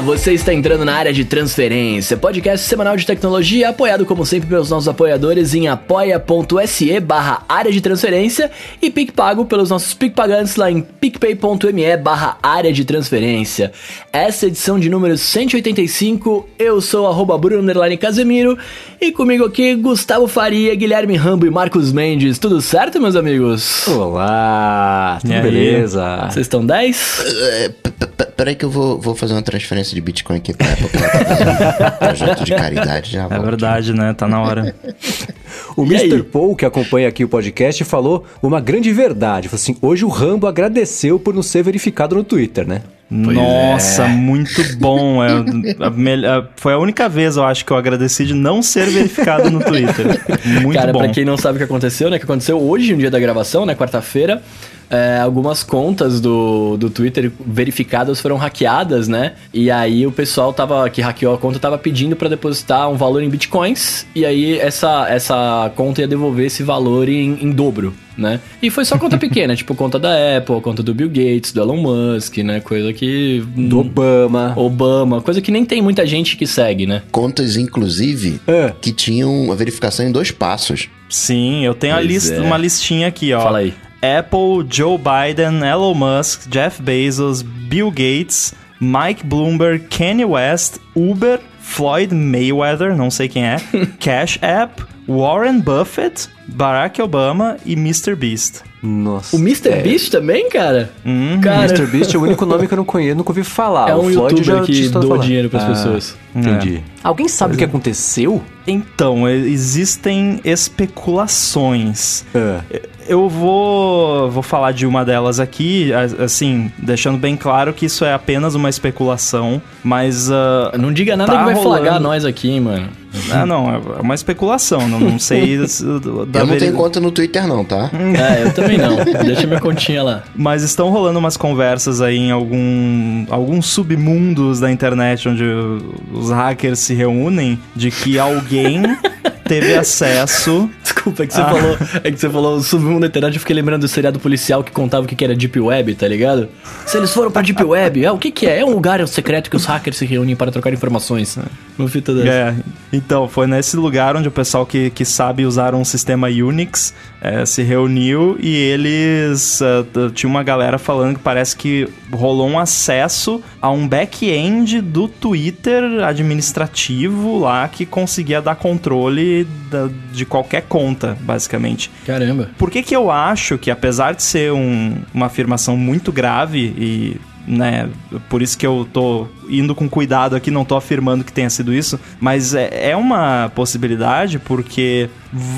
você está entrando na área de transferência, podcast semanal de tecnologia, apoiado como sempre pelos nossos apoiadores em apoia.se barra área de transferência e PicPago pelos nossos PicPagantes lá em picpay.me barra área de transferência. Essa edição de número 185, eu sou arroba Bruno Casemiro e comigo aqui Gustavo Faria, Guilherme Rambo e Marcos Mendes. Tudo certo, meus amigos? Olá, tudo beleza? Vocês estão 10? Peraí que eu vou, vou fazer uma transferência de Bitcoin aqui pra Apple, pra ela tá fazendo um projeto de caridade já. É volto. verdade, né? Tá na hora. O E Mr. aí? Paul, que acompanha aqui o podcast, falou uma grande verdade. Falou assim: hoje o Rambo agradeceu por não ser verificado no Twitter, né? Nossa, muito bom. É, a a- foi a única vez, eu acho, que eu agradeci de não ser verificado no Twitter. Muito Cara, bom. pra quem não sabe o que aconteceu, né? O que aconteceu hoje, no dia da gravação, né? Quarta-feira. É, algumas contas do, do Twitter verificadas foram hackeadas, né? E aí o pessoal tava, que hackeou a conta tava pedindo pra depositar um valor em bitcoins. E aí essa, essa conta ia devolver esse valor em, em dobro, né? E foi só conta pequena, tipo conta da Apple, conta do Bill Gates, do Elon Musk, né? Coisa que. Do Obama. Obama, coisa que nem tem muita gente que segue, né? Contas, inclusive, É. que tinham a verificação em dois passos. Sim, eu tenho a lista, é. uma listinha aqui, ó. Fala aí. Apple, Joe Biden, Elon Musk, Jeff Bezos, Bill Gates, Mike Bloomberg, Kanye West, Uber, Floyd Mayweather, não sei quem é, Cash App, Warren Buffett, Barack Obama e Mr. Beast. Nossa. O Mr. Beast também, cara? Hum, Cara, Mr. Beast é o único nome que eu não conheço, nunca ouvi falar. é o um Floyd youtuber já que doa dinheiro pras Ah, pessoas. Entendi. Alguém sabe o que aconteceu? Então, existem especulações. É. Eu vou, vou falar de uma delas aqui, assim, deixando bem claro que isso é apenas uma especulação, mas. ah, Não diga nada Tá que vai rolando. flagrar nós aqui, hein, mano. ah, não, é uma especulação, não, não sei. eu não tenho conta no Twitter, não, tá? É, eu também não. Deixa minha continha lá. Mas estão rolando umas conversas aí em algum, alguns submundos da internet onde os hackers se reúnem de que alguém teve acesso. Desculpa, é que você Ah. falou. É que você falou submundo da internet, eu fiquei lembrando do seriado policial que contava o que era Deep Web, tá ligado? Se eles foram pra Deep Web, é, o que que é? É um lugar secreto que os hackers se reúnem para trocar informações. Uma fita dessa. É, então, foi nesse lugar onde o pessoal que, que sabe usar um sistema Unix é, se reuniu e eles. é, t- tinha uma galera falando que parece que rolou um acesso a um back-end do Twitter administrativo lá que conseguia dar controle da- de qualquer conta, basicamente. Caramba. Por que, que eu acho que, apesar de ser um- uma afirmação muito grave e. Né, por isso que eu tô indo com cuidado aqui, não tô afirmando que tenha sido isso, mas é, é uma possibilidade porque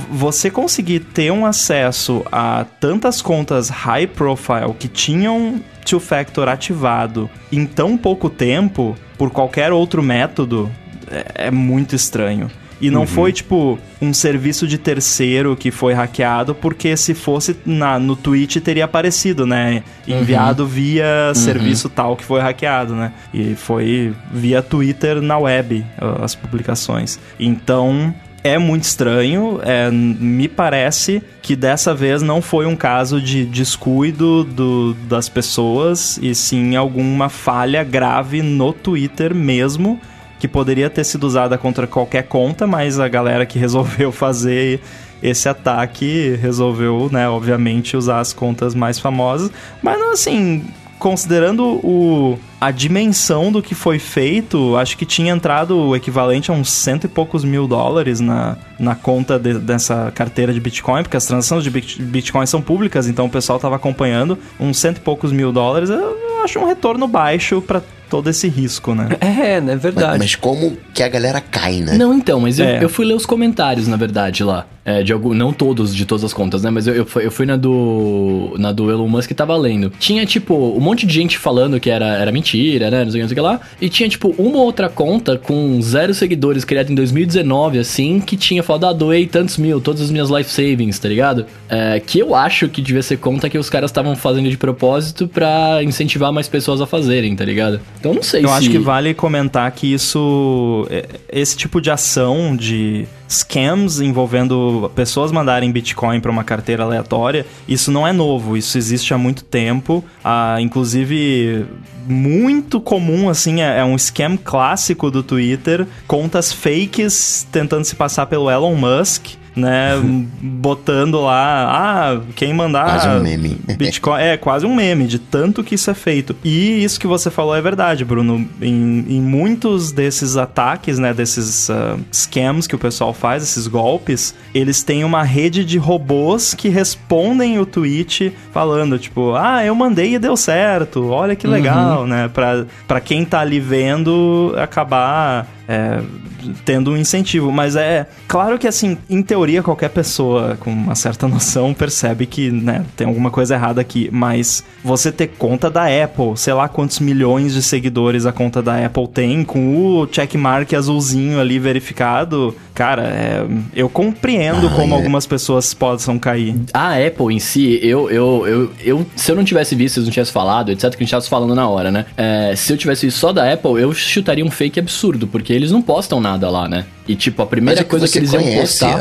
você conseguir ter um acesso a tantas contas high profile que tinham two factor ativado em tão pouco tempo por qualquer outro método é, é muito estranho. E não foi, tipo, um serviço de terceiro que foi hackeado, porque se fosse na, no tweet teria aparecido, né? Enviado via serviço tal que foi hackeado, né? E foi via Twitter na web as publicações. Então. É muito estranho, é, me parece que dessa vez não foi um caso de descuido do- das pessoas, e sim alguma falha grave no Twitter mesmo, que poderia ter sido usada contra qualquer conta, mas a galera que resolveu fazer esse ataque resolveu, né, obviamente, usar as contas mais famosas. Mas não assim, considerando o, a dimensão do que foi feito, acho que tinha entrado o equivalente a uns cento e poucos mil dólares na, na conta de- dessa carteira de Bitcoin, porque as transações de Bit- Bitcoin são públicas, então o pessoal estava acompanhando uns cento e poucos mil dólares. Eu acho um retorno baixo para todo esse risco, né? É, né? Mas, Verdade. mas como que a galera cai, né? Não, então, mas eu, É. eu fui ler os comentários, na verdade, lá. É, de algum, não todos, de todas as contas, né? Mas eu, eu, fui, eu fui na do. Na do Elon Musk e tava lendo. Tinha, tipo, um monte de gente falando que era, era mentira, né? Não sei o que, não sei o que lá. E tinha, tipo, uma outra conta com zero seguidores criada em 2019, assim, que tinha falado, ah, doei tantos mil, todas as minhas life savings, tá ligado? É, que eu acho que devia ser conta que os caras estavam fazendo de propósito pra incentivar mais pessoas a fazerem, tá ligado? Então não sei Eu se... acho que vale comentar que isso. é- Esse tipo de ação de scams envolvendo pessoas mandarem Bitcoin para uma carteira aleatória, isso não é novo, isso existe há muito tempo. Ah, inclusive, muito comum, assim, é, é um scam clássico do Twitter, contas fakes tentando se passar pelo Elon Musk. Né, botando lá, ah, quem mandar Quase um meme. Bitcoin é quase um meme de tanto que isso é feito. E isso que você falou é verdade, Bruno. Em, em muitos desses ataques, né, desses ah, scams que o pessoal faz, esses golpes, eles têm uma rede de robôs que respondem o tweet falando, tipo, ah, eu mandei e deu certo, olha que legal, né? Pra, pra quem tá ali vendo acabar é, tendo um incentivo. Mas é claro que, assim, em teoria, qualquer pessoa com uma certa noção percebe que, né, tem alguma coisa errada aqui. Mas você ter conta da Apple, sei lá quantos milhões de seguidores a conta da Apple tem, com o checkmark azulzinho ali verificado, cara, é, eu compreendo Ah, como é. algumas pessoas possam cair. A Apple em si, eu, eu, eu, eu, se eu não tivesse visto, se eu não tivesse falado, etc, que a gente tava falando na hora, né? É, se eu tivesse visto só da Apple, eu chutaria um fake absurdo, porque eles não postam nada lá, né? E tipo, a primeira Mas é que coisa que você eles iam postar.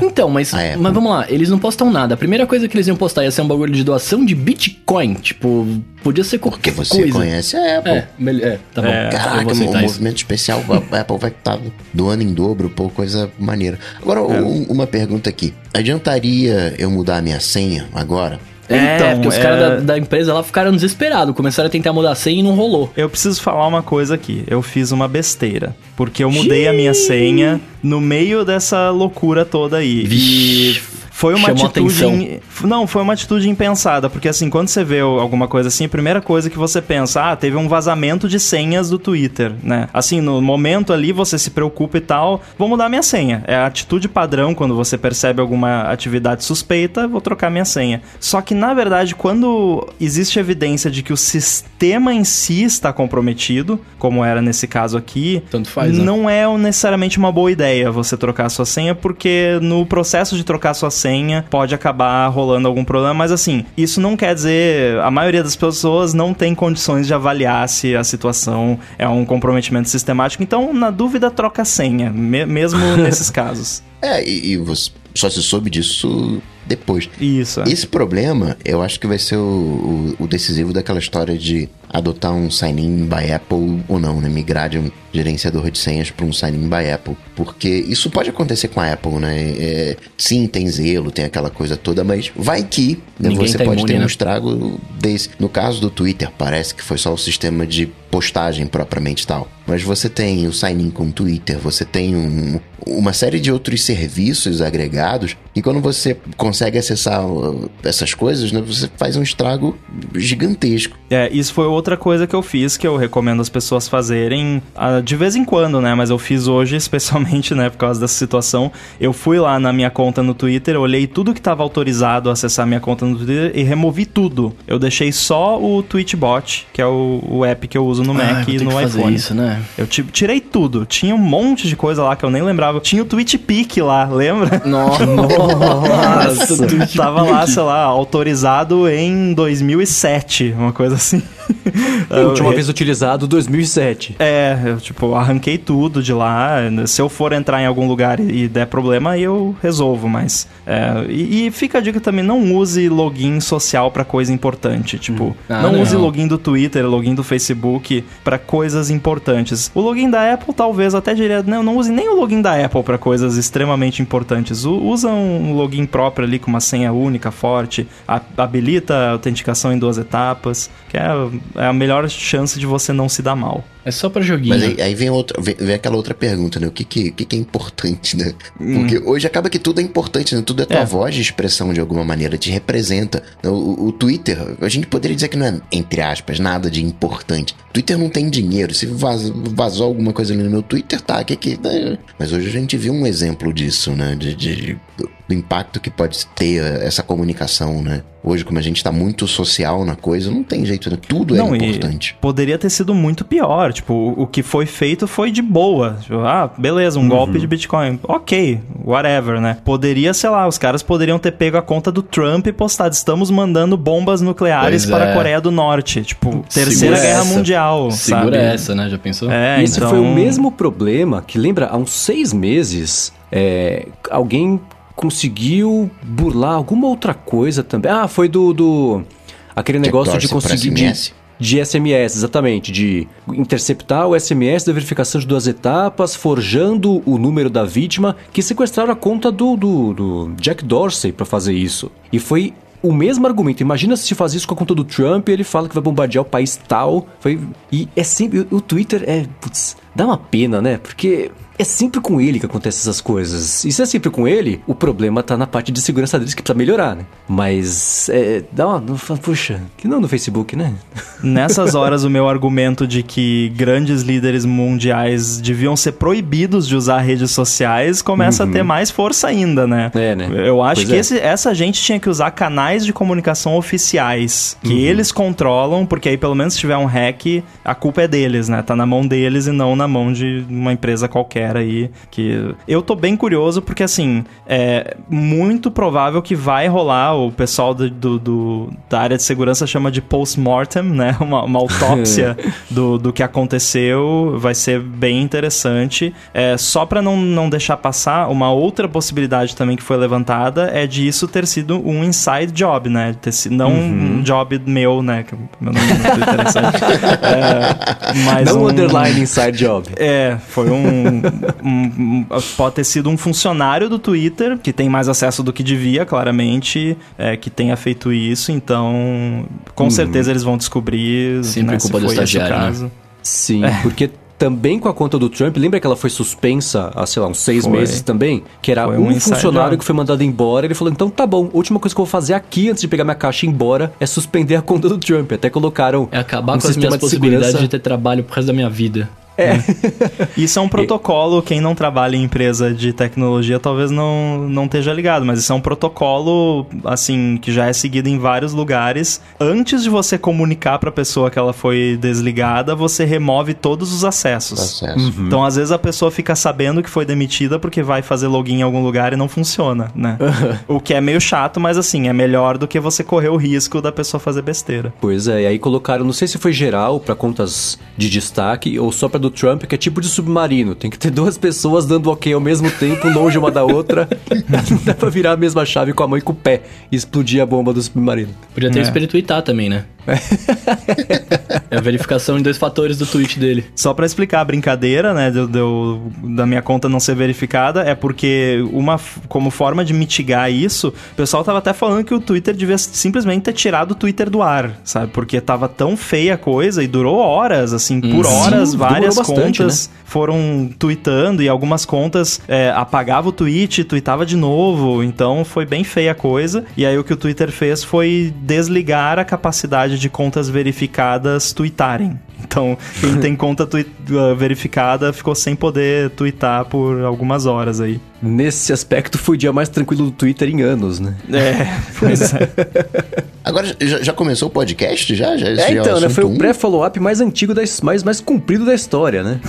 a- Então, mas, mas vamos lá, eles não postam nada. A primeira coisa que eles iam postar ia ser um bagulho de doação de Bitcoin. Tipo, podia ser Porque qualquer você coisa. conhece a Apple. É, é, tá bom. É, Caraca, um aceitar isso. movimento especial, a Apple vai estar doando em dobro, pô, coisa maneira. Agora, É. um- uma pergunta aqui. Adiantaria eu mudar a minha senha agora? É, Então, porque os é- caras da, da empresa lá ficaram desesperados. Começaram a tentar mudar a senha e não rolou. Eu preciso falar uma coisa aqui. Eu fiz uma besteira. Porque eu mudei a minha senha no meio dessa loucura toda aí. Vixe, e foi uma chamou atitude. im- Não, foi uma atitude impensada. Porque assim, quando você vê alguma coisa assim, a primeira coisa que você pensa, ah, teve um vazamento de senhas do Twitter, né? Assim, no momento ali você se preocupa e tal, vou mudar minha senha. É a atitude padrão quando você percebe alguma atividade suspeita, vou trocar minha senha. Só que na verdade, quando existe evidência de que o sistema em si está comprometido, como era nesse caso aqui, Tanto faz, né? não é necessariamente uma boa ideia você trocar a sua senha, porque no processo de trocar a sua senha pode acabar rolando algum problema, mas assim, isso não quer dizer, a maioria das pessoas não tem condições de avaliar se a situação é um comprometimento sistemático, então na dúvida troca a senha, me- mesmo nesses casos. É, e, e você só se soube disso depois. Isso. é. Esse problema, eu acho que vai ser o, o- o decisivo daquela história de adotar um sign-in by Apple ou não, né? Migrar de um gerenciador de senhas para um sign-in by Apple. Porque isso pode acontecer com a Apple, né? É, sim, tem zelo, tem aquela coisa toda, mas vai que né, você tá pode imune, ter um né? estrago desse. No caso do Twitter, parece que foi só o sistema de postagem propriamente tal. Mas você tem o sign-in com o Twitter, você tem um- uma série de outros serviços agregados e quando você consegue acessar uh, essas coisas, né, você faz um estrago gigantesco. É, isso foi outra coisa que eu fiz que eu recomendo as pessoas fazerem ah, de vez em quando, né? Mas eu fiz hoje, especialmente, né, por causa dessa situação. Eu fui lá na minha conta no Twitter, olhei tudo que estava autorizado a acessar minha conta no Twitter e removi tudo. Eu deixei só o Tweetbot, que é o, o app que eu uso no Ah, Mac e no que fazer iPhone. isso, né? Eu ti- tirei tudo. Tinha um monte de coisa lá que eu nem lembrava. Tinha o TweetPic lá, lembra? Nossa, Nossa. Twitch Tava lá, sei lá, autorizado em 2007, uma coisa assim. A última vez utilizado 2007. É, eu, tipo, arranquei tudo de lá. Se eu for entrar em algum lugar e, der problema, aí eu resolvo, mas. é, e, e fica a dica também: não use login social pra coisa importante. Tipo, Ah, não, não. use login do Twitter, login do Facebook pra coisas importantes. O login da Apple, talvez até diria: não, não use nem o login da Apple pra coisas extremamente importantes. U- usa um login próprio ali com uma senha única, forte, a- habilita a autenticação em duas etapas, que é, é a melhor chance de você não se dar mal. É só pra joguinho. Mas aí, aí vem, outra, vem, vem aquela outra pergunta, né? O que, que, que, que é importante, né? Hum. Porque hoje acaba que tudo é importante, né? Tudo é tua É. voz de expressão de alguma maneira, te representa. O, o- Twitter, a gente poderia dizer que não é, entre aspas, nada de importante. Twitter não tem dinheiro. Se vaz- vazou alguma coisa ali no meu Twitter, tá, que que... né? Mas hoje a gente viu um exemplo disso, né? De, de- do impacto que pode ter essa comunicação, né? Hoje, como a gente tá muito social na coisa, não tem jeito, né? Tudo Não, é e importante. Poderia ter sido muito pior. Tipo, o- o que foi feito foi de boa. Tipo, ah, beleza, um golpe de Bitcoin. Ok, whatever, né? Poderia, sei lá, os caras poderiam ter pego a conta do Trump e postado: estamos mandando bombas nucleares Pois para é. a Coreia do Norte. Tipo, Terceira Segura Guerra essa. Mundial. Segura sabe? essa, né? Já pensou? É, Esse então... foi o mesmo problema que, lembra, há uns seis meses, é, alguém conseguiu burlar alguma outra coisa também. Ah, foi do. do aquele negócio de conseguir. De, SMS? de SMS, exatamente. De interceptar o SMS da verificação de duas etapas, forjando o número da vítima, que sequestraram a conta do, do, do Jack Dorsey para fazer isso. E foi. O mesmo argumento. Imagina se faz isso com a conta do Trump e ele fala que vai bombardear o país tal. Foi, e é sempre. O, o Twitter é. Putz, dá uma pena, né? Porque é sempre com ele que acontecem essas coisas. E se é sempre com ele, o problema tá na parte de segurança deles que precisa melhorar, né? Mas. É, dá uma. Puxa, que não no Facebook, né? Nessas horas, o meu argumento de que grandes líderes mundiais deviam ser proibidos de usar redes sociais começa a ter mais força ainda, né? É, né? Eu acho Pois que é. esse- essa gente tinha que usar canais de comunicação oficiais, que eles controlam, porque aí pelo menos se tiver um hack, a culpa é deles, né? Tá na mão deles e não na mão de uma empresa qualquer aí. Que eu tô bem curioso porque assim é muito provável que vai rolar. O pessoal do, do- do- da área de segurança chama de post-mortem, né? Uma, uma autópsia do, do que aconteceu. Vai ser bem interessante. É, só pra não, não deixar passar, uma outra possibilidade também que foi levantada é de isso ter sido um inside job, né? Ter sido, não Uhum. um job meu, né? Que meu nome é inside. É, mas não um- underline inside job. é, foi um, um- Pode ter sido um funcionário do Twitter, que tem mais acesso do que devia, claramente, é, que tenha feito isso. Então, com certeza eles vão descobrir Sempre né, culpa se do foi esse o estagiário, né? caso. Sim, porque também com a conta do Trump, lembra que ela foi suspensa há, sei lá, uns seis Foi. meses também? Que era Foi um, um funcionário que foi mandado embora. Ele falou: então tá bom, a última coisa que eu vou fazer aqui antes de pegar minha caixa e ir embora é suspender a conta do Trump. Até colocaram. É acabar um com as minhas de possibilidades segurança. de ter trabalho pro resto da minha vida. Isso é um protocolo, quem não trabalha em empresa de tecnologia talvez não, não esteja ligado, mas isso é um protocolo, assim, que já é seguido em vários lugares. Antes de você comunicar pra pessoa que ela foi desligada, você remove todos os acessos. Acesso. Então, às vezes, a pessoa fica sabendo que foi demitida porque vai fazer login em algum lugar e não funciona, né? o que é meio chato, mas assim, é melhor do que você correr o risco da pessoa fazer besteira. Pois é, e aí colocaram, não sei se foi geral pra contas de destaque ou só pra do Trump, que é tipo de submarino. Tem que ter duas pessoas dando ok ao mesmo tempo, longe uma da outra. não dá pra virar a mesma chave com a mão e com o pé e explodir a bomba do submarino. Podia ter É. ele tweetar também, né? É a verificação em dois fatores do tweet dele. Só pra explicar a brincadeira, né, do, do- da minha conta não ser verificada, é porque uma como forma de mitigar isso, o pessoal tava até falando que o Twitter devia simplesmente ter tirado o Twitter do ar, sabe? Porque tava tão feia a coisa e durou horas, assim, por Sim, horas, demorou várias bastante, contas foram tweetando e algumas contas é, apagava o tweet, tweetava de novo, então foi bem feia a coisa. E aí o que o Twitter fez foi desligar a capacidade de contas verificadas tweetarem. Então, quem tem conta uh, verificada ficou sem poder twittar por algumas horas aí. Nesse aspecto, foi o dia mais tranquilo do Twitter em anos, né? É, pois é. Agora, já, já começou o podcast? Já? já É, então, né? Foi o um? pré-follow-up mais antigo, da, mais, mais comprido da história, né?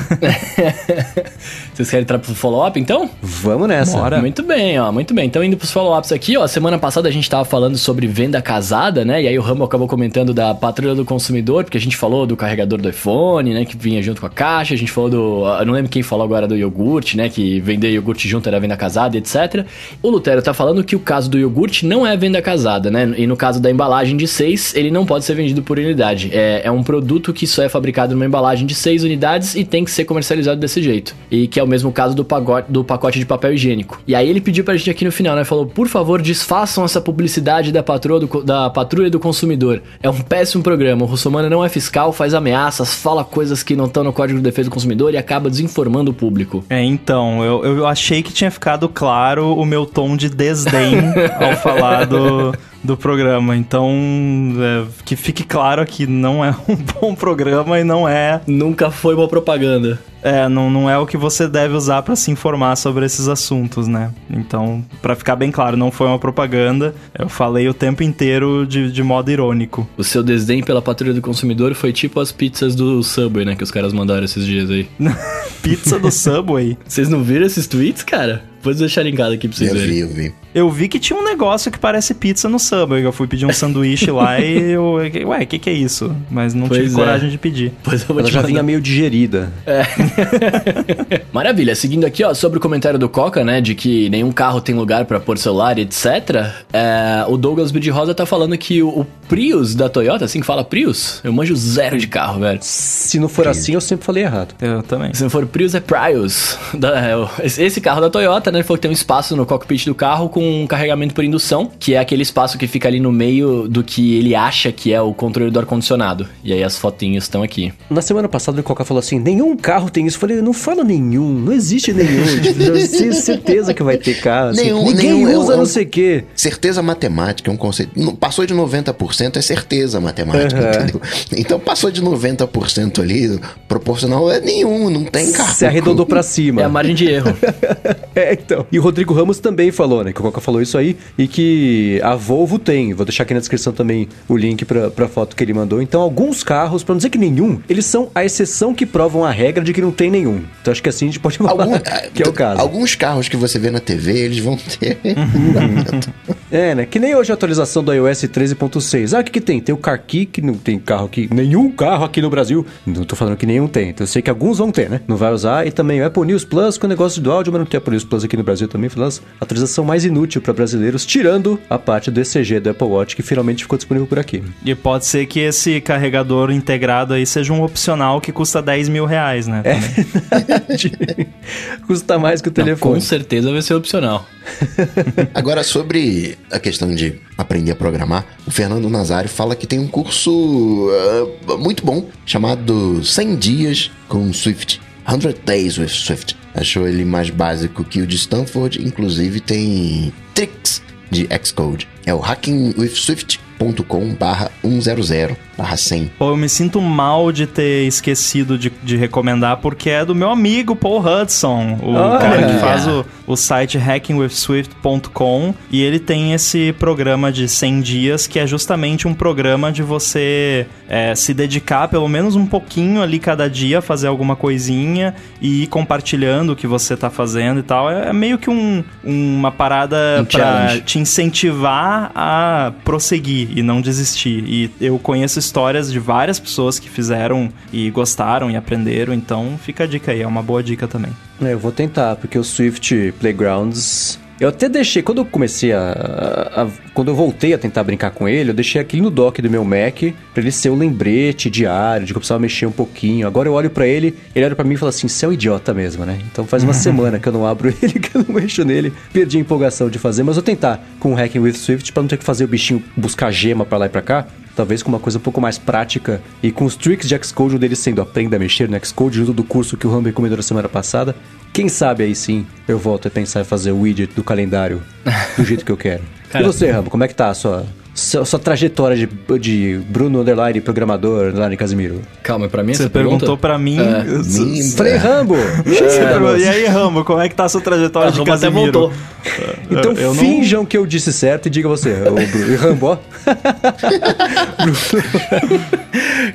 Vocês querem entrar pro follow-up, então? Vamos nessa. Bora. Muito bem, ó, muito bem. Então, indo pros follow-ups aqui, ó, semana passada a gente tava falando sobre venda casada, né? E aí o Rambo acabou comentando da patrulha do consumidor, porque a gente falou do carregador do iPhone, né? Que vinha junto com a caixa, a gente falou do. Eu não lembro quem falou agora do iogurte, né? Que vender iogurte junto era venda casada, etc. O Lutero tá falando que o caso do iogurte não é venda casada, né? E no caso da embalagem de 6, ele não pode ser vendido por unidade. É, é um produto que só é fabricado numa embalagem de 6 unidades e tem que ser comercializado desse jeito. E que é o mesmo caso do pacote, do pacote de papel higiênico. E aí ele pediu pra gente aqui no final, né? Falou, por favor, desfaçam essa publicidade da patroa do, da patrulha do consumidor. É um péssimo programa. O Russomano não é fiscal, faz fala coisas que não estão no Código de Defesa do Consumidor e acaba desinformando o público. É, então, eu, eu achei que tinha ficado claro o meu tom de desdém ao falar do, do programa. Então, é, que fique claro que não é um bom programa e não é Nunca foi uma propaganda. É, não, não é o que você deve usar pra se informar sobre esses assuntos, né? Então, pra ficar bem claro, não foi uma propaganda. Eu falei o tempo inteiro de, de modo irônico. O seu desdém pela patrulha do consumidor foi tipo as pizzas do Subway, né? Que os caras mandaram esses dias aí. Pizza do Subway. Vocês não viram esses tweets, cara? Vou deixar linkado aqui pra vocês Eu verem. vi, eu vi. Eu vi que tinha um negócio que parece pizza no Subway. Eu fui pedir um sanduíche lá e eu... Ué, o que que é isso? Mas não Pois tive é. coragem de pedir. Pois eu vou Ela te já mandar. vinha meio digerida. Maravilha, seguindo aqui, ó, sobre o comentário do Coca, né, de que nenhum carro tem lugar pra pôr celular, etc. é, o Douglas B. de Rosa tá falando que o, o Prius da Toyota, assim que fala Prius, eu manjo zero de carro, velho. Se não for assim, eu sempre falei errado. Eu também. Se não for Prius, é Prius. Da- é, esse carro da Toyota, né, ele falou que tem um espaço no cockpit do carro com um carregamento por indução, que é aquele espaço que fica ali no meio do que ele acha que é o controle do ar-condicionado. E aí as fotinhas estão aqui. Na semana passada o Coca falou assim: nenhum carro tem isso. Eu falei, não fala nenhum, não existe nenhum. Eu tenho certeza que vai ter carro. assim. Nenhum- Ninguém nenhum, é usa é um- não sei o quê. Certeza matemática é um conceito. Passou de 90% é certeza matemática, Uhum. entendeu? Então passou de 90% ali, proporcional é nenhum, não tem carro. Se arredondou pra cima. É a margem de erro. É, então. E o Rodrigo Ramos também falou, né? Que o Coca falou isso aí e que a Volvo tem. Vou deixar aqui na descrição também o link pra, pra foto que ele mandou. Então, alguns carros, pra não dizer que nenhum, eles são a exceção que provam a regra de que não tem nenhum. Então, acho que assim a gente pode falar Algum- que é o caso. Alguns carros que você vê na TV, eles vão ter. É, né? Que nem hoje a atualização do iOS 13.6. Ah, o que, que tem? Tem o Car Key, que não tem carro aqui. Nenhum carro aqui no Brasil. Não tô falando que nenhum tem. Então eu sei que alguns vão ter, né? Não vai usar. E também o Apple News Plus com o negócio do áudio, mas não tem Apple News Plus aqui no Brasil também. Foi a atualização mais inútil para brasileiros, tirando a parte do ECG do Apple Watch, que finalmente ficou disponível por aqui. E pode ser que esse carregador integrado aí seja um opcional que custa 10 mil reais, né? também. Custa mais que o Não, telefone. com certeza vai ser opcional. Agora, sobre a questão de aprender a programar, o Fernando Nazário fala que tem um curso ah, muito bom chamado 100 Dias com Swift. 100 Days with Swift. Achou ele mais básico que o de Stanford, inclusive tem tricks de Xcode. É o hackingwithswift.com barra 100 barra 100. Pô, eu me sinto mal de ter esquecido de, de recomendar, porque é do meu amigo Paul Hudson, o Olha! cara que faz o, o site hackingwithswift.com, e ele tem esse programa de 100 dias, que é justamente um programa de você é, se dedicar pelo menos um pouquinho ali cada dia, fazer alguma coisinha e ir compartilhando o que você tá fazendo e tal. É, é meio que um, uma parada Um pra challenge. te incentivar a prosseguir e não desistir. E eu conheço histórias de várias pessoas que fizeram e gostaram e aprenderam, então fica a dica aí, é uma boa dica também. É, eu vou tentar, porque o Swift Playgrounds. Eu até deixei, quando eu comecei a, a- a- Quando eu voltei a tentar brincar com ele, eu deixei aquele no dock do meu Mac pra ele ser o lembrete diário, de que eu precisava mexer um pouquinho. Agora eu olho pra ele, ele olha pra mim e fala assim: você é um idiota mesmo, né? Então faz uma semana que eu não abro ele, que eu não mexo nele. Perdi a empolgação de fazer, mas vou tentar com o Hacking with Swift pra não ter que fazer o bichinho buscar gema pra lá e pra cá. Talvez com uma coisa um pouco mais prática e com os tricks de Xcode, um deles sendo aprenda a mexer no Xcode, junto do curso que o Ram recomendou na semana passada. Quem sabe aí sim eu volto a pensar em fazer o widget do calendário do jeito que eu quero. Cara- e você, Rambo, como é que tá a sua, sua, sua trajetória de, de Bruno Underline programador Underline Casimiro? Calma, pra mim Você essa perguntou pergunta... pra mim. É. eu- Mim- Falei, Rambo! É, E aí, Rambo, como é que tá a sua trajetória A de Casimiro? voltou. Então Eu não- finjam que eu disse certo e diga você, Bruno. E Rambo, ó.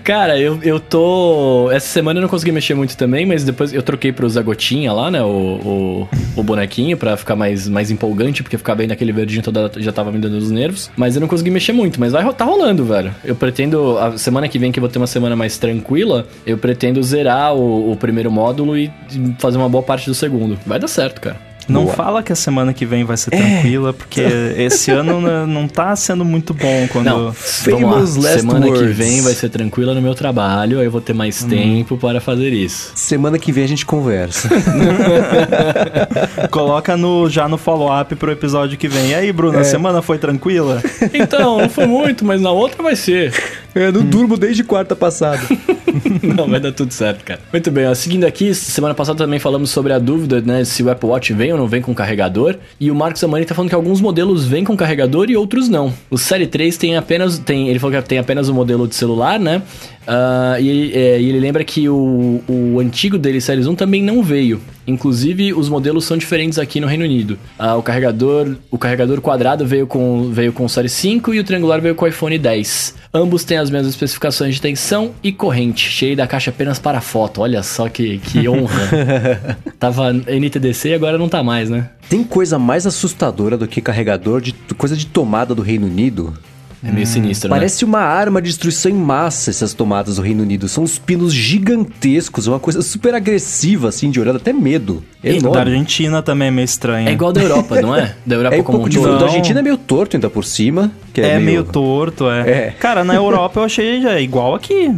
Cara, eu, eu tô. Essa semana eu não consegui mexer muito também, mas depois eu troquei pro Zagotinha lá, né? O, o, o bonequinho, pra ficar mais, mais empolgante, porque ficar bem naquele verdinho toda já tava me dando os nervos. Mas eu não consegui mexer muito, mas vai tá rolando, velho. Eu pretendo. A semana que vem, que eu vou ter uma semana mais tranquila, eu pretendo zerar o, o primeiro módulo e fazer uma boa parte do segundo. Vai dar certo, cara. Não Boa. fala que a semana que vem vai ser tranquila, porque esse ano não tá sendo muito bom quando. Não, Famous last Semana que words. vem vai ser tranquila no meu trabalho, aí eu vou ter mais tempo para fazer isso. Semana que vem a gente conversa. Coloca no, já no follow-up pro episódio que vem. E aí, Bruno, É. a semana foi tranquila? Então, não foi muito, mas na outra vai ser. Eu não durmo desde quarta passada. Não, vai dar tudo certo, cara. Muito bem, ó, seguindo aqui, semana passada também falamos sobre a dúvida, né, se o Apple Watch vem ou não vem com carregador, e o Marcos Amani tá falando que alguns modelos vêm com carregador e outros não. O Série 3 tem apenas, tem, ele falou que tem apenas o modelo de celular, né, Uh, e, ele, é, e, ele lembra que o, o antigo dele, Series 1, também não veio. Inclusive, os modelos são diferentes aqui no Reino Unido. Uh, o carregador o carregador quadrado veio com, veio com o Series 5 e o triangular veio com o iPhone 10. Ambos têm as mesmas especificações de tensão e corrente, cheio da caixa apenas para foto. Olha só que, que honra. Tava NTDC e agora não tá mais, né? Tem coisa mais assustadora do que carregador de coisa de tomada do Reino Unido? É meio sinistro, né? Parece uma arma de destruição em massa essas tomadas do Reino Unido. São uns pinos gigantescos, uma coisa super agressiva, assim, de olhar até medo. É e da Argentina também é meio estranho. É igual da Europa, não é? Da Europa é um como pouco um Da Argentina é meio torto ainda por cima. é, é meio... meio... torto, é. é. Cara, na Europa eu achei já igual aqui.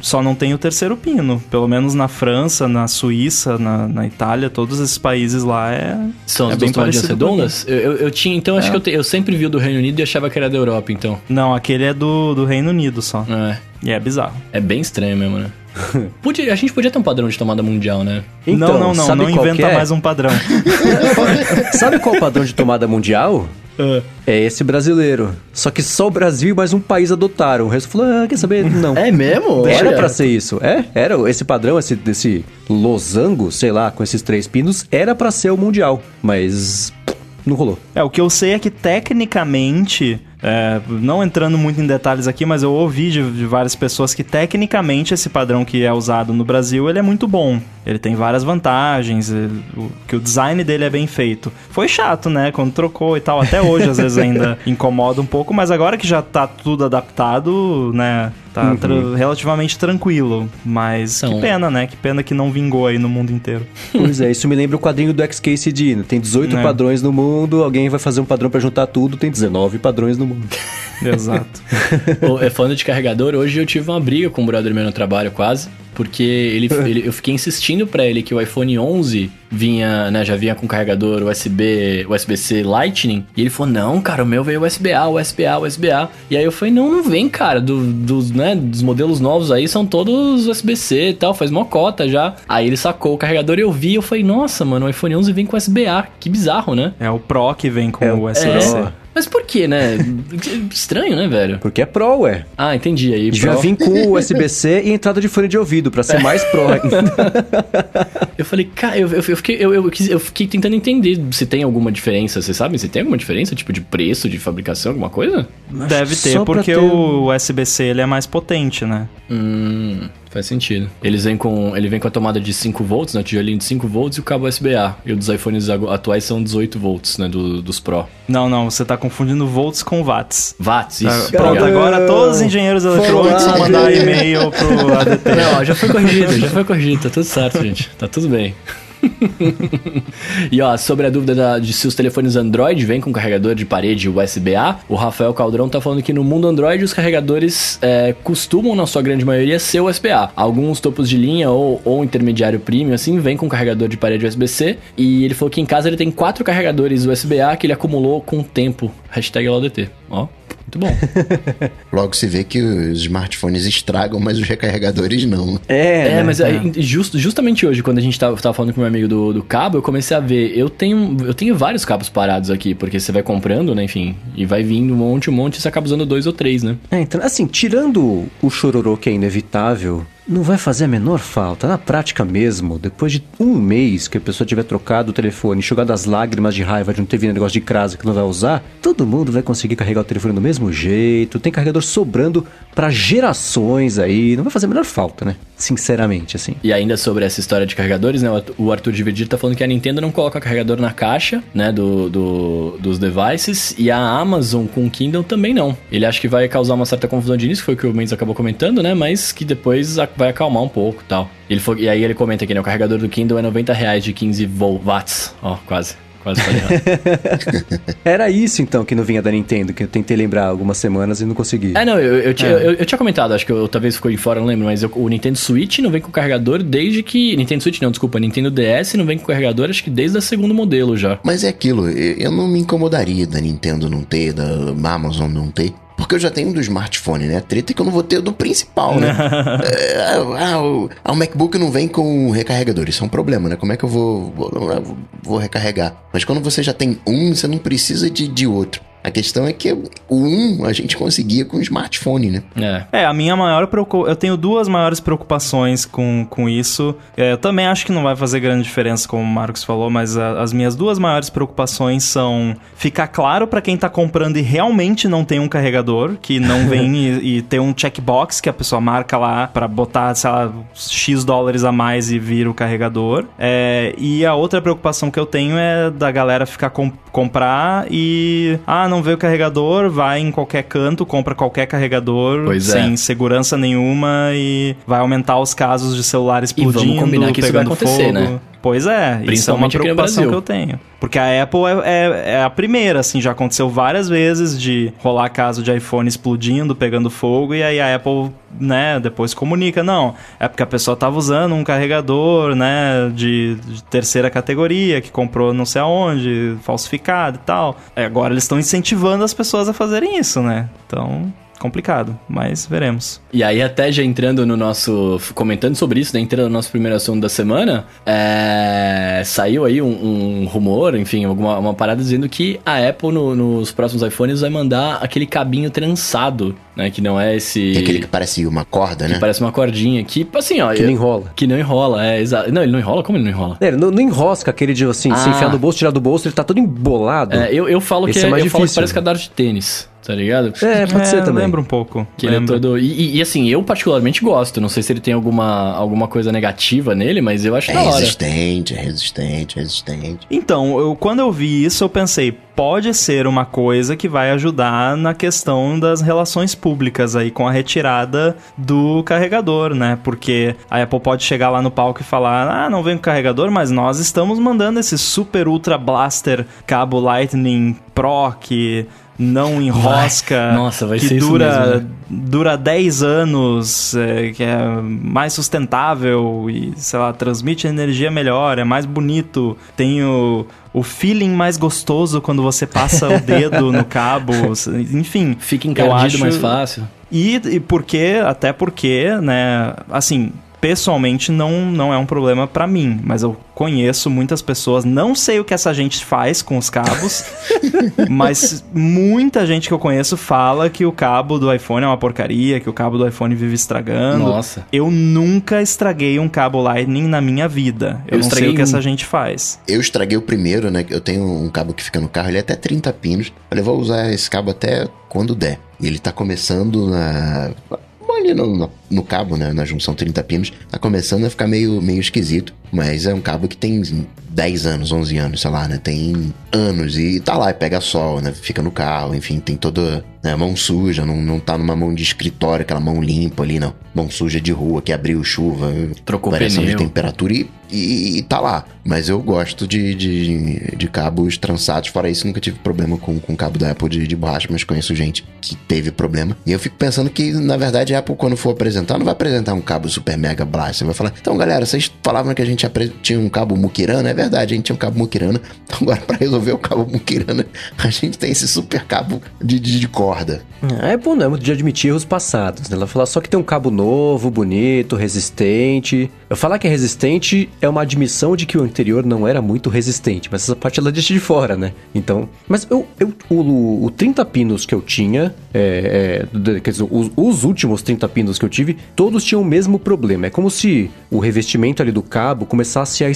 Só não tem o terceiro pino. Pelo menos na França, na Suíça, na, na Itália, todos esses países lá é. São é as bem tomadinhas redondas? Eu, eu, eu, tinha, então, acho é. que eu, te, eu sempre vi o do Reino Unido e achava que era da Europa, então. Não, aquele é do, do Reino Unido só. É. E é bizarro. É bem estranho mesmo, né? Podia, a gente podia ter um padrão de tomada mundial, né? Então, não, não, não. Não inventa é? mais um padrão. sabe qual é o padrão de tomada mundial? Uh. É esse brasileiro. Só que só o Brasil e mais um país adotaram. O resto falou, ah, quer saber? Não. É mesmo? Era para pra ser isso. É, era. Esse padrão, esse, desse losango, sei lá, com esses três pinos, era para ser o mundial. Mas não rolou. É, o que eu sei é que tecnicamente é, não entrando muito em detalhes aqui, mas eu ouvi de, de, várias pessoas que tecnicamente esse padrão que é usado no Brasil ele é muito bom. Ele tem várias vantagens, ele, o, que o design dele é bem feito. Foi chato, né? Quando trocou e tal. Até hoje às vezes ainda incomoda um pouco, mas agora que já tá tudo adaptado, né? Tá uhum. tra relativamente tranquilo. Mas então, que pena, né? Que pena que não vingou aí no mundo inteiro. Pois é, isso me lembra o quadrinho do XKCD. Tem 18 é. padrões no mundo, alguém vai fazer um padrão para juntar tudo, tem 19 padrões no mundo. Exato. é falando de carregador, hoje eu tive uma briga com o brother meu no trabalho quase. Porque ele, ele eu fiquei insistindo para ele que o iPhone 11 vinha, né, já vinha com carregador USB, USB-C Lightning, e ele falou: "Não, cara, o meu veio USB-A, USB-A, USB-A". E aí eu falei: "Não, não vem, cara, do, dos, né, dos modelos novos aí são todos USB-C e tal, faz mocota já". Aí ele sacou o carregador e eu vi, eu falei: "Nossa, mano, o iPhone 11 vem com USB-A, que bizarro, né?". É o Pro que vem com é, o USB-C. É. Mas por que, né? Estranho, né, velho? Porque é Pro, ué. Ah, entendi. Aí, Já vim com USB-C e entrada de fone de ouvido, para ser mais Pro ainda. eu falei, cara, eu, eu, eu, fiquei, eu, eu, eu, fiquei tentando entender se tem alguma diferença. Vocês sabem se tem alguma diferença, tipo, de preço, de fabricação, alguma coisa? Deve ter, porque ter... o USB-C ele é mais potente, né? Hum... Faz sentido. Eles vêm com, ele vem com a tomada de 5 volts, né? Tijolinho de 5 volts e o cabo USB-A. E o dos iPhones atuais são 18 volts, né? Do, dos Pro. Não, não, você tá confundindo volts com watts. Watts, isso. Ah, pronto, agora todos os engenheiros eletrônicos vão mandar e-mail pro ADT. Não, já foi corrigido, já foi corrigido. Tá tudo certo, gente. Tá tudo bem. e ó, sobre a dúvida da, de se os telefones Android vêm com carregador de parede USB-A, o Rafael Caldrão tá falando que no mundo Android os carregadores é, costumam, na sua grande maioria, ser USB-A. Alguns topos de linha ou, ou intermediário premium, assim, vêm com carregador de parede USB-C. E ele falou que em casa ele tem quatro carregadores USB-A que ele acumulou com o tempo. Hashtag LODT. Ó. Muito bom. Logo se vê que os smartphones estragam, mas os recarregadores não. É, é né? mas é. Just, justamente hoje, quando a gente tava, tava falando com meu amigo do, do cabo, eu comecei a ver. Eu tenho, eu tenho vários cabos parados aqui, porque você vai comprando, né? Enfim, e vai vindo um monte, um monte, e você acaba usando dois ou três, né? É, então, assim, tirando o chororô que é inevitável, não vai fazer a menor falta. Na prática mesmo, depois de um mês que a pessoa tiver trocado o telefone, enxugado as lágrimas de raiva de não ter vindo negócio de crasa que não vai usar, todo mundo vai conseguir carregar o telefone do mesmo jeito. Tem carregador sobrando para gerações aí. Não vai fazer a menor falta, né? Sinceramente, assim. E ainda sobre essa história de carregadores, né? O Arthur Dividir tá falando que a Nintendo não coloca carregador na caixa, né? Do, do, dos devices. E a Amazon com o Kindle também não. Ele acha que vai causar uma certa confusão de início, foi o que o Mendes acabou comentando, né? Mas que depois vai acalmar um pouco tal. Ele foi, e aí ele comenta aqui, né? O carregador do Kindle é 90 reais de 15 watts. Ó, quase. Quase falei Era isso então que não vinha da Nintendo, que eu tentei lembrar algumas semanas e não consegui. É, não, eu, eu, é. eu, eu tinha comentado, acho que eu talvez ficou de fora, não lembro, mas o Nintendo Switch não vem com carregador desde que. Nintendo Switch não, desculpa, Nintendo DS não vem com carregador, acho que desde o segundo modelo já. Mas é aquilo, eu não me incomodaria da Nintendo não ter, da Amazon não ter. Porque eu já tenho do smartphone, né? A treta é que eu não vou ter do principal, né? é, ah, o, ah, o MacBook não vem com recarregador. Isso é um problema, né? Como é que eu vou, vou, vou recarregar? Mas quando você já tem um, você não precisa de, de outro. A questão é que o 1 a gente conseguia com o smartphone, né? É. é, a minha maior preocupação. Eu tenho duas maiores preocupações com, com isso. É, eu também acho que não vai fazer grande diferença, como o Marcos falou, mas a, as minhas duas maiores preocupações são ficar claro para quem tá comprando e realmente não tem um carregador, que não vem e, e ter um checkbox que a pessoa marca lá para botar, sei lá, X dólares a mais e vir o carregador. É, e a outra preocupação que eu tenho é da galera ficar com, comprar e. Ah, não vê o carregador, vai em qualquer canto, compra qualquer carregador pois sem é. segurança nenhuma e vai aumentar os casos de celular explodindo, e vamos combinar que isso vai acontecer, fogo. né? Pois é, isso é uma preocupação que eu tenho. Porque a Apple é, é, é, a primeira, assim, já aconteceu várias vezes de rolar caso de iPhone explodindo, pegando fogo, e aí a Apple, né, depois comunica, não, é porque a pessoa tava usando um carregador, né, de, de terceira categoria, que comprou não sei aonde, falsificado e tal. É, agora eles estão incentivando as pessoas a fazerem isso, né? Então, complicado, mas veremos. E aí, até já entrando no nosso. comentando sobre isso, né? Entrando no nosso primeiro assunto da semana, é, saiu aí um, um, rumor, enfim, alguma uma parada dizendo que a Apple no, nos próximos iPhones vai mandar aquele cabinho trançado, né? Que não é esse. É aquele que parece uma corda, que né? Parece uma cordinha. Que, assim, ó. Que não enrola. Que não enrola, é, exato. Não, ele não enrola? Como ele não enrola? É, ele não, não enrosca aquele de assim, ah. se enfiar no bolso, tirar do bolso, ele tá todo embolado. É, eu, eu falo Esse que é, é mais eu difícil. falo que parece cadarço de tênis tá ligado? É, pode é, ser também. Lembra um pouco. Que ele é todo... E, e, e, assim, eu particularmente gosto. Não sei se ele tem alguma, alguma coisa negativa nele, mas eu acho é da hora. resistente, é resistente, é resistente. Então, eu, quando eu vi isso, eu pensei, pode ser uma coisa que vai ajudar na questão das relações públicas aí com a retirada do carregador, né? Porque a Apple pode chegar lá no palco e falar: "Ah, não vem com carregador, mas nós estamos mandando esse super ultra blaster cabo Lightning Pro que não enrosca, vai. Nossa, vai que ser dura, isso mesmo, né? dura 10 anos, é, que é mais sustentável e, sei lá, transmite energia melhor, é mais bonito, tem o, o feeling mais gostoso quando você passa o dedo no cabo, enfim. Fica encardido acho... mais fácil. E, e porque, até porque, né, assim, pessoalmente não, não é um problema para mim, mas eu conheço muitas pessoas, não sei o que essa gente faz com os cabos, mas muita gente que eu conheço fala que o cabo do iPhone é uma porcaria, que o cabo do iPhone vive estragando. Nossa. Eu nunca estraguei um cabo Lightning na minha vida. Eu, eu não sei o que um... essa gente faz. Eu estraguei o primeiro, né? Eu tenho um cabo que fica no carro, ele é até 30 pinos. Eu falei, vou usar esse cabo até quando der. E ele tá começando na ali no, no, cabo, né, na junção 30 pinos, tá começando a ficar meio, meio esquisito. Mas é um cabo que tem 10 anos, 11 anos, sei lá, né? Tem anos e tá lá pega sol, né? Fica no carro, enfim, tem toda né, mão suja, não, não tá numa mão de escritório, aquela mão limpa ali, não. Mão suja de rua que abriu chuva, trocou variação pneu. de temperatura e, e, e, tá lá. Mas eu gosto de, de, de, cabos trançados. Fora isso, nunca tive problema com, com cabo da Apple de, de borracha, mas conheço gente que teve problema. E eu fico pensando que, na verdade, a Apple, quando for apresentar, não vai apresentar um cabo super mega blast. Você vai falar, então, galera, vocês falavam que a gente tinha um cabo Mukirana, é verdade, a gente tinha um cabo Mukirana. Então, agora, para resolver o cabo Mukirana, a gente tem esse super cabo de, de, de corda. É, é bom, né? De admitir erros passados. Né? Ela falar só que tem um cabo novo, bonito, resistente. Falar que é resistente é uma admissão de que o anterior não era muito resistente, mas essa parte ela deixa de fora, né? Então. Mas eu, eu o, o 30 pinos que eu tinha, é, é, quer dizer, os, os últimos 30 pinos que eu tive, todos tinham o mesmo problema. É como se o revestimento ali do cabo começasse a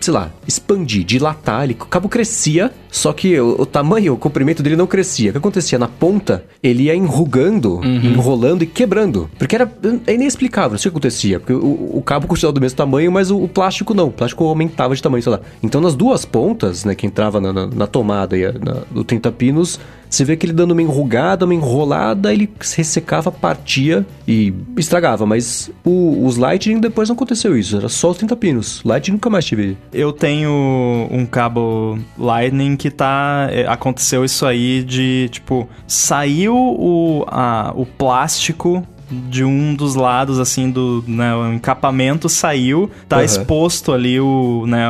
sei lá, expandir, dilatar, ele, o cabo crescia, só que o, o, tamanho, o comprimento dele não crescia. O que acontecia? Na ponta, ele ia enrugando, uhum. enrolando e quebrando. Porque era é inexplicável, não sei o que acontecia. Porque o, o cabo continuava do mesmo tamanho, mas o, o, plástico não. O plástico aumentava de tamanho, sei lá. Então, nas duas pontas, né, que entrava na, na, na tomada e na, do 30 pinos, você vê que ele dando uma enrugada, uma enrolada, ele ressecava, partia e estragava. Mas o, os Lightning depois não aconteceu isso. Era só os 30 pinos. Lightning nunca mais tive. Eu tenho um cabo Lightning que tá. É, aconteceu isso aí de, tipo, saiu o, a, o plástico de um dos lados, assim, do né, o encapamento saiu, tá Uhum. exposto ali o, né,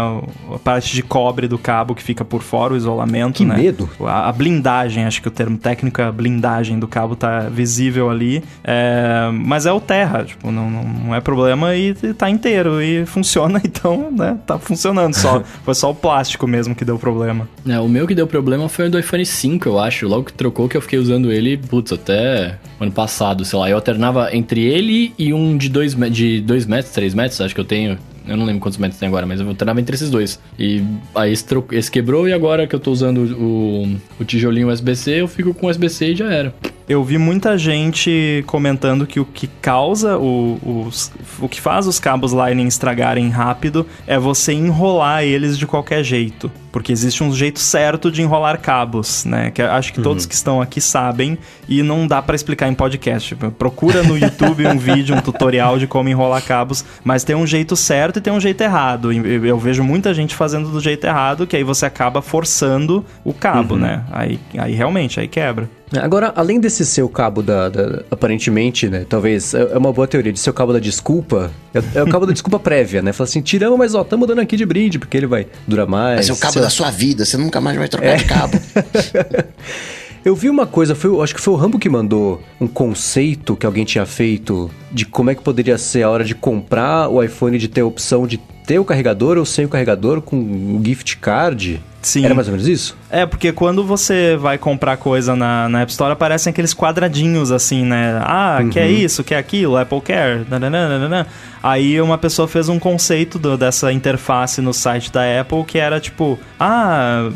a parte de cobre do cabo que fica por fora, o isolamento, Que né? medo. A, a blindagem, acho que o termo técnico é a blindagem do cabo tá visível ali. É, mas é o terra, tipo, não, não, não é problema e, e tá inteiro e funciona, então, né, tá funcionando só. Foi só o plástico mesmo que deu problema. É, o meu que deu problema foi o do iPhone 5, eu acho. Logo que trocou, que eu fiquei usando ele, putz, até ano passado, sei lá. Eu alternava entre ele e um de 2 de dois metros, 3 metros, acho que eu tenho. Eu não lembro quantos metros tem agora, mas eu alternava entre esses dois. E aí esse, esse quebrou e agora que eu tô usando o, o tijolinho USB-C, eu fico com USB-C e já era. Eu vi muita gente comentando que o que causa o, os- o que faz os cabos Lightning estragarem rápido é você enrolar eles de qualquer jeito. Porque existe um jeito certo de enrolar cabos, né? Que acho que todos que estão aqui sabem e não dá pra explicar em podcast. Procura no YouTube um vídeo, um tutorial de como enrolar cabos, mas tem um jeito certo e tem um jeito errado. Eu eu vejo muita gente fazendo do jeito errado, que aí você acaba forçando o cabo, né? Aí, aí realmente, aí quebra. Agora, além desse seu cabo da, da- aparentemente, né? Talvez é é uma boa teoria de ser o cabo da desculpa. É, é o cabo da desculpa prévia, né? Fala assim, tiramos, mas ó, estamos dando aqui de brinde, porque ele vai durar mais. Vai ser o cabo da sua vida, você nunca mais vai É. trocar de cabo. Eu vi uma coisa, foi, acho que foi o Rambo que mandou um conceito que alguém tinha feito de como é que poderia ser a hora de comprar o iPhone de ter a opção de ter o carregador ou sem o carregador com o gift card. Sim. Era mais ou menos isso? É, porque quando você vai comprar coisa na, na App Store, aparecem aqueles quadradinhos assim, né? Ah, quer isso, quer aquilo, Apple Care. nananana. Aí uma pessoa fez um conceito do- dessa interface no site da Apple que era tipo, ah.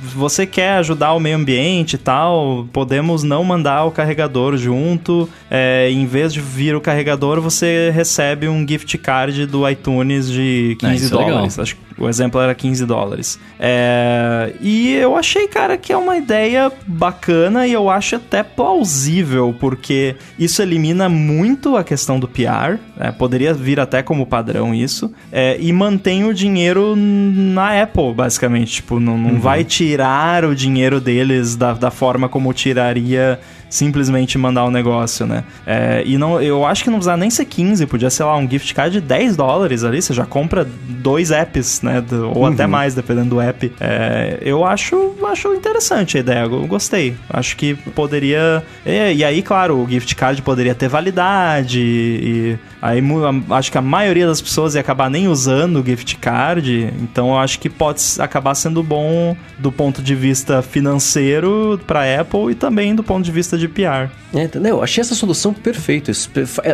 Você quer ajudar o meio ambiente e tal, podemos não mandar o carregador junto. É, em vez de vir o carregador, você recebe um gift card do iTunes de 15 Ah, é dólares. Acho que o exemplo era 15 dólares. É, e eu achei, cara, que é uma ideia bacana e eu acho até plausível, porque isso elimina muito a questão do PR, né? poderia vir até como padrão isso, é, e mantém o dinheiro na Apple, basicamente. Tipo, não, não vai tirar o dinheiro deles da, da forma como tiraria simplesmente mandar o negócio, né? É, e não, eu acho que não precisava nem ser 15, podia ser lá um gift card de 10 dólares ali, você já compra dois apps, né? do- ou até mais, dependendo do app. É, eu acho, acho interessante a ideia, eu gostei. Acho que poderia. E, e aí, claro, o gift card poderia ter validade, e aí acho que a maioria das pessoas ia acabar nem usando o gift card, então eu acho que pode acabar sendo bom do ponto de vista financeiro para Apple e também do ponto de vista de PR. É, entendeu? Eu achei essa solução perfeita.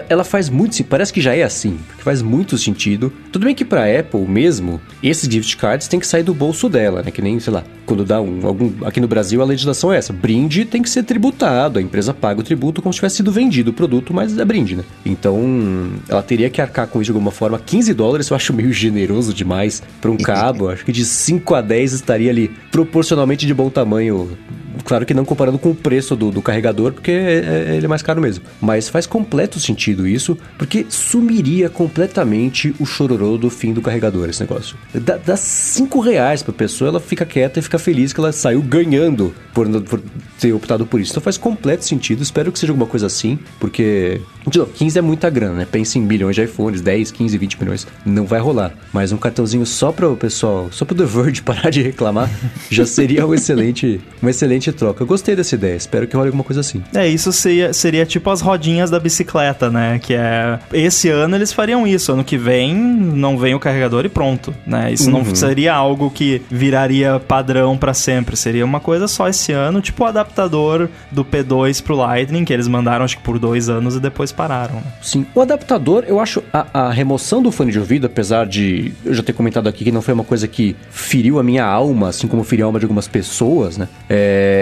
Ela faz muito. Parece que já é assim, porque faz muito sentido. Tudo bem que pra Apple mesmo, esses gift cards têm que sair do bolso dela, né? Que nem, sei lá, quando dá um. Algum, aqui no Brasil a legislação é essa: brinde tem que ser tributado. A empresa paga o tributo como se tivesse sido vendido o produto, mas é brinde, né? Então, ela teria que arcar com isso de alguma forma. 15 dólares eu acho meio generoso demais pra um cabo. acho que de 5 a 10 estaria ali proporcionalmente de bom tamanho. Claro que não comparando com o preço do, do carregador, porque é- é- ele é mais caro mesmo. Mas faz completo sentido isso, porque sumiria completamente o chororô do fim do carregador, esse negócio. Dá, dá cinco reais pra pessoa, ela fica quieta e fica feliz que ela saiu ganhando por, por ter optado por isso. Então faz completo sentido, espero que seja alguma coisa assim, porque... De novo, 15 é muita grana, né? Pensa em milhões de iPhones, 10, 15, 20 milhões. Não vai rolar. Mas um cartãozinho só para o pessoal, só para o The Verge parar de reclamar, já seria um excelente, uma excelente troca. Eu gostei dessa ideia, espero que role alguma coisa assim. É, isso seria, seria tipo as rodinhas da bicicleta, né? Que é. Esse ano eles fariam isso, ano que vem não vem o carregador e pronto, né? Isso não seria algo que viraria padrão pra sempre, seria uma coisa só esse ano, tipo o adaptador do P2 pro Lightning, que eles mandaram acho que por dois anos e depois pararam. Sim, o adaptador, eu acho a, a remoção do fone de ouvido, apesar de eu já ter comentado aqui que não foi uma coisa que feriu a minha alma, assim como feriu a alma de algumas pessoas, né? É,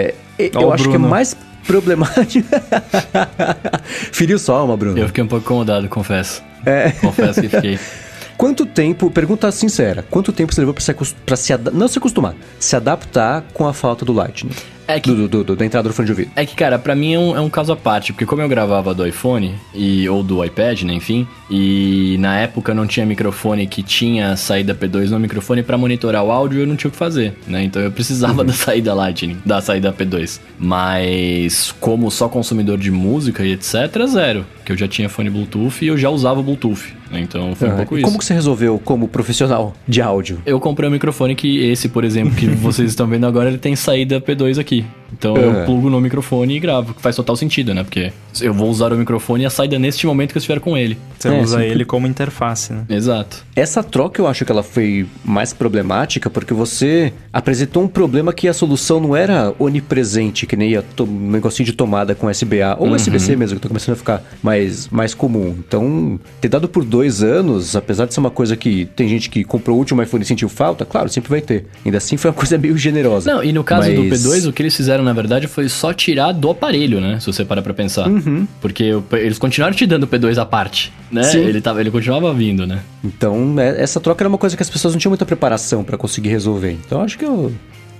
Ó eu acho que é Bruno. mais problemático. feriu sua alma, Bruno. Eu fiquei um pouco incomodado, confesso. É. Confesso que fiquei. Quanto tempo, pergunta sincera, quanto tempo você levou pra se, pra se não se acostumar, se adaptar com a falta do Lightning? É, que- do, do- do- da entrada do fone de ouvido. É que, cara, pra mim é um, é um caso à parte, porque como eu gravava do iPhone e, ou do iPad, né, enfim, e na época não tinha microfone que tinha saída P2 no microfone pra monitorar o áudio, eu não tinha o que fazer, né? Então eu precisava da saída Lightning, da saída P2. Mas como só consumidor de música e etc, zero, que eu já tinha fone Bluetooth e eu já usava Bluetooth, né? Então foi um pouco isso. como que você resolveu como profissional de áudio? Eu comprei um microfone que esse, por exemplo, que vocês estão vendo agora, ele tem saída P2 aqui. Bye. Então eu É. plugo no microfone e gravo, que faz total sentido, né? Porque eu vou usar o microfone e a saída neste momento que eu estiver com ele. Você É, usa sim. ele como interface, né? Exato. Essa troca eu acho que ela foi mais problemática porque você apresentou um problema que a solução não era onipresente, que nem a to- um negocinho de tomada com SBA, ou USB-C mesmo, que tá começando a ficar mais, mais comum. Então, ter dado por dois anos, apesar de ser uma coisa que tem gente que comprou o último iPhone e sentiu falta, claro, sempre vai ter. Ainda assim foi uma coisa meio generosa. Não, e no caso do Mas- P2, o que eles fizeram, na verdade, foi só tirar do aparelho, né? Se você parar pra pensar. Porque o P- eles continuaram te dando o P2 à parte, né? Sim. Ele, tava, ele continuava vindo, né? Então, é- essa troca era uma coisa que as pessoas não tinham muita preparação pra conseguir resolver. Então, acho que eu-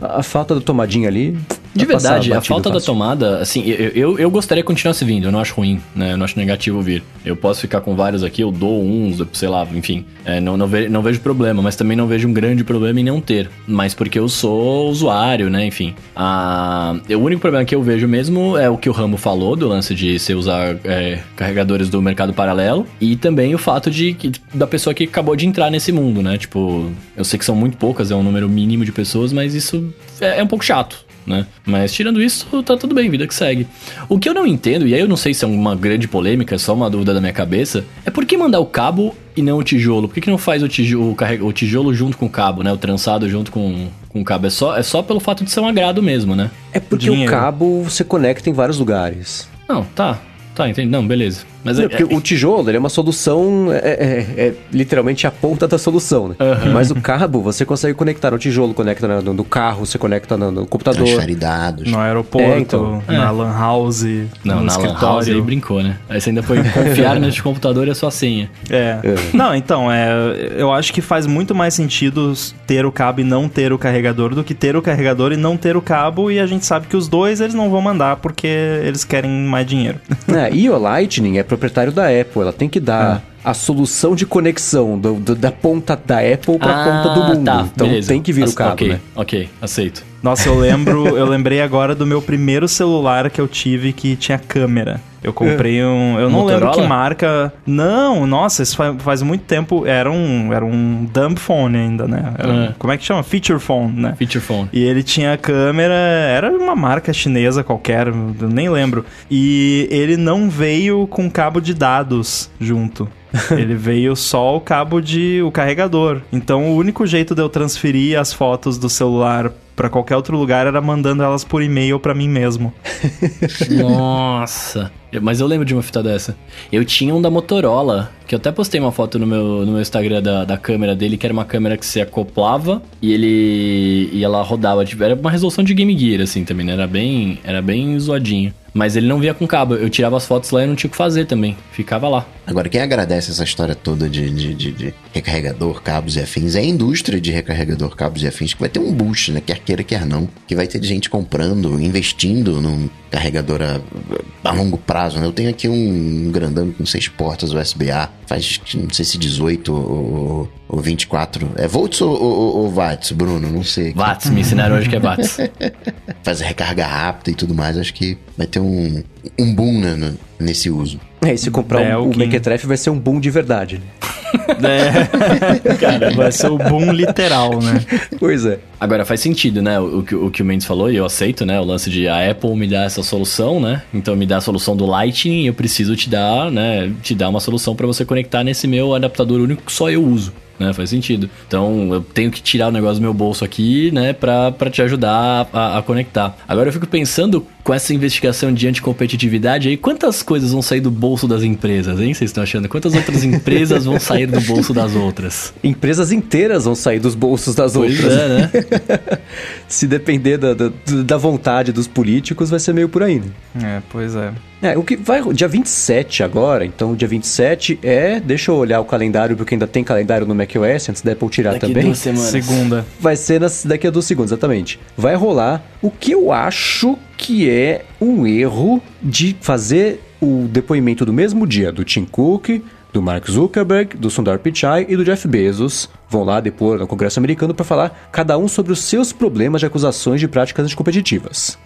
a, a falta da tomadinha ali. De vai passar verdade, a falta da fácil. tomada, assim, eu, eu, eu gostaria que continuasse vindo, eu não acho ruim, né? Eu não acho negativo vir. Eu posso ficar com vários aqui, eu dou uns, sei lá, enfim. É, não, não, ve- não vejo problema, mas também não vejo um grande problema em não ter. Mas porque eu sou usuário, né? Enfim. Ah, o único problema que eu vejo mesmo é o que o Ramo falou, do lance de você usar é, carregadores do mercado paralelo. E também o fato de que- da pessoa que acabou de entrar nesse mundo, né? Tipo, eu sei que são muito poucas, é um número mínimo de pessoas, mas isso é, é um pouco chato né? Mas tirando isso, tá tudo bem, vida que segue. O que eu não entendo, e aí eu não sei se é uma grande polêmica, é só uma dúvida da minha cabeça, é por que mandar o cabo e não o tijolo? Por que, que não faz o tijolo, o, tijolo junto com o cabo, né? O trançado junto com, com o cabo? É só, é só pelo fato de ser um agrado mesmo, né? É porque Dinheiro. o cabo você conecta em vários lugares. Não, tá. Tá, entendi. Não, beleza. Mas Não, é, porque o tijolo ele é uma solução, é, é- é literalmente a ponta da solução, né? Mas o cabo você consegue conectar no tijolo, conecta no, no carro, você conecta no, no computador. Dados. No aeroporto, É, então. na lan house, Não, no na Lan House escritório. ele brincou, né? Aí você ainda foi confiar neste computador e a sua senha. É. Não, então, é, eu acho que faz muito mais sentido ter o cabo e não ter o carregador do que ter o carregador e não ter o cabo. E a gente sabe que os dois eles não vão mandar porque eles querem mais dinheiro. É, e o Lightning é proprietário da Apple, ela tem que dar a solução de conexão do- do- da ponta da Apple pra ponta do mundo. tá, então beleza. tem que vir o Ace- cabo, ok, né? Ok, aceito. Nossa, eu lembro, eu lembrei agora do meu primeiro celular que eu tive que tinha câmera. Eu comprei um. Eu não lembro Motorola? que marca. Não, nossa, isso faz, faz muito tempo. Era um, era um dumb phone ainda, né? Era Ah. Como é que chama? Feature phone, né? Feature phone. E ele tinha câmera, era uma marca chinesa qualquer, eu nem lembro. E ele não veio com cabo de dados junto. ele veio só o cabo de o carregador. Então o único jeito de eu transferir as fotos do celular pra qualquer outro lugar era mandando elas por e-mail pra mim mesmo. Nossa. Mas eu lembro de uma fita dessa. Eu tinha um da Motorola, que eu até postei uma foto no meu, no meu Instagram da, da câmera dele, que era uma câmera que se acoplava e ele. e ela rodava. Tipo, era uma resolução de Game Gear, assim, também, né? Era bem. Era bem zoadinho. Mas ele não via com cabo. Eu tirava as fotos lá e não tinha o que fazer também. Ficava lá. Agora, quem agradece essa história toda de, de, de- de recarregador, cabos e afins é a indústria de recarregador, cabos e afins, que vai ter um boost, né? Quer queira, quer não. Que vai ter gente comprando, investindo num carregador a, a longo prazo, né? Eu tenho aqui um grandão com seis portas USB-A, faz não sei se 18 ou, ou, ou 24. É volts ou, ou, ou watts, Bruno? Não sei. Watts, me ensinaram hoje que é Watts. Faz recarga rápida e tudo mais. Acho que vai ter um, um boom né, nesse uso. É, e se comprar É, um, o Mequetrefe vai ser um boom de verdade. né? É. Cara, vai ser o boom literal, né? Pois é. Agora faz sentido, né? O, o que- o que o Mendes falou, e eu aceito, né? O lance de a Apple me dá essa solução, né? Então me dá a solução do Lightning, eu preciso te dar, né? Te dar uma solução para você conectar nesse meu adaptador único que só eu uso. Né, faz sentido. Então eu tenho que tirar o negócio do meu bolso aqui, né, pra, pra te ajudar a, a conectar. Agora eu fico pensando com essa investigação de anticompetitividade aí, quantas coisas vão sair do bolso das empresas, hein? Vocês estão achando? Quantas outras empresas vão sair do bolso das outras? Empresas inteiras vão sair dos bolsos das Pois outras. é, né? Se depender da, da, da vontade dos políticos, vai ser meio por aí. Né? É, pois é. É, o que vai. Dia 27 agora, então dia 27 é. Deixa eu olhar o calendário, porque ainda tem calendário no macOS, antes da Apple tirar Daqui também. duas semanas. Segunda. Vai ser nas, daqui a duas segundos, exatamente. Vai rolar o que eu acho que é um erro de fazer o depoimento do mesmo dia do Tim Cook, do Mark Zuckerberg, do Sundar Pichai e do Jeff Bezos. Vão lá depor no Congresso americano para falar cada um sobre os seus problemas de acusações de práticas anticompetitivas.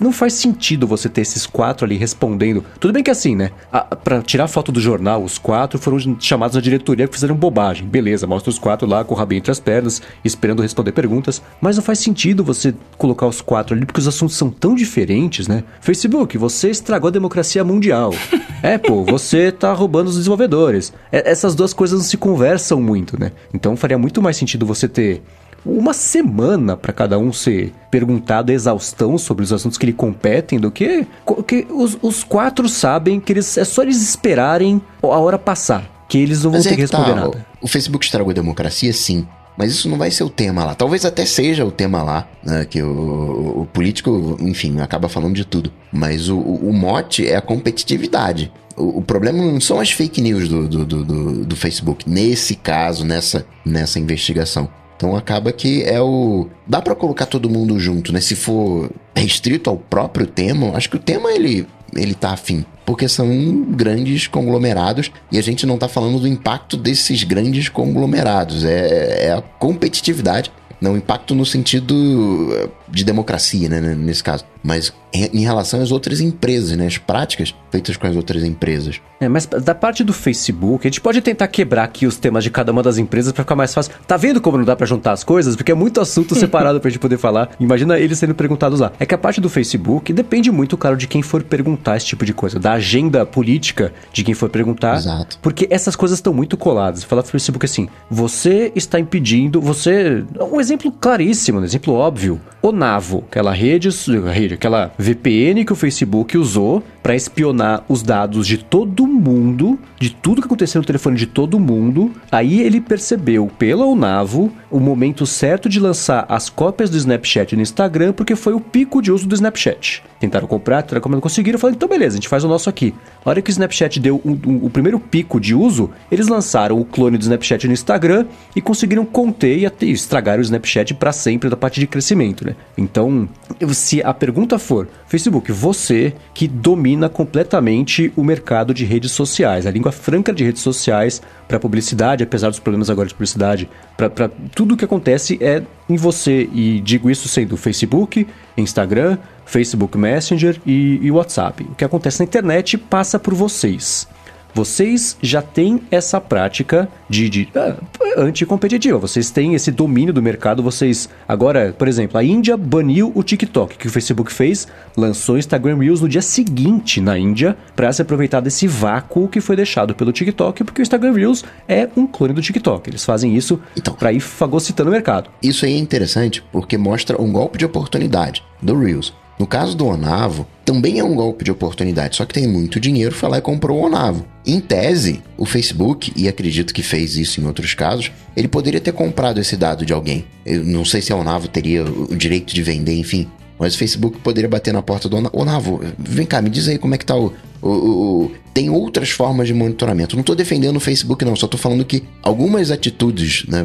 Não faz sentido você ter esses quatro ali respondendo. Tudo bem que assim, né? A, pra tirar foto do jornal, os quatro foram chamados na diretoria que fizeram bobagem. Beleza, mostra os quatro lá com o rabinho entre as pernas, esperando responder perguntas. Mas não faz sentido você colocar os quatro ali, porque os assuntos são tão diferentes, né? Facebook, você estragou a democracia mundial. Apple, você tá roubando os desenvolvedores. Essas duas coisas não se conversam muito, né? Então faria muito mais sentido você ter uma semana para cada um ser perguntado a exaustão sobre os assuntos que lhe competem do que, que os, os quatro sabem que eles é só eles esperarem a hora passar, que eles não vão Mas ter é que que tá, responder o- nada. O Facebook estragou a democracia, sim. Mas isso não vai ser o tema lá. Talvez até seja o tema lá, né? Que o, o político, enfim, acaba falando de tudo. Mas o, o- mote é a competitividade. O, o problema não são as fake news do, do, do, do- Facebook, nesse caso, nessa, nessa investigação. Então acaba que é o. Dá pra colocar todo mundo junto, né? Se for restrito ao próprio tema, acho que o tema ele, ele tá afim. Porque são grandes conglomerados e a gente não tá falando do impacto desses grandes conglomerados. É, é a competitividade. Não, impacto no sentido de democracia, né, n- nesse caso. Mas em relação às outras empresas, né? As práticas feitas com as outras empresas. É, mas da parte do Facebook, a gente pode tentar quebrar aqui os temas de cada uma das empresas pra ficar mais fácil. Tá vendo como não dá pra juntar as coisas? Porque é muito assunto separado pra gente poder falar. Imagina eles sendo perguntados lá. É que a parte do Facebook depende muito, claro, de quem for perguntar esse tipo de coisa, da agenda política de quem for perguntar. Exato. Porque essas coisas estão muito coladas. Falar pro Facebook assim: você está impedindo, você. Um exemplo claríssimo, um exemplo óbvio. O Navo, aquela rede, rede aquela VPN que o Facebook usou para espionar os dados de todo mundo, de tudo que aconteceu no telefone de todo mundo. Aí ele percebeu, pela Unavo, o momento certo de lançar as cópias do Snapchat no Instagram, porque foi o pico de uso do Snapchat. Tentaram comprar, tentaram comprar, não conseguiram. Falaram, então beleza, a gente faz o nosso aqui. A hora que o Snapchat deu um- um- o primeiro pico de uso, eles lançaram o clone do Snapchat no Instagram e conseguiram conter e até estragar o Snapchat para sempre da parte de crescimento, né? Então, se a pergunta for, Facebook, você que domina completamente o mercado de redes sociais, a língua franca de redes sociais para publicidade, apesar dos problemas agora de publicidade, para tudo que acontece é em você e digo isso sendo Facebook, Instagram, Facebook Messenger e, e WhatsApp. O que acontece na internet passa por vocês. Vocês já têm essa prática de, de ah, anticompetitiva. Vocês têm esse domínio do mercado. Vocês agora, por exemplo, a Índia baniu o TikTok. O que o Facebook fez? Lançou o Instagram Reels no dia seguinte na Índia para se aproveitar desse vácuo que foi deixado pelo TikTok, porque o Instagram Reels é um clone do TikTok. Eles fazem isso Então. para ir fagocitando o mercado. Isso aí é interessante porque mostra um golpe de oportunidade do Reels. No caso do Onavo, também é um golpe de oportunidade, só que tem muito dinheiro, foi lá e comprou o Onavo. Em tese, o Facebook, e acredito que fez isso em outros casos, ele poderia ter comprado esse dado de alguém. Eu não sei se a Onavo teria o direito de vender, enfim. Mas o Facebook poderia bater na porta do Ona- Onavo. Vem cá, me diz aí como é que tá o. o- o- Tem outras formas de monitoramento. Não tô defendendo o Facebook, não. Só tô falando que algumas atitudes, né?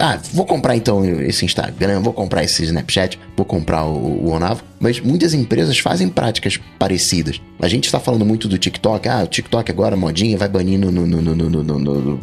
Ah, vou comprar então esse Instagram, vou comprar esse Snapchat, vou comprar o, o Onavo. Mas muitas empresas fazem práticas parecidas. A gente está falando muito do TikTok. Ah, o TikTok agora, modinha, vai no, no, no, no- no-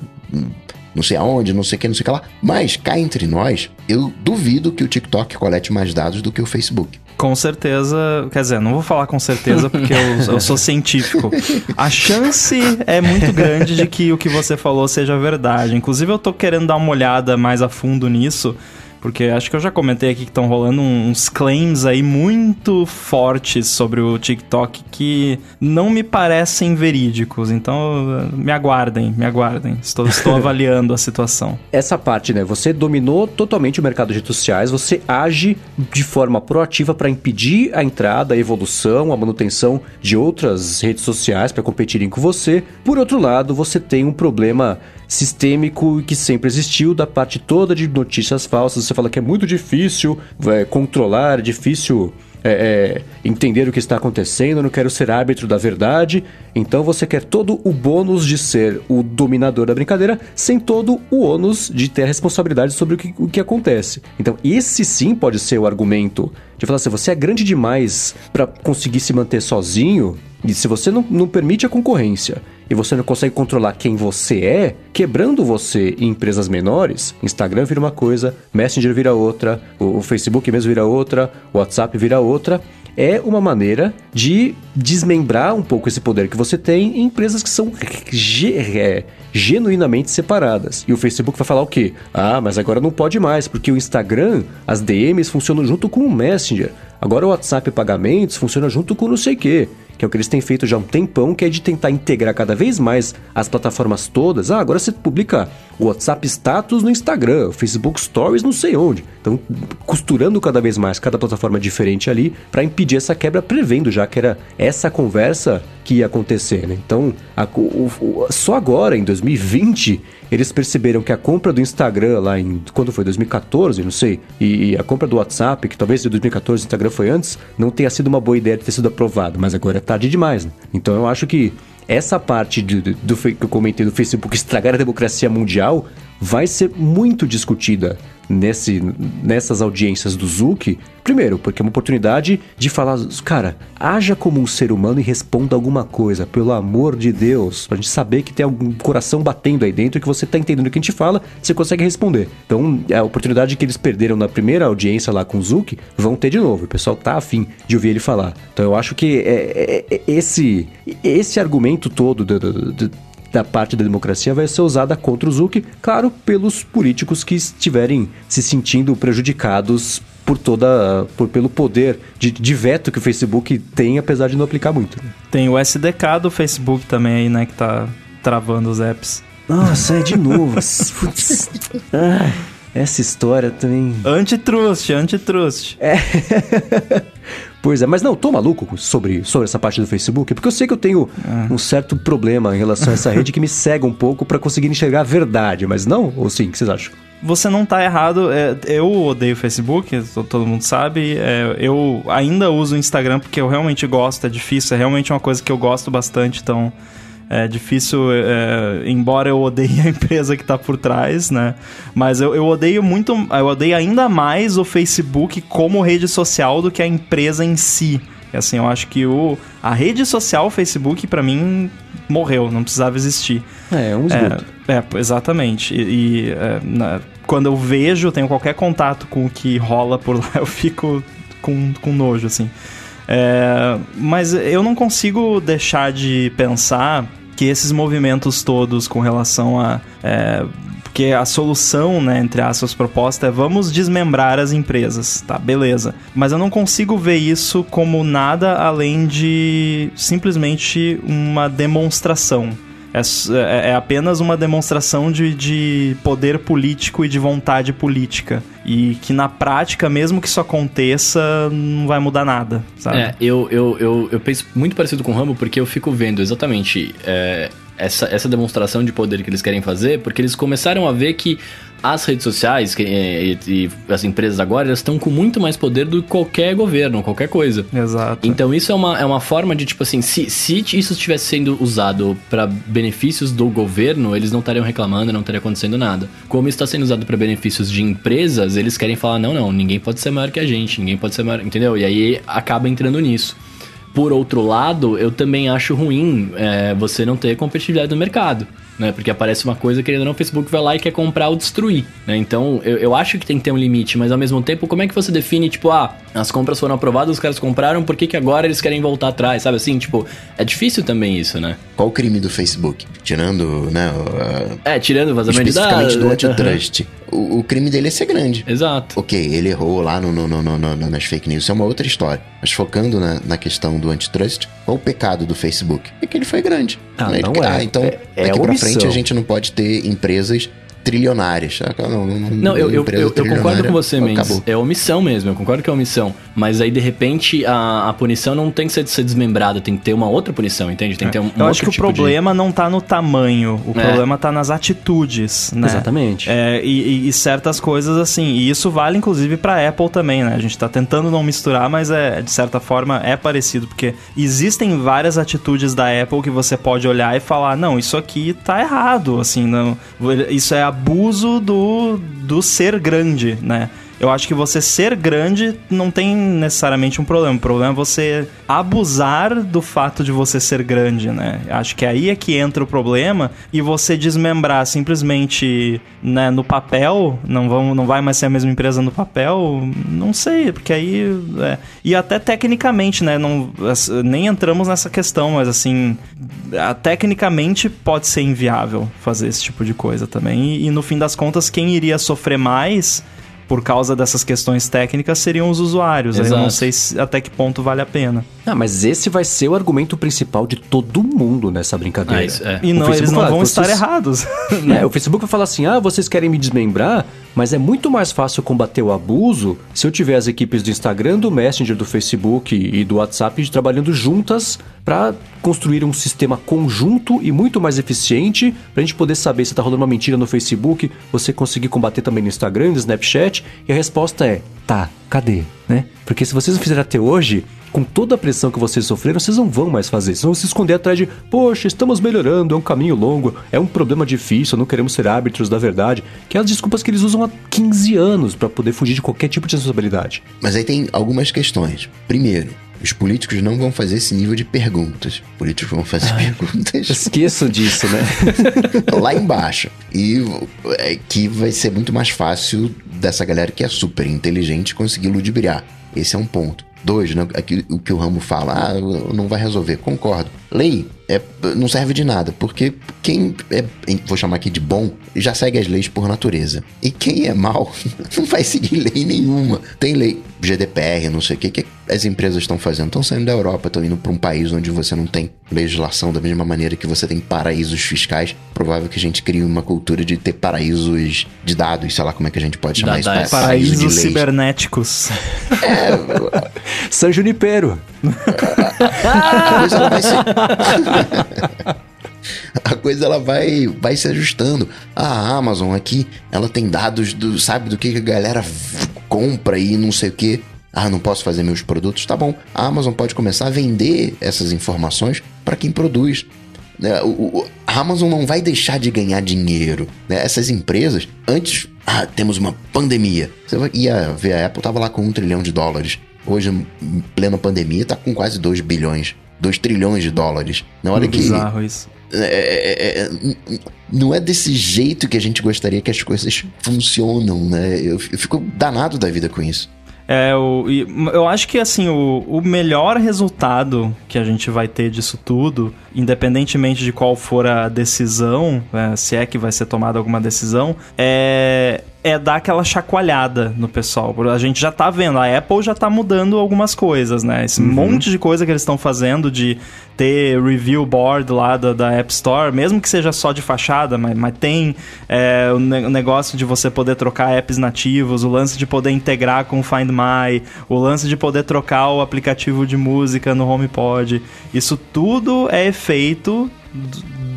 não sei aonde, não sei o que, não sei o que lá. Mas cá entre nós, eu duvido que o TikTok colete mais dados do que o Facebook. Com certeza, quer dizer, não vou falar com certeza porque eu, eu sou científico. A chance é muito grande de que o que você falou seja verdade. Inclusive, eu tô querendo dar uma olhada mais a fundo nisso, porque acho que eu já comentei aqui que estão rolando uns claims aí muito fortes sobre o TikTok que não me parecem verídicos. Então, me aguardem, me aguardem. Estou, estou avaliando a situação. essa parte, né? Você dominou totalmente o mercado de redes sociais, você age de forma proativa para impedir a entrada, a evolução, a manutenção de outras redes sociais para competirem com você. Por outro lado, você tem um problema sistêmico que sempre existiu da parte toda de notícias falsas. Você fala que é muito difícil é, controlar, é difícil é, é, entender o que está acontecendo, não quero ser árbitro da verdade. Então você quer todo o bônus de ser o dominador da brincadeira, sem todo o ônus de ter a responsabilidade sobre o que, o que acontece. Então, esse sim pode ser o argumento de falar assim: você é grande demais para conseguir se manter sozinho, e se você não, não permite a concorrência e você não consegue controlar quem você é, quebrando você em empresas menores, Instagram vira uma coisa, Messenger vira outra, o, Facebook mesmo vira outra, o WhatsApp vira outra é uma maneira de desmembrar um pouco esse poder que você tem em empresas que são ge é, genuinamente separadas. E o Facebook vai falar o quê? Ah, mas agora não pode mais, porque o Instagram, as DMs funcionam junto com o Messenger. Agora o WhatsApp pagamentos funciona junto com não sei o quê que é o que eles têm feito já há um tempão, que é de tentar integrar cada vez mais as plataformas todas. Ah, agora você publica o WhatsApp Status no Instagram, o Facebook Stories não sei onde. Então, costurando cada vez mais cada plataforma diferente ali para impedir essa quebra, prevendo já que era essa conversa que ia acontecer. Né? Então, a, o, o, só agora, em 2020, eles perceberam que a compra do Instagram lá em. Quando foi? 2014, não sei. E, e a compra do WhatsApp, que talvez de 2014 o Instagram foi antes, não tenha sido uma boa ideia de ter sido aprovado. Mas agora é tarde demais. Né? Então eu acho que essa parte do, do, do, que eu comentei do Facebook estragar a democracia mundial vai ser muito discutida nesse, nessas audiências do Zuki, primeiro, porque é uma oportunidade de falar, cara, haja como um ser humano e responda alguma coisa, pelo amor de Deus, pra gente saber que tem algum coração batendo aí dentro que você tá entendendo o que a gente fala, você consegue responder. Então, é a oportunidade que eles perderam na primeira audiência lá com o Zuki, vão ter de novo. O pessoal tá afim de ouvir ele falar. Então, eu acho que é, é, é esse, esse argumento todo do, do, do da parte da democracia vai ser usada contra o Zuck, claro, pelos políticos que estiverem se sentindo prejudicados por toda por, pelo poder de, de veto que o Facebook tem, apesar de não aplicar muito. Tem o SDK do Facebook também aí, né, que tá travando os apps. Nossa, é de novo. Ai, essa história também. Antitrust, antitrust. É. Pois é, mas não, tô maluco sobre, sobre essa parte do Facebook, porque eu sei que eu tenho é. um certo problema em relação a essa rede que me cega um pouco para conseguir enxergar a verdade, mas não? Ou sim, o que vocês acham? Você não tá errado. É, eu odeio o Facebook, todo mundo sabe. É, eu ainda uso o Instagram porque eu realmente gosto, é difícil, é realmente uma coisa que eu gosto bastante, então é difícil, é, embora eu odeie a empresa que está por trás, né? Mas eu, eu odeio muito, eu odeio ainda mais o Facebook como rede social do que a empresa em si. Assim, eu acho que o, a rede social Facebook, para mim, morreu, não precisava existir. É, é um esgoto. É, é exatamente. E, e é, na, quando eu vejo, tenho qualquer contato com o que rola por lá, eu fico com, com nojo, assim. É, mas eu não consigo deixar de pensar que esses movimentos todos com relação a. É, porque a solução, né, entre aspas, proposta é vamos desmembrar as empresas, tá? Beleza. Mas eu não consigo ver isso como nada além de simplesmente uma demonstração. É, é, é apenas uma demonstração de, de poder político e de vontade política. E que na prática, mesmo que isso aconteça, não vai mudar nada, sabe? É, eu, eu, eu, eu penso muito parecido com o Rambo, porque eu fico vendo exatamente é, essa, essa demonstração de poder que eles querem fazer, porque eles começaram a ver que as redes sociais que, e, e, as empresas agora elas estão com muito mais poder do que qualquer governo, qualquer coisa. Exato. Então isso é uma, é uma forma de, tipo assim, se, se isso estivesse sendo usado para benefícios do governo, eles não estariam reclamando, não estaria acontecendo nada. Como está sendo usado para benefícios de empresas, eles querem falar: não, não, ninguém pode ser maior que a gente, ninguém pode ser maior, entendeu? E aí acaba entrando nisso. Por outro lado, eu também acho ruim é, você não ter competitividade no mercado né? Porque aparece uma coisa querendo ou não, o Facebook vai lá e quer comprar ou destruir, né? Então, eu, eu acho que tem que ter um limite, mas ao mesmo tempo, como é que você define, tipo, ah, as compras foram aprovadas, os caras compraram, por que, que agora eles querem voltar atrás, sabe assim? Tipo, é difícil também isso, né? Qual o crime do Facebook? Tirando, né? Uh, é, tirando o vazamento de dados. Especificamente do antitrust. Uhum. O, o, crime dele é ser grande. Exato. Ok, ele errou lá no, no, no, no, nas fake news, isso é uma outra história. Mas focando na, na questão do antitrust, qual o pecado do Facebook? É que ele foi grande. Ah, né? não é. Ah, então, é, é daqui pra frente a gente não pode ter empresas trilionárias. Não, não eu, eu, eu, eu concordo com você, Mendes. Acabou. É omissão mesmo, eu concordo que é omissão. Mas aí, de repente, a, a punição não tem que ser, ser desmembrada, tem que ter uma outra punição, entende? Tem que ter um, um Eu acho que tipo o problema de... não tá no tamanho, o é. problema tá nas atitudes, né? Exatamente. É, e, e, certas coisas assim. E isso vale, inclusive, pra Apple também, né? A gente tá tentando não misturar, mas é, de certa forma é parecido, porque existem várias atitudes da Apple que você pode olhar e falar, não, isso aqui tá errado, assim, não, isso é abuso do, do ser grande, né? Eu acho que você ser grande não tem necessariamente um problema. O problema é você abusar do fato de você ser grande, né? Acho que aí é que entra o problema e você desmembrar simplesmente né, no papel, não, vão, não vai mais ser a mesma empresa no papel, não sei, porque aí. É, e até tecnicamente, né? Não, nem entramos nessa questão, mas assim, tecnicamente pode ser inviável fazer esse tipo de coisa também. E, e no fim das contas, quem iria sofrer mais por causa dessas questões técnicas seriam os usuários. Aí eu não sei se, até que ponto vale a pena. Ah, mas esse vai ser o argumento principal de todo mundo nessa brincadeira. Ah, isso, é. E não, eles não vão vocês... estar errados. É, o Facebook vai falar assim: ah, vocês querem me desmembrar, mas é muito mais fácil combater o abuso se eu tiver as equipes do Instagram, do Messenger, do Facebook e do WhatsApp trabalhando juntas para construir um sistema conjunto e muito mais eficiente para a gente poder saber se está rolando uma mentira no Facebook, você conseguir combater também no Instagram, no Snapchat. E a resposta é: tá, cadê? Né? Porque se vocês não fizerem até hoje, com toda a pressão que vocês sofreram, vocês não vão mais fazer. Vocês vão se esconder atrás de, poxa, estamos melhorando, é um caminho longo, é um problema difícil, não queremos ser árbitros da verdade. Que é as desculpas que eles usam há 15 anos para poder fugir de qualquer tipo de responsabilidade. Mas aí tem algumas questões. Primeiro, os políticos não vão fazer esse nível de perguntas. Os políticos vão fazer Ai, perguntas. Esqueço disso, né? Lá embaixo. E é, que vai ser muito mais fácil dessa galera que é super inteligente conseguir ludibriar. Esse é um ponto. Dois, né, aqui, o que o Ramo fala, ah, não vai resolver. Concordo. Lei é, não serve de nada, porque quem é, vou chamar aqui de bom, já segue as leis por natureza. E quem é mal, não vai seguir lei nenhuma. Tem lei, GDPR, não sei o que, que as empresas estão fazendo. Estão saindo da Europa, estão indo para um país onde você não tem legislação, da mesma maneira que você tem paraísos fiscais. Provável que a gente crie uma cultura de ter paraísos de dados, sei lá como é que a gente pode chamar da, isso. Da, paraísos cibernéticos. É. San Junipero. a coisa ela vai se... a coisa ela vai, vai se ajustando. A Amazon aqui, ela tem dados do, sabe, do que a galera compra e não sei o que. Ah, não posso fazer meus produtos? Tá bom. A Amazon pode começar a vender essas informações para quem produz. Né? A Amazon não vai deixar de ganhar dinheiro. Né? Essas empresas, antes, ah, temos uma pandemia. Você ia ver a Apple tava lá com um trilhão de dólares. Hoje, em plena pandemia, tá com quase 2 bilhões. 2 trilhões de dólares. Não, olha que. Bizarro isso. É, é, é, é não é desse jeito que a gente gostaria que as coisas funcionam, né? Eu, eu fico danado da vida com isso. É, o, eu acho que assim, o, o melhor resultado que a gente vai ter disso tudo, independentemente de qual for a decisão, é, se é que vai ser tomada alguma decisão, é, é dar aquela chacoalhada no pessoal. A gente já tá vendo, a Apple já tá mudando algumas coisas, né? Esse uhum. monte de coisa que eles estão fazendo de ter review board lá da, da, App Store, mesmo que seja só de fachada, mas, mas tem é, o, ne negócio de você poder trocar apps nativos, o lance de poder integrar com o Find My, o lance de poder trocar o aplicativo de música no HomePod. Isso tudo é efeito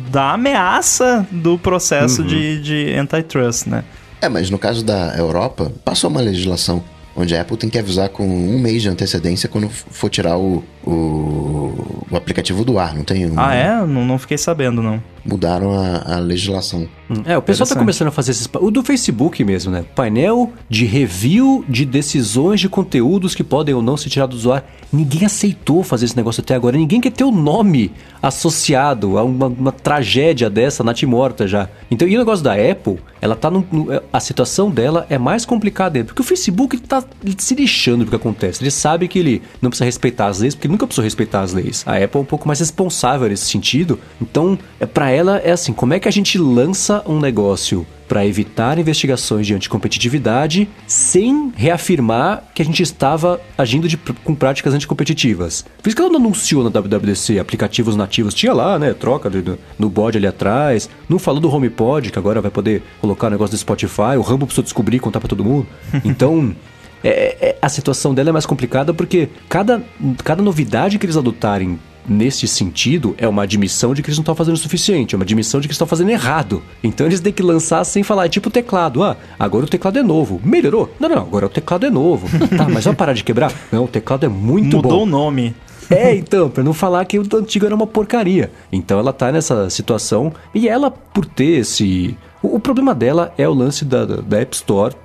da ameaça do processo uhum. de, de antitrust, né? É, mas no caso da Europa, passou uma legislação onde a Apple tem que avisar com um mês de antecedência quando for tirar o, o, o aplicativo do ar, não tem? Um, ah, é? Não, não fiquei sabendo, não. Mudaram a, a legislação. Hum. É, o pessoal tá começando a fazer esses. O do Facebook mesmo, né? Painel de review de decisões de conteúdos que podem ou não ser tirados do ar. Ninguém aceitou fazer esse negócio até agora. Ninguém quer ter o nome associado a uma, uma tragédia dessa, natimorta já. Então, e o negócio da Apple, ela tá no, no, A situação dela é mais complicada porque o Facebook tá se lixando do que acontece. Ele sabe que ele não precisa respeitar as leis, porque ele nunca precisou respeitar as leis. A Apple é um pouco mais responsável nesse sentido. Então, é, para ela é assim, como é que a gente lança um negócio para evitar investigações de anticompetitividade sem reafirmar que a gente estava agindo de, com práticas anticompetitivas. Por isso que ela não anunciou na WWDC aplicativos nativos. Tinha lá, né? Troca no, no bode ali atrás. Não falou do HomePod, que agora vai poder colocar o negócio do Spotify. O Rambo precisou descobrir e contar para todo mundo. Então. É, é, a situação dela é mais complicada porque cada, cada novidade que eles adotarem nesse sentido, é uma admissão de que eles não estão fazendo o suficiente, é uma admissão de que estão fazendo errado. Então eles têm que lançar sem falar, é tipo o teclado. Ah, agora o teclado é novo. Melhorou? Não, não, agora o teclado é novo. tá, mas vai parar de quebrar? Não, o teclado é muito Mudou bom. Mudou o nome. É, então, pra não falar que o antigo era uma porcaria. Então ela tá nessa situação e ela, por ter esse. O, o problema dela é o lance da, da App Store,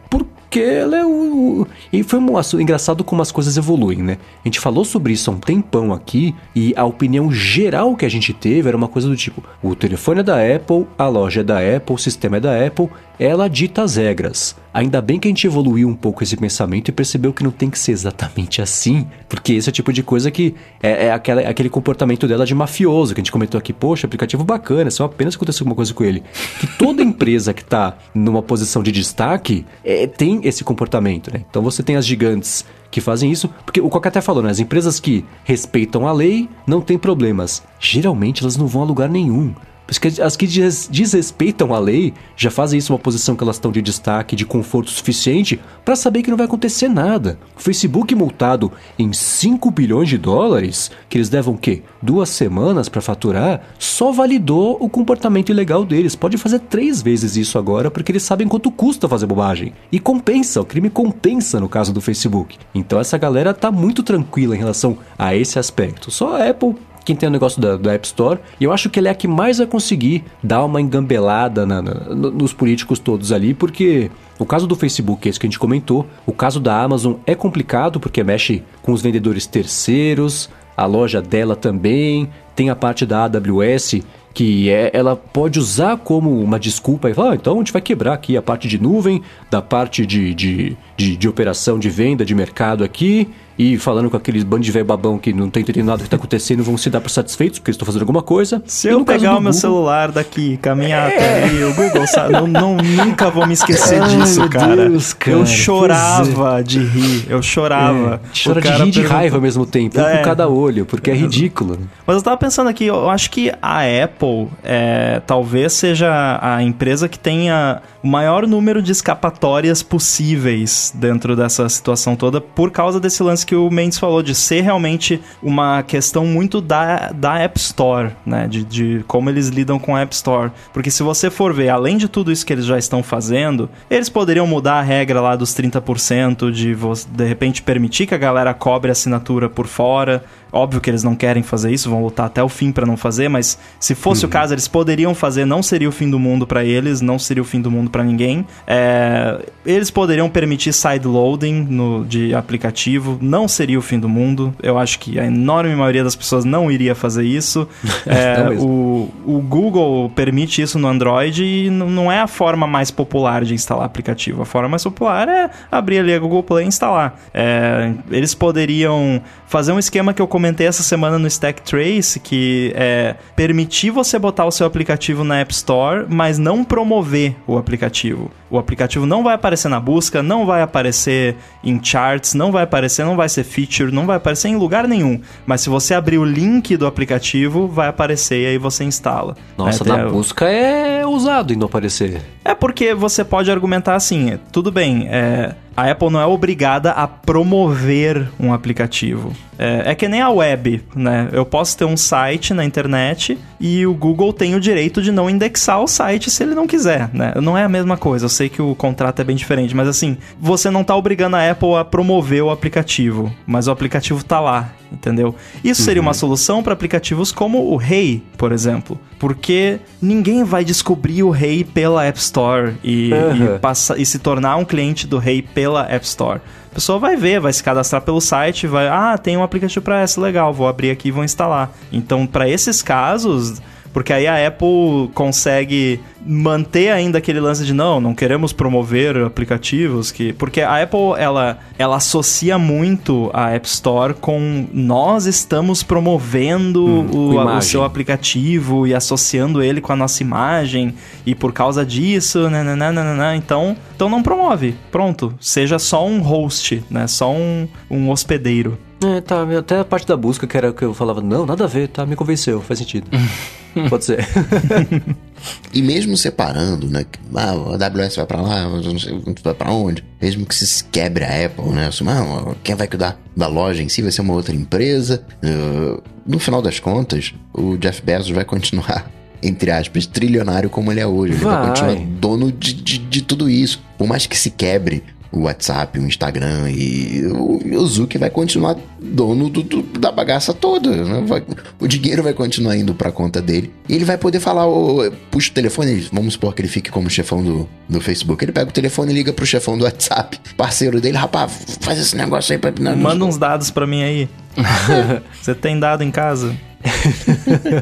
porque ela é o. E foi um engraçado como as coisas evoluem, né? A gente falou sobre isso há um tempão aqui e a opinião geral que a gente teve era uma coisa do tipo: o telefone é da Apple, a loja é da Apple, o sistema é da Apple, ela dita as regras. Ainda bem que a gente evoluiu um pouco esse pensamento e percebeu que não tem que ser exatamente assim, porque esse é o tipo de coisa que é, é aquela, aquele comportamento dela de mafioso, que a gente comentou aqui, poxa, aplicativo bacana, só apenas aconteceu alguma coisa com ele. Que toda empresa que está numa posição de destaque é, tem esse comportamento, né? Então você tem as gigantes que fazem isso, porque o Coca até falou, né? As empresas que respeitam a lei não tem problemas. Geralmente elas não vão a lugar nenhum. As que desrespeitam a lei já fazem isso uma posição que elas estão de destaque, de conforto suficiente para saber que não vai acontecer nada. O Facebook multado em 5 bilhões de dólares, que eles levam quê? Duas semanas para faturar, só validou o comportamento ilegal deles. Pode fazer três vezes isso agora porque eles sabem quanto custa fazer bobagem. E compensa, o crime compensa no caso do Facebook. Então essa galera tá muito tranquila em relação a esse aspecto. Só a Apple quem tem o negócio da, da, App Store. E eu acho que ele é a que mais vai conseguir dar uma engambelada na, na, nos políticos todos ali, porque o caso do Facebook, esse que a gente comentou, o caso da Amazon é complicado porque mexe com os vendedores terceiros, a loja dela também, tem a parte da AWS que é, ela pode usar como uma desculpa e falar, ah, então a gente vai quebrar aqui a parte de nuvem, da parte de, de, de, de operação de venda, de mercado aqui, e falando com aqueles bando de velho babão que não tá entendendo nada do que tá acontecendo, vão se dar por satisfeitos porque estão fazendo alguma coisa. Se eu pegar o meu Google... celular daqui, caminhar é. até ali, o Google, sabe? Não, não, nunca vou me esquecer Ai, disso, cara. Deus, cara. Eu chorava de rir, eu chorava. É, chora de rir e de raiva ao mesmo tempo, um é. com cada olho, porque é ridículo. Mas eu tava pensando aqui, eu acho que a Apple é, talvez seja a empresa que tenha o maior número de escapatórias possíveis dentro dessa situação toda por causa desse lance que o Mendes falou, de ser realmente uma questão muito da, da App Store, né? De, de como eles lidam com a App Store. Porque se você for ver, além de tudo isso que eles já estão fazendo, eles poderiam mudar a regra lá dos 30%, de de repente permitir que a galera cobre assinatura por fora. Óbvio que eles não querem fazer isso, vão lutar até o fim para não fazer, mas se fosse uhum. o caso, eles poderiam fazer, não seria o fim do mundo para eles, não seria o fim do mundo para ninguém. É, eles poderiam permitir sideloading no, de aplicativo, não seria o fim do mundo. Eu acho que a enorme maioria das pessoas não iria fazer isso. É, o, o Google permite isso no Android e não é a forma mais popular de instalar aplicativo. A forma mais popular é abrir ali a Google Play e instalar. É, eles poderiam fazer um esquema que eu comentei essa semana no Stack Trace, que é permitir você botar o seu aplicativo na App Store, mas não promover o aplicativo. O aplicativo não vai aparecer na busca, não vai aparecer em charts, não vai aparecer, não vai ser feature, não vai aparecer em lugar nenhum. Mas se você abrir o link do aplicativo, vai aparecer e aí você instala. Nossa, é, na busca é usado em não aparecer. É porque você pode argumentar assim, tudo bem, é, a Apple não é obrigada a promover um aplicativo. É, é, que nem a web, né? Eu posso ter um site na internet e o Google tem o direito de não indexar o site se ele não quiser, né? Não é a mesma coisa, eu sei que o contrato é bem diferente, mas assim, você não tá obrigando a Apple a promover o aplicativo, mas o aplicativo tá lá, entendeu? Isso seria uhum. uma solução para aplicativos como o Hey, por exemplo, porque ninguém vai descobrir o Hey pela App Store e, uhum. e, passa, e se tornar um cliente do Hey pela App Store. A pessoa vai ver, vai se cadastrar pelo site, vai, ah, tem um aplicativo para essa, legal, vou abrir aqui e vou instalar. Então, para esses casos, Porque aí a Apple consegue manter ainda aquele lance de não, não queremos promover aplicativos que porque a Apple ela ela associa muito a App Store com nós estamos promovendo Hum, o, o seu aplicativo e associando ele com a nossa imagem e por causa disso, nananana, então então não promove. Pronto, seja só um host, né? Só um, um hospedeiro. É, tá, até a parte da busca que era que eu falava, não, nada a ver, tá, me convenceu, faz sentido. Pode ser. E mesmo separando, né? que, Ah, a AWS vai pra lá, não sei, vai pra onde. Mesmo que se quebre a Apple, né? Assim, ah, quem vai cuidar da loja em si vai ser uma outra empresa. Uh, no final das contas, o Jeff Bezos vai continuar, entre aspas, trilionário como ele é hoje. Ele vai, Vai. continuar dono de, de, de tudo isso. Por mais que se quebre o WhatsApp, o Instagram e o, o Zuck vai continuar dono do, do- da bagaça toda. né? Vai- o dinheiro vai continuar indo pra conta dele. E ele vai poder falar, ô, puxa o telefone, vamos supor que ele fique como chefão do, do Facebook. Ele pega o telefone e liga pro chefão do WhatsApp, parceiro dele, rapaz, faz esse negócio aí pra. não, Manda uns dados pra mim aí. Você tem dado em casa?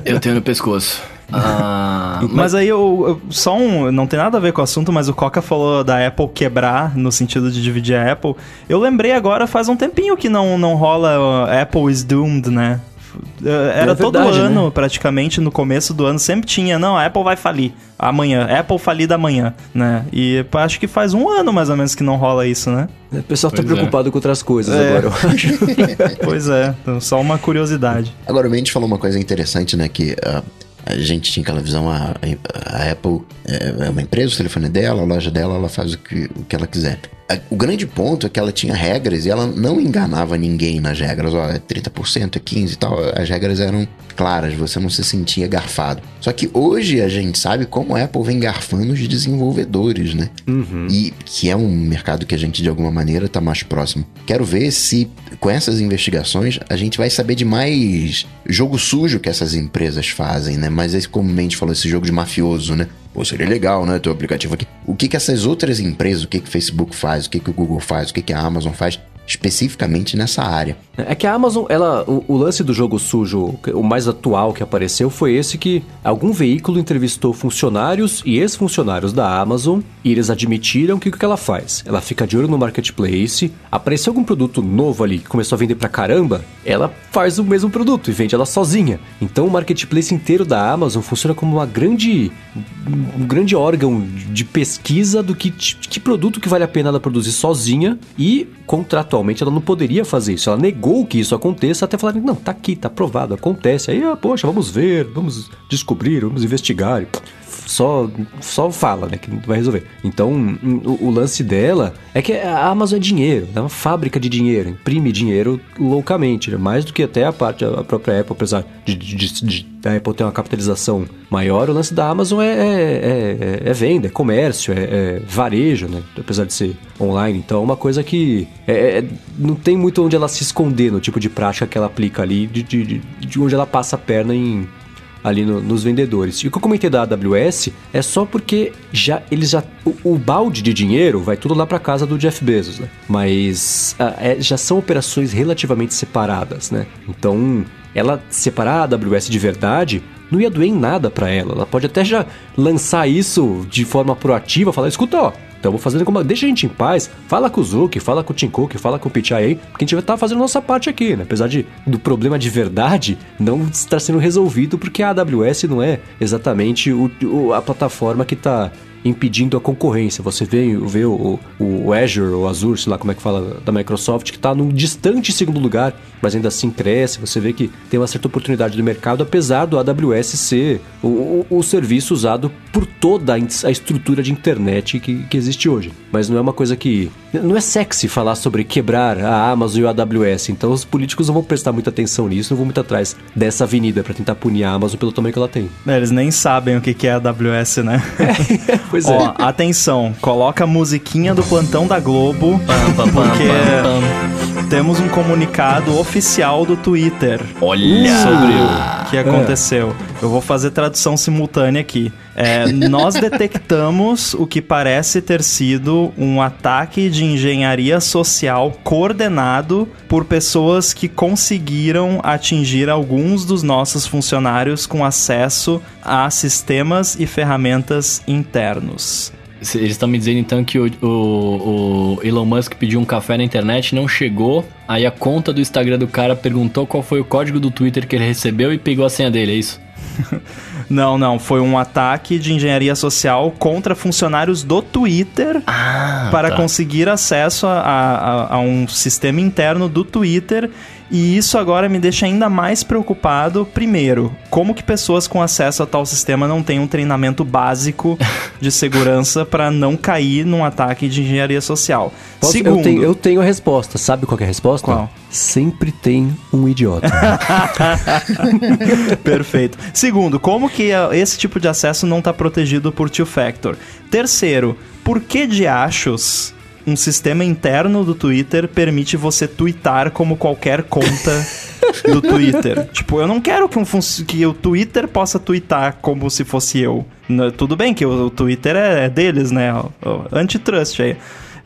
Eu tenho no pescoço. Ah, Mas aí, eu, eu- só um. Não tem nada a ver com o assunto, mas o Coca falou da Apple quebrar no sentido de dividir a Apple. Eu lembrei agora, faz um tempinho que não, não rola uh, Apple is doomed, né? Uh, Era É todo verdade, ano, né? praticamente, no começo do ano, sempre tinha, não, a Apple vai falir amanhã, Apple falida amanhã, né? E acho que faz um ano mais ou menos que não rola isso, né? O pessoal tá Pois é. preocupado com outras coisas É. agora, eu acho. pois é, então, só uma curiosidade. Agora, o Mendes falou uma coisa interessante, né? Que ah, a gente tinha aquela visão, a, a Apple é é uma empresa, o telefone é dela, a loja dela, ela faz o que, o que ela quiser. A- O grande ponto é que ela tinha regras e ela não enganava ninguém nas regras. Ó, é 30%, é 15% e tal. As regras eram claras, você não se sentia garfado. Só que hoje a gente sabe como a Apple vem garfando os desenvolvedores, né? E que é um mercado que a gente, de alguma maneira, está mais próximo. Quero ver se, com essas investigações, a gente vai saber de mais jogo sujo que essas empresas fazem, né? Mas esse, como Mendes falou, esse jogo de mafioso, né? Pô, seria legal, né? Teu aplicativo aqui. O que que essas outras empresas, o que que o Facebook faz, o que que o Google faz, o que que a Amazon faz, especificamente nessa área. É que a Amazon, ela, o, o lance do jogo sujo, o mais atual que apareceu foi esse que algum veículo entrevistou funcionários e ex-funcionários da Amazon e eles admitiram que o que ela faz? Ela fica de olho no marketplace, apareceu algum produto novo ali que começou a vender pra caramba, ela faz o mesmo produto e vende ela sozinha. Então o marketplace inteiro da Amazon funciona como uma grande um grande órgão de pesquisa do que, que produto que vale a pena ela produzir sozinha e contratualmente ela não poderia fazer isso. Ela negou que isso aconteça até falar, não, tá aqui, tá aprovado, acontece. Aí, ah, poxa, vamos ver, vamos descobrir, vamos investigar. Só, só fala, né, que vai resolver. Então, hum, o, o lance dela é que a Amazon é dinheiro, é uma fábrica de dinheiro, imprime dinheiro loucamente, né? mais do que até a parte, a própria Apple, apesar de, de, de- de a Apple ter uma capitalização maior, o lance da Amazon é, é, é- é venda, é comércio, é, é varejo, né? Apesar de ser online. Então é uma coisa que é- é- não tem muito onde ela se esconder no tipo de prática que ela aplica ali, de, de- de onde ela passa a perna em, ali no- nos vendedores. E o que eu comentei da AWS é só porque já eles já o, o balde de dinheiro vai tudo lá para casa do Jeff Bezos, né? Mas ah, é- já são operações relativamente separadas, né? Então ela separar a AWS de verdade não ia doer em nada para ela. Ela pode até já lançar isso de forma proativa, falar, escuta, ó, Estamos fazendo como. Deixa a gente em paz. Fala com o Zuki, fala com o Tim Cook, fala com o Pichai aí, porque a gente vai estar fazendo a nossa parte aqui, né? Apesar de, do problema de verdade não estar sendo resolvido, porque a AWS não é exatamente o, o- a plataforma que está impedindo a concorrência. Você vê, vê o, o Azure, o Azure, sei lá como é que fala, da Microsoft, que está num distante segundo lugar, mas ainda assim cresce. Você vê que tem uma certa oportunidade do mercado, apesar do AWS ser o, o, o serviço usado por toda a estrutura de internet que, que existe hoje. Mas não é uma coisa que. Não é sexy falar sobre quebrar a Amazon e o AWS. Então os políticos não vão prestar muita atenção nisso, não vão muito atrás dessa avenida para tentar punir a Amazon pelo tamanho que ela tem. É, Eles nem sabem o que é a AWS, né? Pois Ó, atenção, coloca a musiquinha do plantão da Globo, porque temos um comunicado oficial do Twitter Olha! sobre o que aconteceu. Eu vou fazer tradução simultânea aqui. É, nós detectamos o que parece ter sido um ataque de engenharia social coordenado por pessoas que conseguiram atingir alguns dos nossos funcionários com acesso a sistemas e ferramentas internos. Eles estão me dizendo então que o, o- o Elon Musk pediu um café na internet, não chegou. Aí a conta do Instagram do cara perguntou qual foi o código do Twitter que ele recebeu e pegou a senha dele, é isso? Não, não, foi um ataque de engenharia social contra funcionários do Twitter Ah, para tá. conseguir acesso a, a- a um sistema interno do Twitter. E isso agora me deixa ainda mais preocupado. Primeiro, como que pessoas com acesso a tal sistema não têm um treinamento básico de segurança para não cair num ataque de engenharia social? Posso- Segundo, eu, tenho, eu tenho a resposta. Sabe qual que é a resposta? Qual? Sempre tem um idiota. Perfeito. Segundo, como que esse tipo de acesso não está protegido por Two Factor? Terceiro, por que de achos um sistema interno do Twitter permite você twittar como qualquer conta do Twitter? tipo, eu não quero que, um que o Twitter possa twittar como se fosse eu. N- Tudo bem que o, o Twitter é, é deles, né? O, o antitrust aí.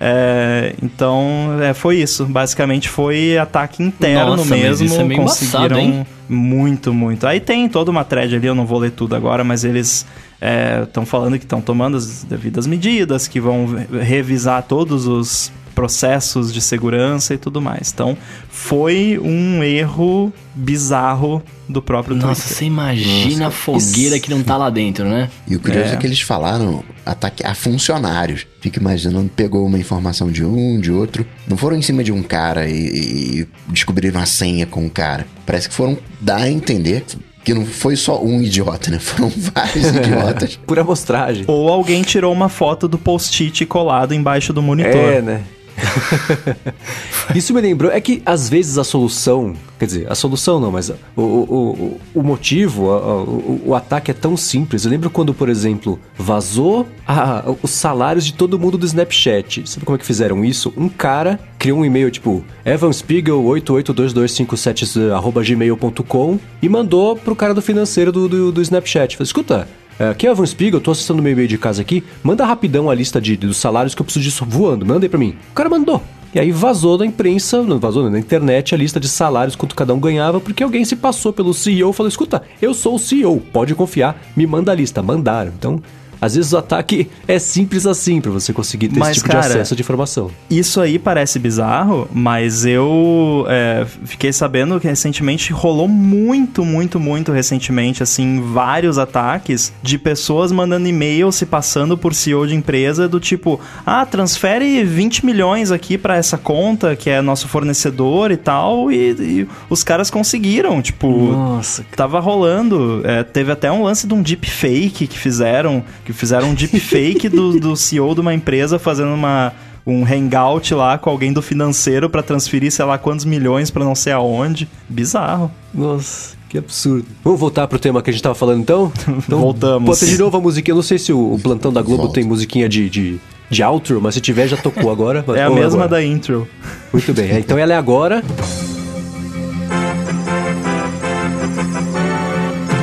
É, então, é, foi isso. Basicamente foi ataque interno Nossa, mas mesmo. isso é meio embaçado, hein? Muito, muito. Aí tem toda uma thread ali, eu não vou ler tudo agora, mas eles estão falando que estão tomando as devidas medidas, que vão re- revisar todos os processos de segurança e tudo mais. Então, foi um erro bizarro do próprio Nossa, Twitter. você imagina a fogueira que não tá lá dentro, né? E o curioso É. é. que eles falaram ataque a funcionários. Fica imaginando, pegou uma informação de um, de outro. Não foram em cima de um cara e, e descobriram a senha com o cara. Parece que foram dar a entender que não foi só um idiota, né? Foram vários idiotas. Por amostragem. Ou alguém tirou uma foto do post-it colado embaixo do monitor. É, né? Isso me lembrou, é que às vezes a solução, quer dizer, a solução não, mas o, o, o, motivo, o, o ataque é tão simples. Eu lembro quando, por exemplo, vazou a- os salários de todo mundo do Snapchat. Sabe como é que fizeram isso? Um cara criou um e-mail tipo evanspiegel882257@gmail.com e mandou pro cara do financeiro do, do, do Snapchat. Falei, escuta, é, Aqui é o Evan Spiegel, eu tô acessando meu e-mail de casa aqui. Manda rapidão a lista de, dos salários que eu preciso disso voando. Manda aí pra mim. O cara mandou. E aí vazou da imprensa, vazou né, na internet a lista de salários quanto cada um ganhava, porque alguém se passou pelo CEO e falou: escuta, eu sou o CEO, pode confiar, me manda a lista. Mandaram. Então, às vezes o ataque é simples assim pra você conseguir ter Mas, esse tipo cara, de acesso de informação. Isso aí parece bizarro, mas eu é, fiquei sabendo que recentemente rolou muito, muito, muito recentemente, assim, vários ataques de pessoas mandando e-mail se passando por CEO de empresa do tipo, ah, transfere 20 milhões aqui pra essa conta que é nosso fornecedor e tal, e, e os caras conseguiram, tipo, Nossa, tava rolando. É, teve até um lance de um deepfake que fizeram. Que fizeram um deepfake do, do CEO de uma empresa fazendo uma, um hangout lá com alguém do financeiro pra transferir, sei lá, quantos milhões pra não sei aonde. Bizarro. Nossa, que absurdo. Vamos voltar pro tema que a gente tava falando então? então Voltamos. Bota de novo a musiquinha. Eu não sei se o, plantão da Globo Volta. tem musiquinha de, de, de outro, mas se tiver já tocou agora. É a mesma agora. da intro. Muito bem. é, Então ela é agora.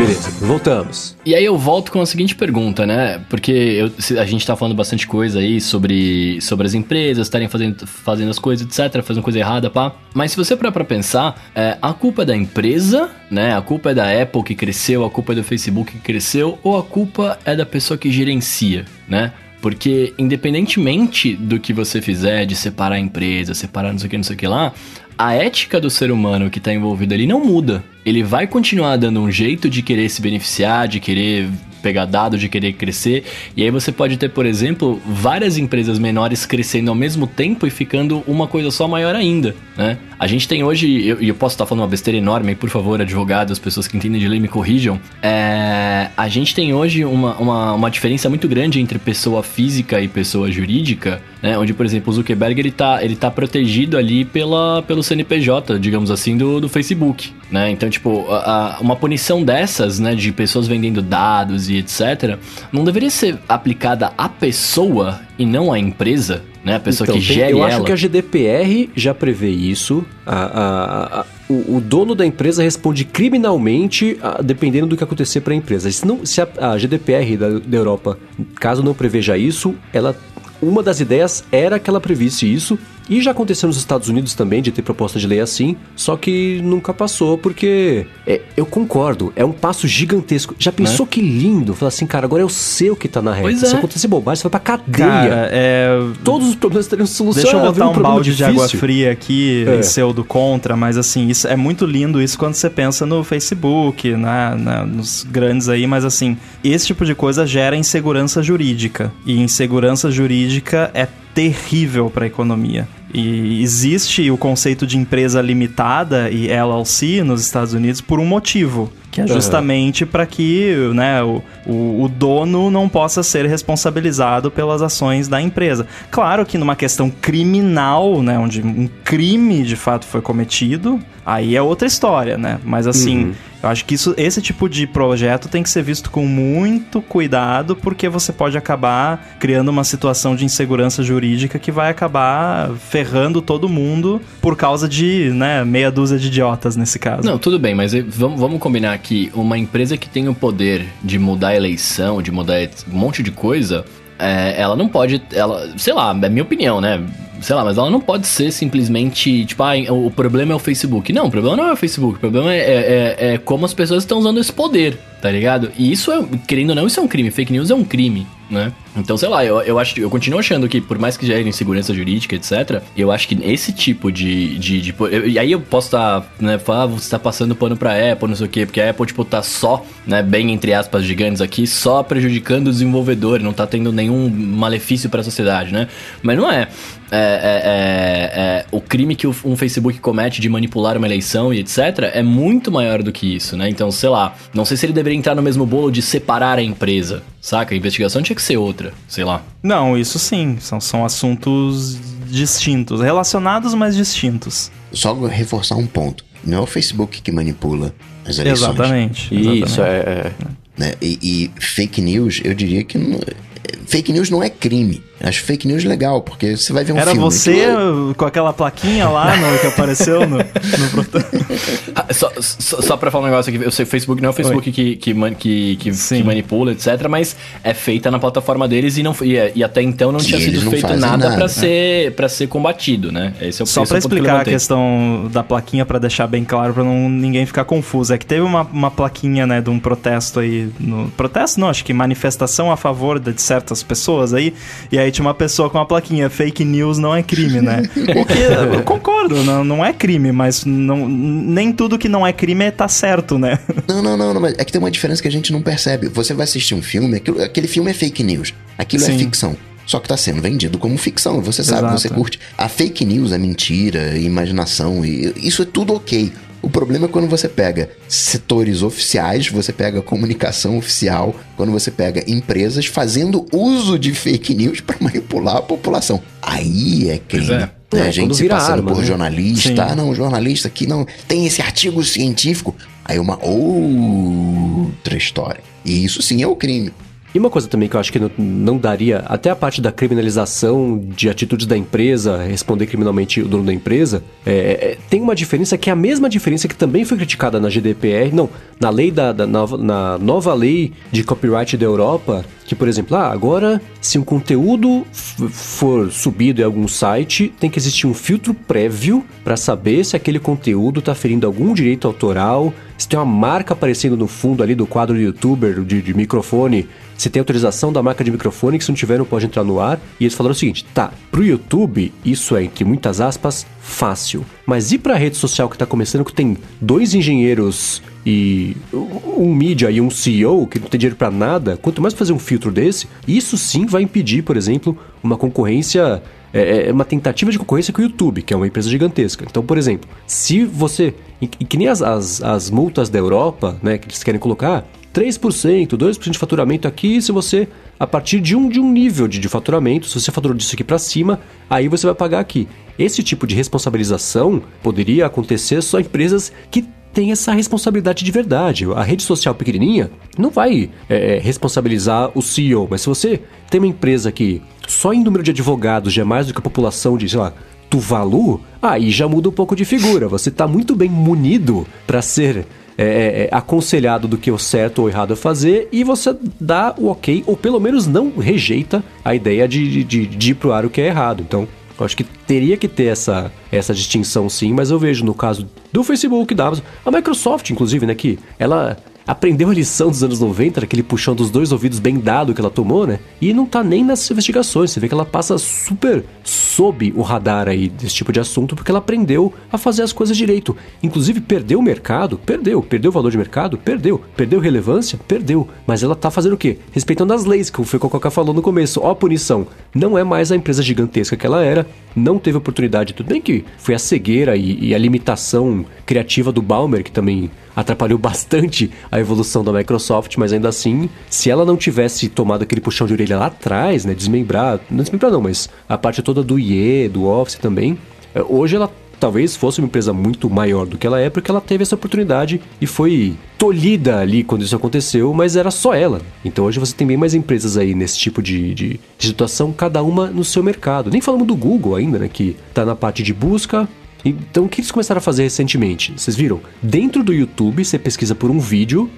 Beleza, voltamos. E aí eu volto com a seguinte pergunta, né? Porque eu- a gente tá falando bastante coisa aí sobre, sobre as empresas estarem fazendo, fazendo as coisas, etc., fazendo coisa errada, pá. Mas se você parar pra pensar, é, a culpa é da empresa, né? A culpa é da Apple que cresceu, a culpa é do Facebook que cresceu, ou a culpa é da pessoa que gerencia, né? Porque independentemente do que você fizer, de separar a empresa, separar não sei o que, não sei o que lá, a ética do ser humano que tá envolvido ali não muda. Ele vai continuar dando um jeito de querer se beneficiar, de querer pegar dado, de querer crescer. E aí você pode ter, por exemplo, várias empresas menores crescendo ao mesmo tempo e ficando uma coisa só maior ainda, né? A gente tem hoje, e eu, eu posso estar falando uma besteira enorme, por favor, advogados, pessoas que entendem de lei me corrijam. É, a gente tem hoje uma, uma, uma diferença muito grande entre pessoa física e pessoa jurídica, né? Onde, por exemplo, o Zuckerberg ele tá, ele tá protegido ali pela, pelo CNPJ, digamos assim, do, do Facebook, né? Então, tipo, a- a- uma punição dessas, né, de pessoas vendendo dados e etc., não deveria ser aplicada à pessoa e não à empresa, né? A pessoa Então, que tem- gere eu ela. acho que a GDPR já prevê isso. A- o, o dono da empresa responde criminalmente dependendo do que acontecer para a empresa. Se, não, se a, a GDPR da, da Europa, caso não preveja isso, ela uma das ideias era que ela previsse isso. E já aconteceu nos Estados Unidos também de ter proposta de lei assim, só que nunca passou porque é, eu concordo, é um passo gigantesco. Já pensou que lindo? Falar assim, cara, agora eu sei o que tá na reta. Pois Se é. acontecer bobagem, você vai pra cadeia. Cara, é. Todos os problemas teriam solução. Deixa eu botar um, problema balde de água difícil. fria aqui É. o do contra, mas assim, isso é muito lindo isso quando você pensa no Facebook, né, na- nos grandes aí, mas assim, esse tipo de coisa gera insegurança jurídica. E insegurança jurídica é terrível para a economia. E existe o conceito de empresa limitada e LLC nos Estados Unidos por um motivo, que é justamente para que né, o, o, o dono não possa ser responsabilizado pelas ações da empresa. Claro que numa questão criminal, né, onde um crime de fato foi cometido, aí é outra história, né? Mas assim, Uhum. Eu acho que isso, esse tipo de projeto tem que ser visto com muito cuidado, porque você pode acabar criando uma situação de insegurança jurídica que vai acabar ferrando todo mundo por causa de, né, meia dúzia de idiotas nesse caso. Não, tudo bem, mas vamos, vamos combinar aqui. Uma empresa que tem o poder de mudar a eleição, de mudar um monte de coisa, é, ela não pode. Ela, sei lá, é minha opinião, né? Sei lá, mas ela não pode ser simplesmente, tipo, ah, o problema é o Facebook. Não, o problema não é o Facebook. O problema é, é- é- é como as pessoas estão usando esse poder, tá ligado? E isso é, querendo ou não, isso é um crime. Fake news é um crime, né? Então, sei lá, eu, eu acho eu continuo achando que, por mais que gere insegurança jurídica, etc., eu acho que esse tipo de. de, de- eu- e aí eu posso estar, né, falar, ah, você tá passando pano pra Apple, não sei o quê, porque a Apple, tipo, tá só, né, bem entre aspas gigantes aqui, só prejudicando o desenvolvedor, não tá tendo nenhum malefício pra sociedade, né? Mas não é. É, é- é- é- o crime que um Facebook comete de manipular uma eleição e etc. é muito maior do que isso, né? Então, sei lá, não sei se ele deveria entrar no mesmo bolo de separar a empresa, saca? A investigação tinha que ser outra, sei lá. Não, isso sim. São, são assuntos distintos. Relacionados, mas distintos. Só reforçar um ponto. Não é o Facebook que manipula as eleições. Exatamente. Isso, exatamente. é, é. né? E, e fake news, eu diria que não- fake news não é crime. Acho fake news legal, porque você vai ver um Era filme. você aquilo- com aquela plaquinha lá no, que apareceu no, no Ah, Só, só, só pra falar um negócio aqui, eu sei que o Facebook não é o Facebook que, que, man- que, que, que manipula, etc., mas é feita na plataforma deles e, não, e, é- e até então não Que tinha sido não feito nada, nada, pra né? ser para ser combatido, né? Esse é o Só esse é pra que explicar a questão da plaquinha, pra deixar bem claro, pra não, ninguém ficar confuso. É que teve uma, uma plaquinha, né, de um protesto aí. No, protesto não, acho que manifestação a favor de certas pessoas aí. E aí tinha uma pessoa com uma plaquinha, fake news não é crime, né? O que eu concordo, não, não é crime, mas não, nem tudo que não é crime tá certo, né? Não, não, não, não, mas é que tem uma diferença que a gente não percebe. Você vai assistir um filme, aquilo- aquele filme é fake news. Aquilo Sim. é ficção. Só que tá sendo vendido como ficção. Você sabe, Exato. você curte. A fake news é mentira, imaginação, isso é tudo ok. O problema é quando você pega setores oficiais, você pega comunicação oficial, quando você pega empresas fazendo uso de fake news para manipular a população. Aí é crime. É. Né, É, a gente se passando arma, por né? jornalista, Sim. ah, não, jornalista aqui não tem esse artigo científico. Aí uma outra história. E isso sim é o crime. E uma coisa também que eu acho que não, não daria, até a parte da criminalização de atitudes da empresa, responder criminalmente o dono da empresa, é, é, tem uma diferença que é a mesma diferença que também foi criticada na GDPR, não, na lei da, da na nova lei de copyright da Europa, que, por exemplo, ah, agora, se um conteúdo for subido em algum site, tem que existir um filtro prévio para saber se aquele conteúdo está ferindo algum direito autoral, se tem uma marca aparecendo no fundo ali do quadro do youtuber de, de microfone, se tem autorização da marca de microfone, que se não tiver não pode entrar no ar. E eles falaram o seguinte, tá, pro YouTube isso é, entre muitas aspas, fácil. Mas e pra rede social que tá começando, que tem dois engenheiros e um mídia e um CEO que não tem dinheiro pra nada, quanto mais fazer um filtro desse, isso sim vai impedir, por exemplo, uma concorrência é é uma tentativa de concorrência com o YouTube, que é uma empresa gigantesca. Então, por exemplo, se você. E que nem as, as, as multas da Europa, né, que eles querem colocar, 3%, 2% de faturamento aqui, se você. A partir de um, de um nível de, de faturamento, se você faturou disso aqui para cima, aí você vai pagar aqui. Esse tipo de responsabilização poderia acontecer só em empresas que tem essa responsabilidade de verdade. A rede social pequenininha não vai é, é responsabilizar o CEO, mas se você tem uma empresa que só em número de advogados já é mais do que a população de, sei lá, Tuvalu, aí já muda um pouco de figura. Você está muito bem munido para ser é, é, é, aconselhado do que é o certo ou errado a fazer e você dá o ok, ou pelo menos não rejeita a ideia de, de, de ir ar o que é errado. Então, eu acho que teria que ter essa, essa distinção sim, mas eu vejo no caso do Facebook, da Amazon, a Microsoft, inclusive, né, que ela aprendeu a lição dos anos 90, aquele puxão dos dois ouvidos bem dado que ela tomou, né? E não tá nem nas investigações. Você vê que ela passa super sob o radar aí desse tipo de assunto, porque ela aprendeu a fazer as coisas direito. Inclusive, perdeu o mercado? Perdeu. Perdeu o valor de mercado? Perdeu. Perdeu relevância? Perdeu. Mas ela tá fazendo o quê? Respeitando as leis, que foi o que Coca falou no começo. Ó, a punição. Não é mais a empresa gigantesca que ela era, não teve oportunidade. Tudo bem que foi a cegueira e, e a limitação criativa do Balmer, que também atrapalhou bastante a evolução da Microsoft, mas ainda assim, se ela não tivesse tomado aquele puxão de orelha lá atrás, né, desmembrar, não desmembrar não, mas a parte toda do IE, do Office também, eh, hoje ela talvez fosse uma empresa muito maior do que ela é, porque ela teve essa oportunidade e foi tolhida ali quando isso aconteceu, mas era só ela. Então hoje você tem bem mais empresas aí nesse tipo de, de, de situação, cada uma no seu mercado. Nem falamos do Google ainda, né? Que tá na parte de busca, então, o que eles começaram a fazer recentemente? Vocês viram? Dentro do YouTube, você pesquisa por um vídeo,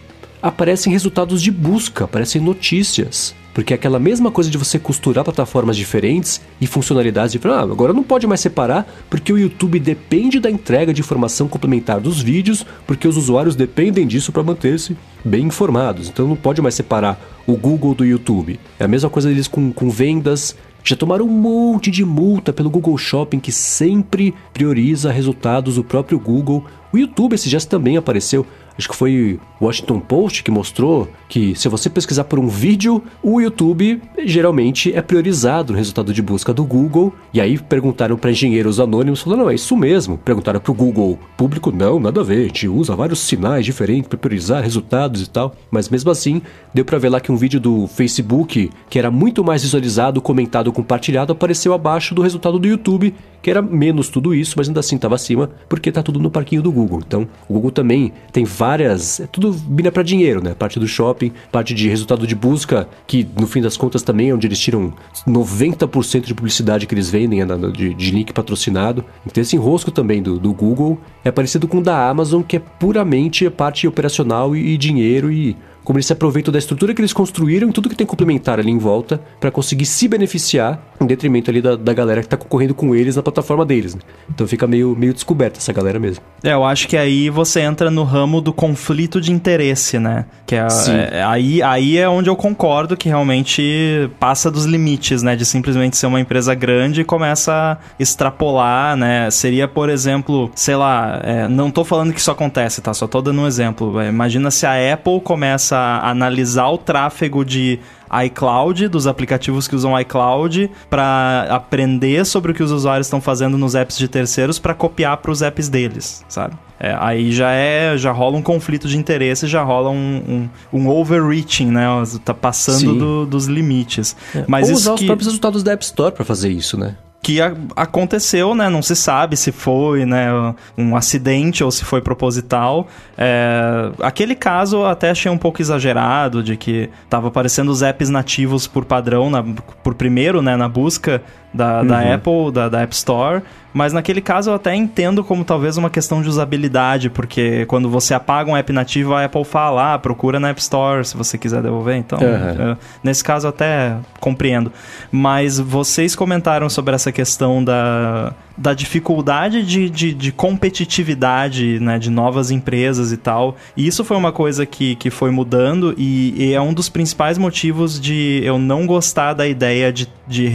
aparecem resultados de busca, aparecem notícias. Porque é aquela mesma coisa de você costurar plataformas diferentes e funcionalidades diferentes. Ah, agora não pode mais separar, porque o YouTube depende da entrega de informação complementar dos vídeos, porque os usuários dependem disso para manter-se bem informados. Então não pode mais separar o Google do YouTube. É a mesma coisa deles com, com vendas, já tomaram um monte de multa pelo Google Shopping que sempre prioriza resultados do próprio Google. O YouTube esse gesto também apareceu acho que foi o Washington Post que mostrou que se você pesquisar por um vídeo, o YouTube geralmente é priorizado no resultado de busca do Google. E aí perguntaram para engenheiros anônimos, falaram, não, é isso mesmo. Perguntaram para o Google público, não, nada a ver, a gente usa vários sinais diferentes para priorizar resultados e tal. Mas mesmo assim, deu para ver lá que um vídeo do Facebook, que era muito mais visualizado, comentado, compartilhado, apareceu abaixo do resultado do YouTube, que era menos tudo isso, mas ainda assim estava acima, porque tá tudo no parquinho do Google. Então, o Google também tem várias. É tudo mina para dinheiro, né? Parte do shopping, parte de resultado de busca, que no fim das contas também é onde eles tiram 90% de publicidade que eles vendem, né? de, de, link patrocinado. Então, esse enrosco também do, do Google é parecido com o da Amazon, que é puramente parte operacional e, e dinheiro e como eles se aproveitam da estrutura que eles construíram e tudo que tem complementar ali em volta para conseguir se beneficiar em detrimento ali da, da galera que tá concorrendo com eles na plataforma deles, né? Então fica meio, meio descoberta essa galera mesmo. É, eu acho que aí você entra no ramo do conflito de interesse, né? Que é, é, aí, aí é onde eu concordo que realmente passa dos limites, né? De simplesmente ser uma empresa grande e começa a extrapolar, né? Seria, por exemplo, sei lá, é, não tô falando que isso acontece, tá? Só tô dando um exemplo. Imagina se a Apple começa a analisar o tráfego de iCloud, dos aplicativos que usam iCloud, para aprender sobre o que os usuários estão fazendo nos apps de terceiros para copiar para os apps deles, sabe? É, aí já é, já rola um conflito de interesse, já rola um, um, um overreaching, né? Tá passando do, dos limites. É. Mas Ou usar que... os próprios resultados da App Store para fazer isso, né? Que a, aconteceu, né? Não se sabe se foi né, um acidente ou se foi proposital. É, aquele caso até achei um pouco exagerado, de que tava aparecendo os apps nativos por padrão, na, por primeiro, né, na busca da, da uhum. Apple, da, da App Store. Mas naquele caso eu até entendo como talvez uma questão de usabilidade, porque quando você apaga um app nativo, a Apple fala, ah, procura na App Store se você quiser devolver. Então, uhum. nesse caso eu até compreendo. Mas vocês comentaram sobre essa questão da da dificuldade de, de, de, competitividade né, de novas empresas e tal. E isso foi uma coisa que, que foi mudando e, e, é um dos principais motivos de eu não gostar da ideia de, de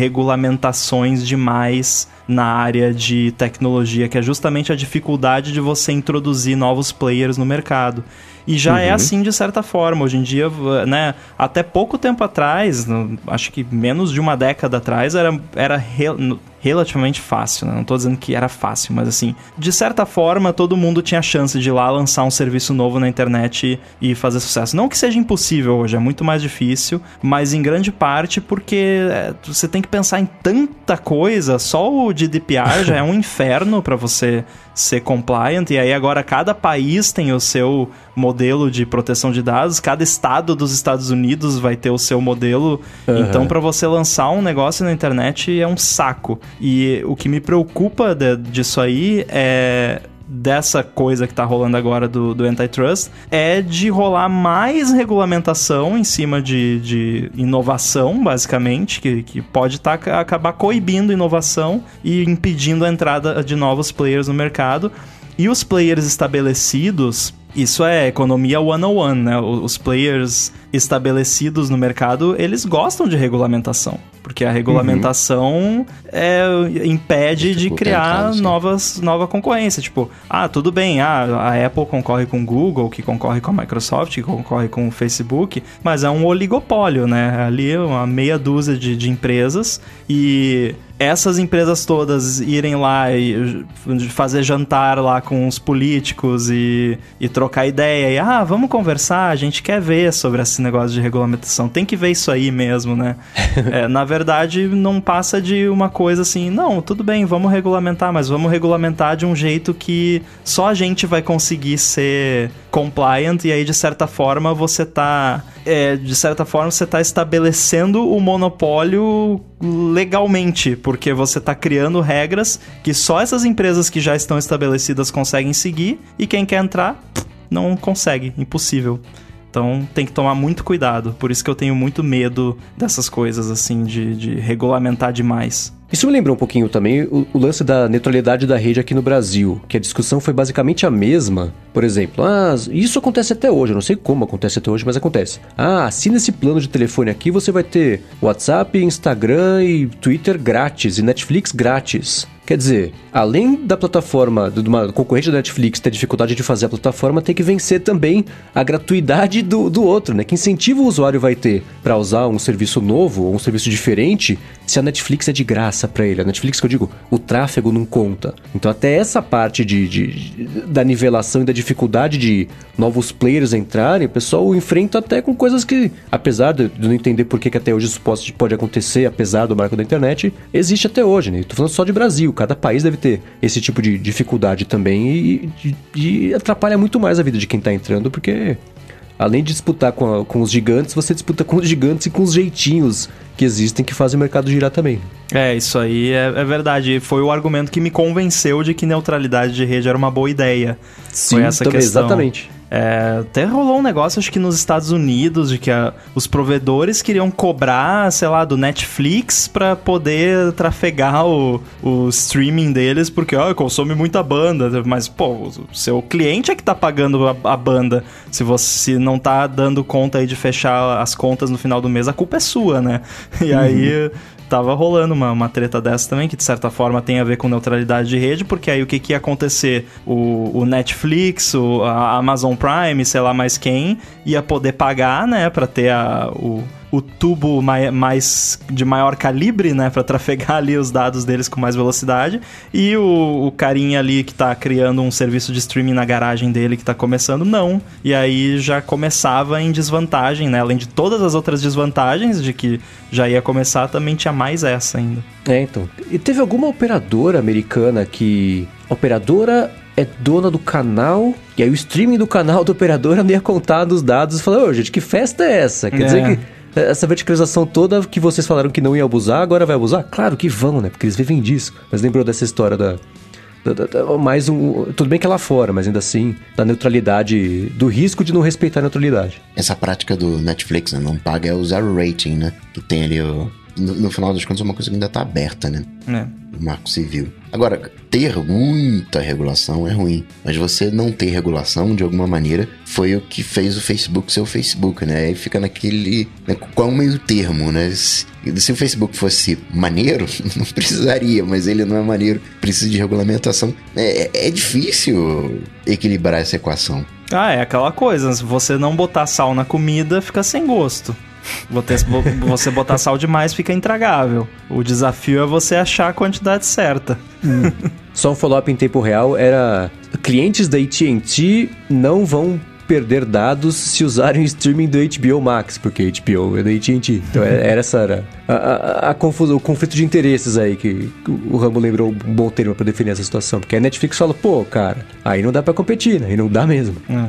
demais na área de tecnologia, que é justamente a dificuldade de você introduzir novos players no mercado. E já é uhum. é assim de certa forma. Hoje em dia, né? Até pouco tempo atrás, acho que menos de uma década atrás, era, era relativamente fácil, né? Não tô dizendo que era fácil, mas assim, de certa forma, todo mundo tinha chance de ir lá lançar um serviço novo na internet e fazer sucesso. Não que seja impossível hoje, é muito mais difícil, mas em grande parte porque é, você tem que pensar em tanta coisa, só o GDPR já é um inferno para você ser compliant, e aí agora cada país tem o seu modelo de proteção de dados, cada estado dos Estados Unidos vai ter o seu modelo. Uhum. Então, para você lançar um negócio na internet é um saco. E o que me preocupa de, disso aí é dessa coisa que tá rolando agora do, do antitrust é de rolar mais regulamentação em cima de, de inovação, basicamente, que, que pode tá, acabar coibindo inovação e impedindo a entrada de novos players no mercado. E os players estabelecidos, isso é economia one-on-one, né? Os players estabelecidos no mercado, eles gostam de regulamentação. Porque a regulamentação uhum. é, impede de criar novas, nova concorrência. Tipo, ah, tudo bem, ah, a Apple concorre com o Google, que concorre com a Microsoft, que concorre com o Facebook, mas é um oligopólio, né? Ali uma meia dúzia de, de empresas e essas empresas todas irem lá e fazer jantar lá com os políticos e, e trocar ideia e ah, vamos conversar, a gente quer ver sobre esse negócio de regulamentação, tem que ver isso aí mesmo, né? é, na verdade, não passa de uma coisa assim, não, tudo bem, vamos regulamentar, mas vamos regulamentar de um jeito que só a gente vai conseguir ser compliant e aí de certa forma você tá é, de certa forma você tá estabelecendo o monopólio legalmente, porque você está criando regras que só essas empresas que já estão estabelecidas conseguem seguir e quem quer entrar não consegue, impossível. Então tem que tomar muito cuidado. Por isso que eu tenho muito medo dessas coisas, assim, de, de regulamentar demais. Isso me lembrou um pouquinho também o, o, lance da neutralidade da rede aqui no Brasil, que a discussão foi basicamente a mesma. Por exemplo, ah, isso acontece até hoje, eu não sei como acontece até hoje, mas acontece. Ah, assina esse plano de telefone aqui, você vai ter WhatsApp, Instagram e Twitter grátis e Netflix grátis. Quer dizer, além da plataforma, de uma concorrente da Netflix ter dificuldade de fazer a plataforma, tem que vencer também a gratuidade do, do outro, né? Que incentivo o usuário vai ter para usar um serviço novo ou um serviço diferente se a Netflix é de graça para ele? A Netflix, que eu digo, o tráfego não conta. Então, até essa parte de, de, da nivelação e da dificuldade de novos players entrarem, o pessoal enfrenta até com coisas que, apesar de, não entender por que, que até hoje isso pode, acontecer, apesar do marco da internet, existe até hoje, né? Tô falando só de Brasil cada país deve ter esse tipo de dificuldade também e, e, e atrapalha muito mais a vida de quem está entrando, porque além de disputar com, a, com os gigantes, você disputa com os gigantes e com os jeitinhos que existem que fazem o mercado girar também. É, isso aí é, é, verdade. Foi o argumento que me convenceu de que neutralidade de rede era uma boa ideia. Sim, Foi essa também, questão. exatamente. É, até rolou um negócio, acho que nos Estados Unidos, de que a, os provedores queriam cobrar, sei lá, do Netflix para poder trafegar o, o streaming deles, porque ó, consome muita banda. Mas, pô, o seu cliente é que tá pagando a, a banda. Se você não tá dando conta aí de fechar as contas no final do mês, a culpa é sua, né? E uhum. aí tava rolando uma, uma treta dessa também, que de certa forma tem a ver com neutralidade de rede, porque aí o que, que ia acontecer? O, o Netflix, o, a Amazon Prime, sei lá mais quem, ia poder pagar, né, pra ter a, o, o tubo mai, mais de maior calibre, né, para trafegar ali os dados deles com mais velocidade, e o, o carinha ali que tá criando um serviço de streaming na garagem dele que tá começando, não. E aí já começava em desvantagem, né? Além de todas as outras desvantagens de que já ia começar, também tinha mais essa ainda. É, então. E teve alguma operadora americana que operadora é dona do canal, e aí o streaming do canal da operadora não ia contar dos dados e falar, ô, gente, que festa é essa? Quer é. dizer que essa verticalização toda que vocês falaram que não ia abusar, agora vai abusar? Claro que vão, né? Porque eles vivem disso. Mas lembrou dessa história da, mais um. Tudo bem que é lá fora, mas ainda assim, da neutralidade, do risco de não respeitar a neutralidade. Essa prática do Netflix, né, não paga é o zero rating, né? Que tem ali o. No, no final das contas, é uma coisa que ainda tá aberta, né? É. O marco civil. Agora, ter muita regulação é ruim, mas você não ter regulação, de alguma maneira, foi o que fez o Facebook ser o Facebook, né? Aí fica naquele. Né, qual é meio termo, né? Se, se o Facebook fosse maneiro, não precisaria, mas ele não é maneiro, precisa de regulamentação. É, é difícil equilibrar essa equação. Ah, é aquela coisa, se você não botar sal na comida, fica sem gosto. Você botar sal demais fica intragável. O desafio é você achar a quantidade certa. Hum. Só um follow-up em tempo real era clientes da AT&T não vão perder dados se usarem o streaming do HBO Max, porque HBO é da AT&T. Então é, era essa era a, a, a confusão, o conflito de interesses aí que o Rambo lembrou um bom termo para definir essa situação. Porque a Netflix fala, pô, cara, aí não dá para competir, né? Aí não dá mesmo. É.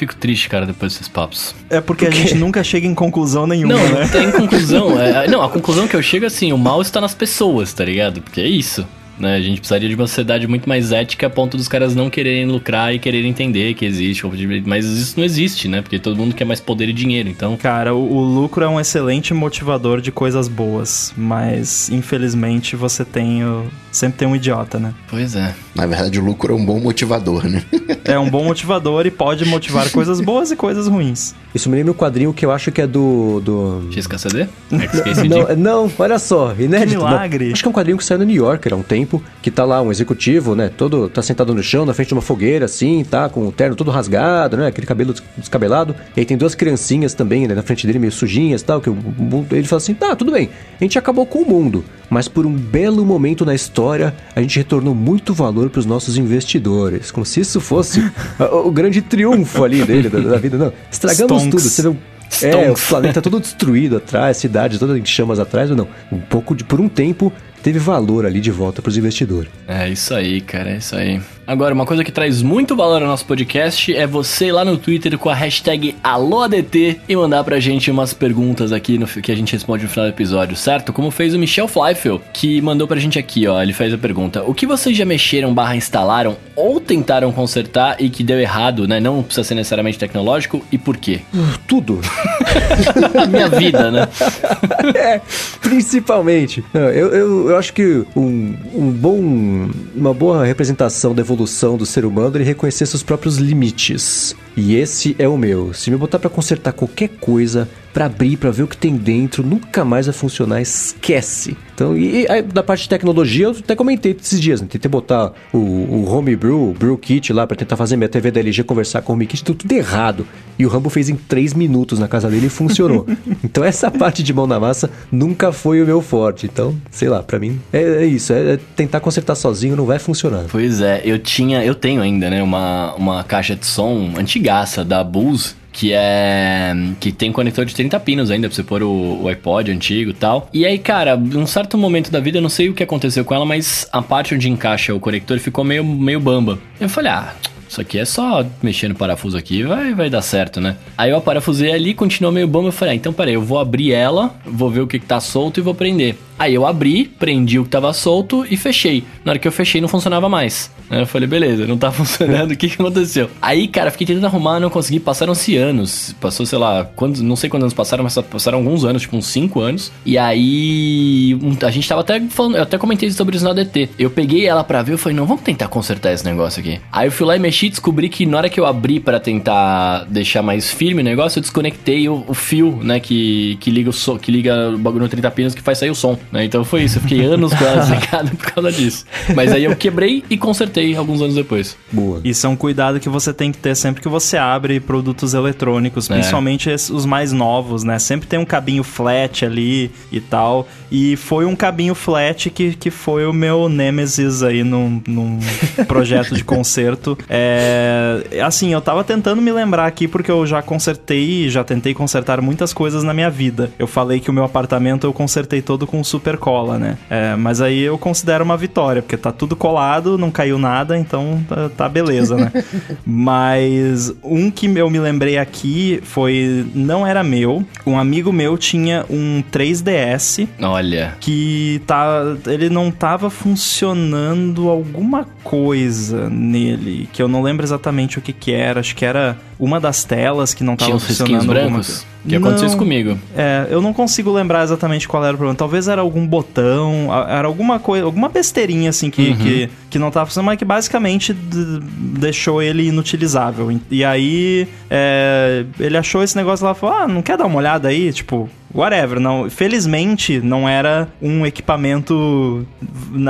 Fico triste, cara, depois desses papos. É porque a gente nunca chega em conclusão nenhuma, Não, né? não tem conclusão. É, não, a conclusão que eu chego é assim, o mal está nas pessoas, tá ligado? Porque é isso. Né? A gente precisaria de uma sociedade muito mais ética a ponto dos caras não quererem lucrar e quererem entender que existe. Mas isso não existe, né? Porque todo mundo quer mais poder e dinheiro. Então, Cara, o, o lucro é um excelente motivador de coisas boas, mas infelizmente você tem o... sempre tem um idiota, né? pois é. Na verdade, o lucro é um bom motivador, né? É um bom motivador e pode motivar coisas boas e coisas ruins. Isso me lembra um quadrinho que eu acho que é do... do... XKCD? É. Não, não, olha só, inédito. Que milagre. Não. Acho que é um quadrinho que saiu no New Yorker há um tempo, que tá lá um executivo, né, todo, tá sentado no chão, na frente de uma fogueira, assim, tá, com o terno todo rasgado, né, aquele cabelo des- descabelado, e aí tem duas criancinhas também, né, na frente dele, meio sujinhas, tal, que o mundo- ele fala assim, tá, tudo bem, a gente acabou com o mundo, mas por um belo momento na história, a gente retornou muito valor pros nossos investidores, como se isso fosse o, grande triunfo ali dele, da, da vida, não, estragamos Stonks. tudo, você vê um é, o planeta todo destruído atrás, cidade toda em chamas atrás, ou não. Um pouco de, por um tempo, teve valor ali de volta pros investidores. É isso aí, cara, é isso aí. Agora, uma coisa que traz muito valor ao nosso podcast é você ir lá no Twitter com a hashtag AlôADT e mandar pra gente umas perguntas aqui no, que a gente responde no final do episódio, certo? Como fez o Michel Fleifel, que mandou pra gente aqui, ó. Ele fez a pergunta: O que vocês já mexeram barra instalaram ou tentaram consertar e que deu errado, né? Não precisa ser necessariamente tecnológico e por quê? Tudo. A minha vida, né? é, principalmente. Não, eu, eu, eu acho que um, um bom, uma boa representação da evolução do ser humano é reconhecer seus próprios limites. E esse é o meu. Se me botar pra consertar qualquer coisa, pra abrir, pra ver o que tem dentro, nunca mais vai funcionar, esquece. Então, e, e aí, da parte de tecnologia, eu até comentei esses dias, né? Tentei botar o, o Homebrew, o Brew Kit lá pra tentar fazer minha TV da LG conversar com o HomeKit, deu tudo errado. E o Rambo fez em 3 minutos na casa dele e funcionou. então essa parte de mão na massa nunca foi o meu forte. Então, sei lá, pra mim é, é isso. É, é tentar consertar sozinho não vai funcionar. Pois é, eu tinha, eu tenho ainda, né, uma, uma caixa de som antigaça da Bose, que é. que tem conector de 30 pinos ainda pra você pôr o, o iPod antigo e tal. E aí, cara, num certo momento da vida, eu não sei o que aconteceu com ela, mas a parte onde encaixa o conector ficou meio, meio bamba. Eu falei, ah. Isso aqui é só mexer no parafuso aqui, vai, vai dar certo, né? Aí eu parafusei ali, continuou meio bamba, eu falei, ah, então peraí, eu vou abrir ela, vou ver o que, que tá solto e vou prender. Aí eu abri, prendi o que tava solto e fechei. Na hora que eu fechei, não funcionava mais. Aí eu falei, beleza, não tá funcionando, o que, que aconteceu? Aí, cara, fiquei tentando arrumar, não consegui, passaram-se anos. Passou, sei lá, quantos, não sei quantos anos passaram, mas passaram alguns anos, tipo uns 5 anos. E aí, a gente tava até falando, eu até comentei sobre isso na DT. Eu peguei ela pra ver, eu falei, não, vamos tentar consertar esse negócio aqui. Aí eu fui lá e mexi e descobri que na hora que eu abri pra tentar deixar mais firme o negócio, eu desconectei o, o fio, né, que, que liga o som, que liga o bagulho no 30 pinos que faz sair o som, né? Então foi isso, eu fiquei anos com ela desligada por causa disso. Mas aí eu quebrei e consertei alguns anos depois. Boa. Isso é um cuidado que você tem que ter sempre que você abre produtos eletrônicos, É. principalmente os mais novos, né? Sempre tem um cabinho flat ali e tal. E foi um cabinho flat que, que foi o meu Nemesis aí num, num projeto de conserto. É, assim, eu tava tentando me lembrar aqui porque eu já consertei, já tentei consertar muitas coisas na minha vida. Eu falei que o meu apartamento eu consertei todo com super cola, né? É, mas aí eu considero uma vitória, porque tá tudo colado, não caiu nada, então tá, tá beleza, né? Mas um que eu me lembrei aqui foi. Não era meu. Um amigo meu tinha um 3DS Olha, que tá, ele não tava funcionando alguma coisa nele, que eu não lembro exatamente o que que era, acho que era uma das telas que não tava tinha uns risquinhos funcionando alguma brancos. coisa. Que aconteceu isso comigo. É, eu não consigo lembrar exatamente qual era o problema. Talvez era algum botão, era alguma coisa, alguma besteirinha assim que, que, que não tava funcionando, mas que basicamente deixou ele inutilizável. E aí é, ele achou esse negócio lá e falou: Ah, não quer dar uma olhada aí? Tipo, whatever. Não, felizmente não era um equipamento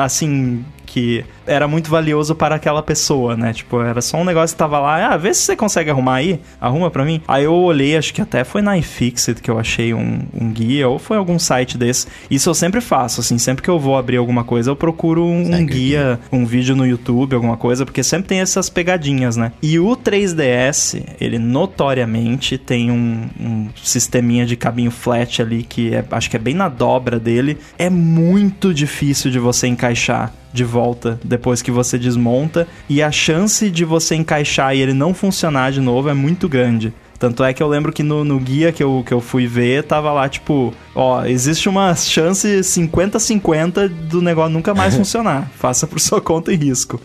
assim que era muito valioso para aquela pessoa, né? Tipo, era só um negócio que tava lá, ah, vê se você consegue arrumar aí, arruma para mim. Aí eu olhei, acho que até foi na iFixit que eu achei um, um guia, ou foi algum site desse. Isso eu sempre faço, assim, sempre que eu vou abrir alguma coisa, eu procuro um, um guia, um vídeo no YouTube, alguma coisa, porque sempre tem essas pegadinhas, né? E o 3DS, ele notoriamente tem um, um sisteminha de cabinho flat ali que é, acho que é bem na dobra dele. É muito difícil de você encaixar de volta depois que você desmonta e a chance de você encaixar e ele não funcionar de novo é muito grande. Tanto é que eu lembro que no, no, guia que eu, que eu fui ver, tava lá, tipo, ó, existe uma chance 50-50 do negócio nunca mais funcionar. Faça por sua conta e risco.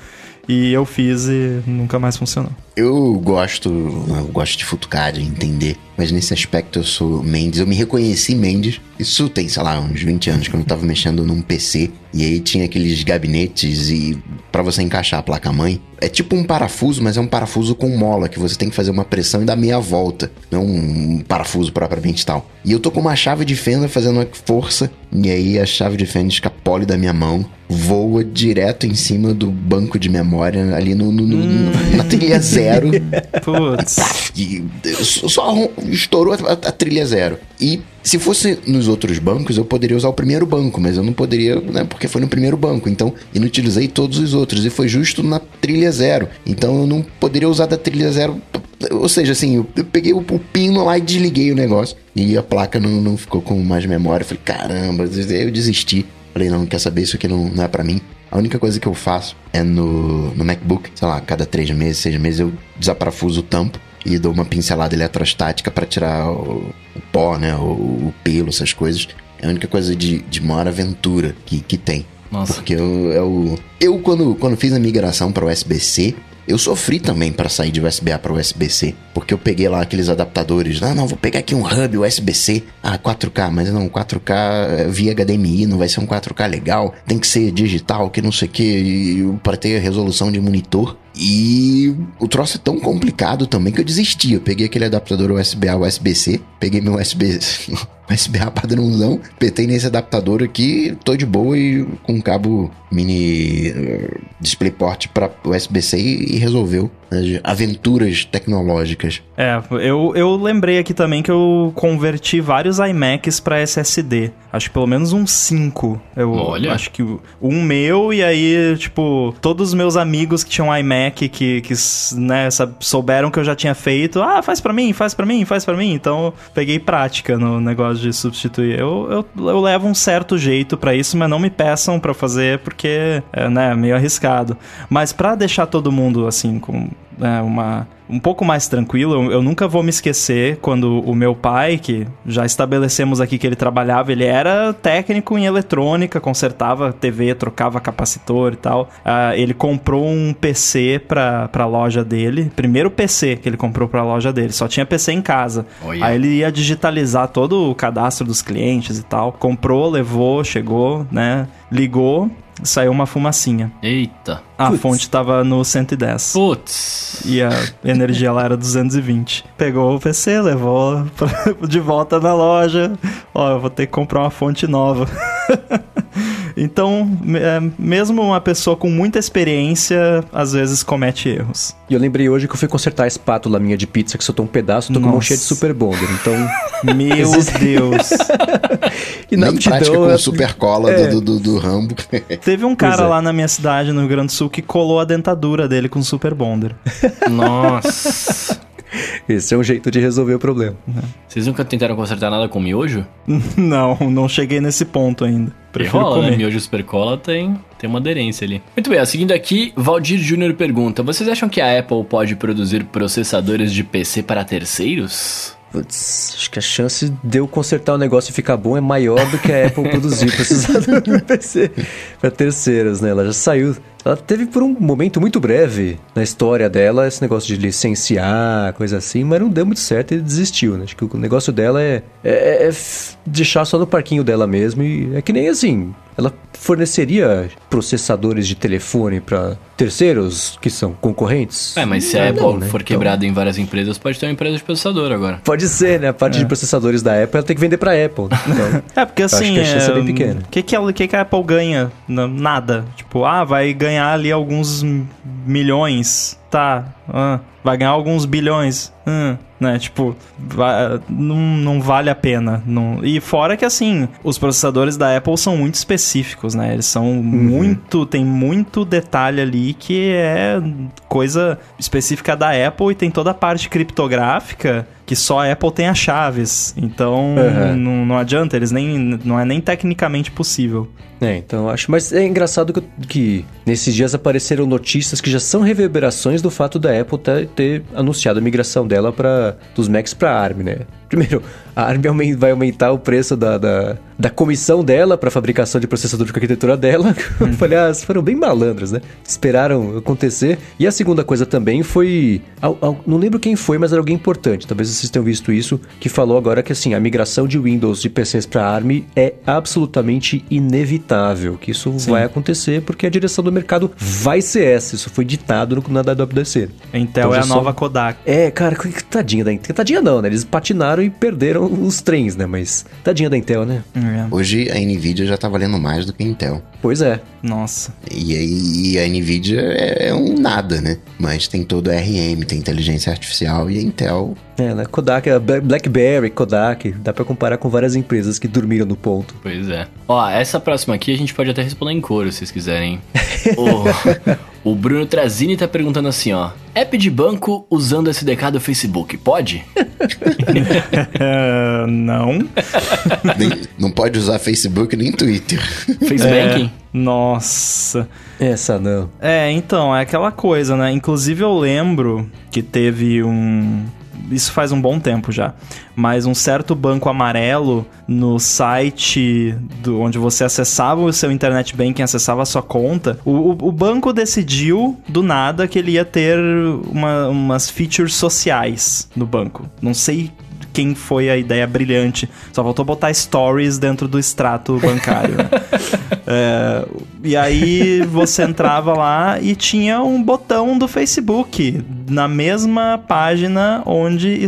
E eu fiz e nunca mais funcionou. Eu gosto, eu gosto de futucar, de entender. Mas nesse aspecto eu sou Mendes. Eu me reconheci Mendes. Isso tem, sei lá, uns 20 anos, quando eu tava mexendo num PC. E aí tinha aqueles gabinetes e para você encaixar a placa-mãe. É tipo um parafuso, mas é um parafuso com mola, que você tem que fazer uma pressão e dar meia volta. Não um parafuso propriamente tal. E eu tô com uma chave de fenda fazendo uma força. E aí a chave de fenda escapole da minha mão. Voa direto em cima do banco de memória, ali no, no, no hum. na trilha zero zero. Putz. E só estourou a, a, trilha zero. E se fosse nos outros bancos, eu poderia usar o primeiro banco, mas eu não poderia, né? Porque foi no primeiro banco. Então, inutilizei todos os outros. E foi justo na trilha zero. Então, eu não poderia usar da trilha zero. Ou seja, assim, eu, eu peguei o, o, pino lá e desliguei o negócio. E a placa não, não ficou com mais memória. Eu falei, caramba, eu desisti. Falei, não, quer saber, isso aqui não, não é para mim. A única coisa que eu faço é no, no MacBook, sei lá, cada três meses, seis meses eu desaparafuso o tampo e dou uma pincelada eletrostática para tirar o, o, pó, né, o, o, pelo, essas coisas. É a única coisa de, de maior aventura que, que tem. Nossa. Porque eu, eu, eu quando, quando fiz a migração para o USB-C, eu sofri também para sair de USB-A para USB-C, porque eu peguei lá aqueles adaptadores. Ah, não, vou pegar aqui um hub USB-C. Ah, 4K, mas não, 4K é via HDMI, não vai ser um 4K legal. Tem que ser digital, que não sei o que, para ter a resolução de monitor. E o troço é tão complicado também que eu desisti. Eu peguei aquele adaptador USB-A, USB-C, peguei meu USB, USB-A padrãozão, petei nesse adaptador aqui, tô de boa e com cabo mini uh, DisplayPort para USB-C e resolveu aventuras tecnológicas. É, eu, eu lembrei aqui também que eu converti vários iMacs para SSD. Acho que pelo menos uns 5. Eu Olha. acho que um meu e aí, tipo, todos os meus amigos que tinham iMac que, que né, souberam que eu já tinha feito, ah, faz para mim, faz para mim, faz para mim. Então, peguei prática no negócio de substituir. Eu, eu, eu levo um certo jeito para isso, mas não me peçam para fazer porque é, né, meio arriscado. Mas para deixar todo mundo assim com é, uma um pouco mais tranquilo. Eu, eu, nunca vou me esquecer quando o meu pai, que já estabelecemos aqui que ele trabalhava, ele era técnico em eletrônica, consertava TV, trocava capacitor e tal. Uh, ele comprou um PC pra, pra loja dele. Primeiro PC que ele comprou pra loja dele. Só tinha PC em casa. Oh, yeah. Aí ele ia digitalizar todo o cadastro dos clientes e tal. Comprou, levou, chegou, né? Ligou saiu uma fumacinha. Eita. A Puts. fonte tava no 110. Putz. E a energia lá era 220. Pegou o PC, levou de volta na loja. Ó, eu vou ter que comprar uma fonte nova. Então, é, mesmo uma pessoa com muita experiência, às vezes comete erros. E eu lembrei hoje que eu fui consertar a espátula minha de pizza, que soltou um pedaço, tô com mão cheia de Super Bonder. Então. Meu Deus! e na prática com super cola é. do, do, do, Rambo. Teve um cara é. lá na minha cidade, no Rio Grande do Sul, que colou a dentadura dele com Super Bonder. Nossa! Esse é um jeito de resolver o problema. Vocês nunca tentaram consertar nada com miojo? não, não cheguei nesse ponto ainda. Prefiro rola, né? comer. Né? Miojo supercola tem, tem uma aderência ali. Muito bem, seguindo aqui, Valdir Júnior pergunta: Vocês acham que a Apple pode produzir processadores de PC para terceiros? Putz, acho que a chance de eu consertar o negócio e ficar bom é maior do que a Apple produzir processador de PC para terceiros, né? Ela já saiu ela teve por um momento muito breve na história dela esse negócio de licenciar, coisa assim, mas não deu muito certo e desistiu, né? Acho que o negócio dela é, é, é deixar só no parquinho dela mesmo e é que nem assim, ela forneceria processadores de telefone para terceiros que são concorrentes? É, mas se a Apple não, né? for então... quebrada em várias empresas, pode ter uma empresa de processador agora. Pode ser, né? A parte é. de processadores da Apple ela tem que vender para Apple. Então, é, porque assim, acho que a chance é, é bem pequena. O que, que, que, que a Apple ganha? Nada. Tipo, ah, vai ganhar ganhar ali alguns milhões. Tá, ah, vai ganhar alguns bilhões. Hum, né? Tipo, vai, não, não vale a pena. Não... E fora que, assim, os processadores da Apple são muito específicos, né? Eles são uhum. muito... Tem muito detalhe ali que é coisa específica da Apple e tem toda a parte criptográfica que só a Apple tem as chaves. Então, uhum. não, não adianta, eles nem... Não é nem tecnicamente possível. É, então acho. Mas é engraçado que, que, nesses dias apareceram notícias que já são reverberações do fato da Apple ter, ter anunciado a migração dela para dos Macs para ARM, né? Primeiro, a ARM vai aumentar o preço da, da, da comissão dela para fabricação de processador de arquitetura dela. Eu falei, ah, foram bem malandros, né? Esperaram acontecer. E a segunda coisa também foi. Não lembro quem foi, mas era alguém importante. Talvez vocês tenham visto isso, que falou agora que assim, a migração de Windows de PCs para ARM é absolutamente inevitável. Que isso Sim. vai acontecer porque a direção do mercado vai ser essa. Isso foi ditado no, na WWDC. Intel então, é a só... nova Kodak. É, cara, tadinha da Intel. Tadinha não, né? Eles patinaram e perderam os trens, né? Mas tadinha da Intel, né? É. Hoje a Nvidia já tá valendo mais do que a Intel. Pois é. Nossa. E aí a Nvidia é, é um nada, né? Mas tem todo o RM, tem inteligência artificial e a Intel é, né? Kodak, BlackBerry, Kodak, dá para comparar com várias empresas que dormiram no ponto. Pois é. Ó, essa próxima aqui a gente pode até responder em coro, se vocês quiserem. o, o Bruno Trazini tá perguntando assim, ó. App de banco usando SDK do Facebook, pode? uh, não. Nem, não pode usar Facebook nem Twitter. Facebanking? É, nossa. Essa não. É, então, é aquela coisa, né? Inclusive eu lembro que teve um isso faz um bom tempo já. Mas um certo banco amarelo no site do, onde você acessava o seu internet banking, acessava a sua conta, o, o banco decidiu do nada que ele ia ter uma, umas features sociais no banco. Não sei quem foi a ideia brilhante. Só faltou botar stories dentro do extrato bancário. Né? é, e aí você entrava lá e tinha um botão do Facebook na mesma página onde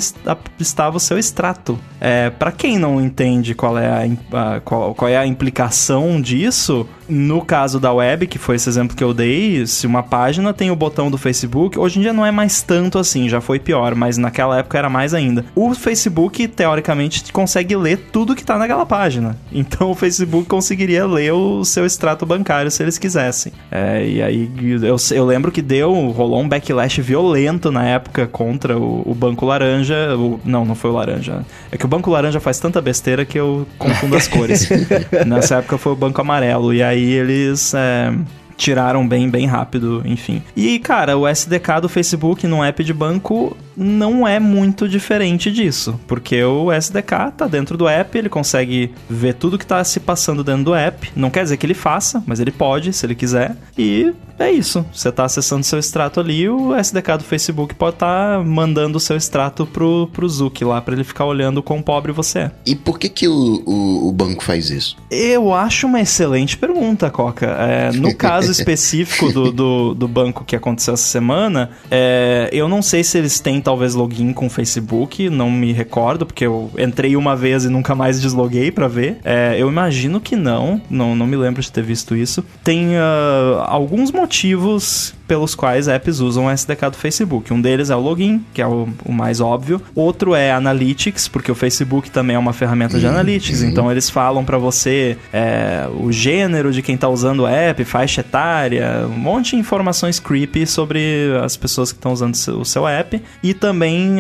estava o seu extrato. É, para quem não entende qual é a, a qual, qual, é a implicação disso, no caso da web, que foi esse exemplo que eu dei, se uma página tem o botão do Facebook, hoje em dia não é mais tanto assim, já foi pior, mas naquela época era mais ainda. O Facebook, teoricamente, consegue ler tudo que tá naquela página. Então o Facebook conseguiria ler o seu extrato bancário se eles quisessem. É, e aí eu, eu, lembro que deu, rolou um backlash violento na época contra o, o Banco Laranja. O, não, não foi o Laranja. É que o Banco Laranja faz tanta besteira que eu confundo as cores. Nessa época foi o Banco Amarelo. E aí eles. É, tiraram bem, bem rápido, enfim. E, cara, o SDK do Facebook no app de banco não é muito diferente disso, porque o SDK tá dentro do app, ele consegue ver tudo que tá se passando dentro do app. Não quer dizer que ele faça, mas ele pode, se ele quiser. E é isso. Você tá acessando seu extrato ali, o SDK do Facebook pode estar tá mandando o seu extrato pro, pro Zuki lá, para ele ficar olhando quão pobre você é. E por que que o, o, o banco faz isso? Eu acho uma excelente pergunta, Coca. É, no caso específico do, do, do, banco que aconteceu essa semana, é, eu não sei se eles têm talvez login com Facebook, não me recordo, porque eu entrei uma vez e nunca mais desloguei para ver. É, eu imagino que não, não, não me lembro de ter visto isso. Tem uh, alguns motivos pelos quais apps usam o SDK do Facebook. Um deles é o login, que é o, o mais óbvio. Outro é Analytics, porque o Facebook também é uma ferramenta de uhum. Analytics, uhum. então eles falam para você é, o gênero de quem está usando o app, faixa etária, um monte de informações creepy sobre as pessoas que estão usando o seu app e também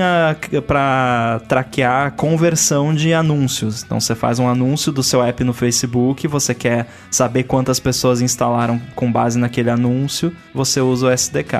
para traquear conversão de anúncios. Então você faz um anúncio do seu app no Facebook, você quer saber quantas pessoas instalaram com base naquele anúncio, você usa usa o SDK.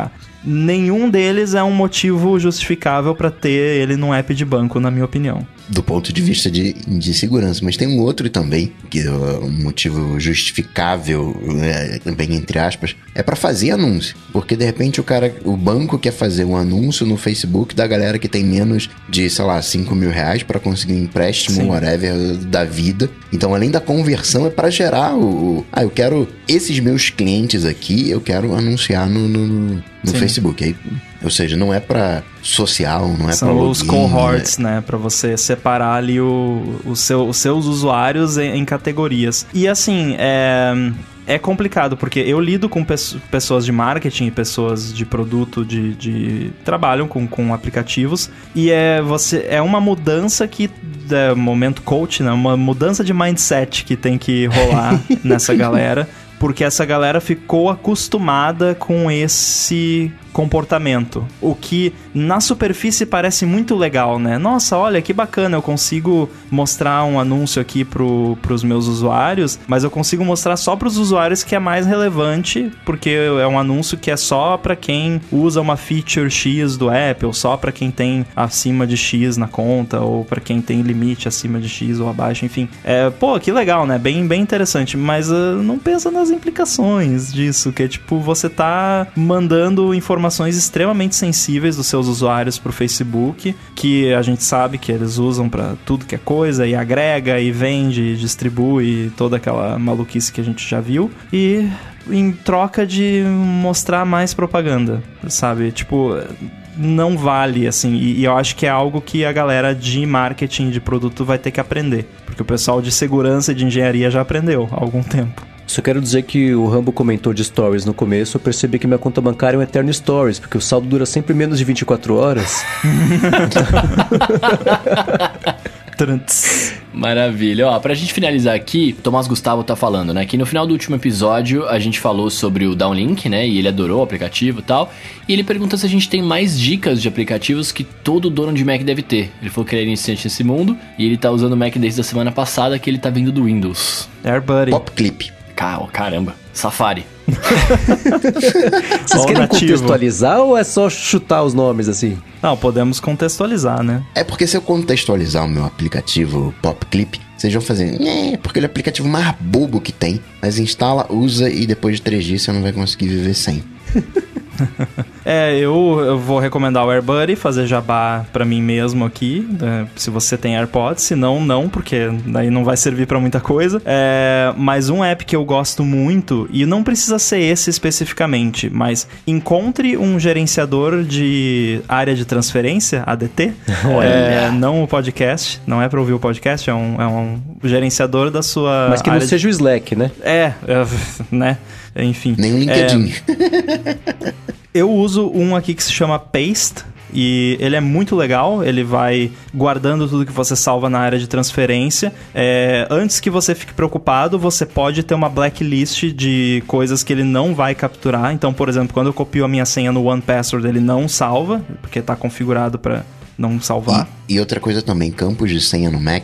Nenhum deles é um motivo justificável para ter ele num app de banco, na minha opinião do ponto de vista de, de segurança. Mas tem um outro também, que é um motivo justificável, né, bem entre aspas, é para fazer anúncio. Porque de repente o cara, o banco quer fazer um anúncio no Facebook da galera que tem menos de, sei lá, 5 mil reais para conseguir um empréstimo, Sim. whatever, da vida. Então, além da conversão, é para gerar o, o, Ah, eu quero esses meus clientes aqui, eu quero anunciar no, no, no Facebook. Aí ou seja, não é para social, não é para login. São os cohorts, né? né? Para você separar ali o, o seu, os seus usuários em, em categorias. E assim, é é complicado, porque eu lido com pessoas de marketing, pessoas de produto, de, de trabalham com, com aplicativos, e é, você, é uma mudança que, é, momento coach, né? Uma mudança de mindset que tem que rolar nessa galera porque essa galera ficou acostumada com esse comportamento. O que na superfície parece muito legal, né? Nossa, olha que bacana, eu consigo mostrar um anúncio aqui pro, pros meus usuários, mas eu consigo mostrar só pros usuários que é mais relevante, porque é um anúncio que é só para quem usa uma feature X do app, ou só para quem tem acima de X na conta, ou para quem tem limite acima de X ou abaixo, enfim. É, pô, que legal, né? Bem, bem interessante, mas uh, não pensa nas implicações disso, que é tipo, você tá mandando informações informações extremamente sensíveis dos seus usuários para o Facebook, que a gente sabe que eles usam para tudo que é coisa, e agrega, e vende, e distribui, toda aquela maluquice que a gente já viu. E em troca de mostrar mais propaganda, sabe? Tipo, não vale, assim. E, e, eu acho que é algo que a galera de marketing de produto vai ter que aprender. Porque o pessoal de segurança e de engenharia já aprendeu há algum tempo. Só quero dizer que o Rambo comentou de stories no começo, eu percebi que minha conta bancária é um eterno stories, porque o saldo dura sempre menos de 24 horas. Maravilha. Ó, pra gente finalizar aqui, Tomás Gustavo tá falando, né? Que no final do último episódio a gente falou sobre o Downlink, né? E ele adorou o aplicativo e tal. E ele pergunta se a gente tem mais dicas de aplicativos que todo dono de Mac deve ter. Ele falou que ele é iniciante nesse mundo e ele tá usando o Mac desde a semana passada que ele tá vindo do Windows. AirBuddy. Pop Clip. Caramba, Safari. Vocês querem nativo. contextualizar ou é só chutar os nomes assim? Não, podemos contextualizar, né? É porque se eu contextualizar o meu aplicativo Pop Clip, vocês vão fazer, é, porque ele é o aplicativo mais bobo que tem. Mas instala, usa e depois de três dias você não vai conseguir viver sem. é, eu, eu vou recomendar o AirBuddy, fazer jabá para mim mesmo aqui, né, se você tem AirPods, se não, não, porque daí não vai servir para muita coisa. É, mas um app que eu gosto muito, e não precisa ser esse especificamente, mas encontre um gerenciador de área de transferência, ADT, é, não o podcast, não é para ouvir o podcast, é um, é um gerenciador da sua. Mas que não seja de... o Slack, né? É, é né? Enfim. Nem o LinkedIn. É, eu uso um aqui que se chama Paste. E ele é muito legal, ele vai guardando tudo que você salva na área de transferência. É, antes que você fique preocupado, você pode ter uma blacklist de coisas que ele não vai capturar. Então, por exemplo, quando eu copio a minha senha no One Password, ele não salva, porque está configurado para não salvar. E, e outra coisa também, campos de senha no Mac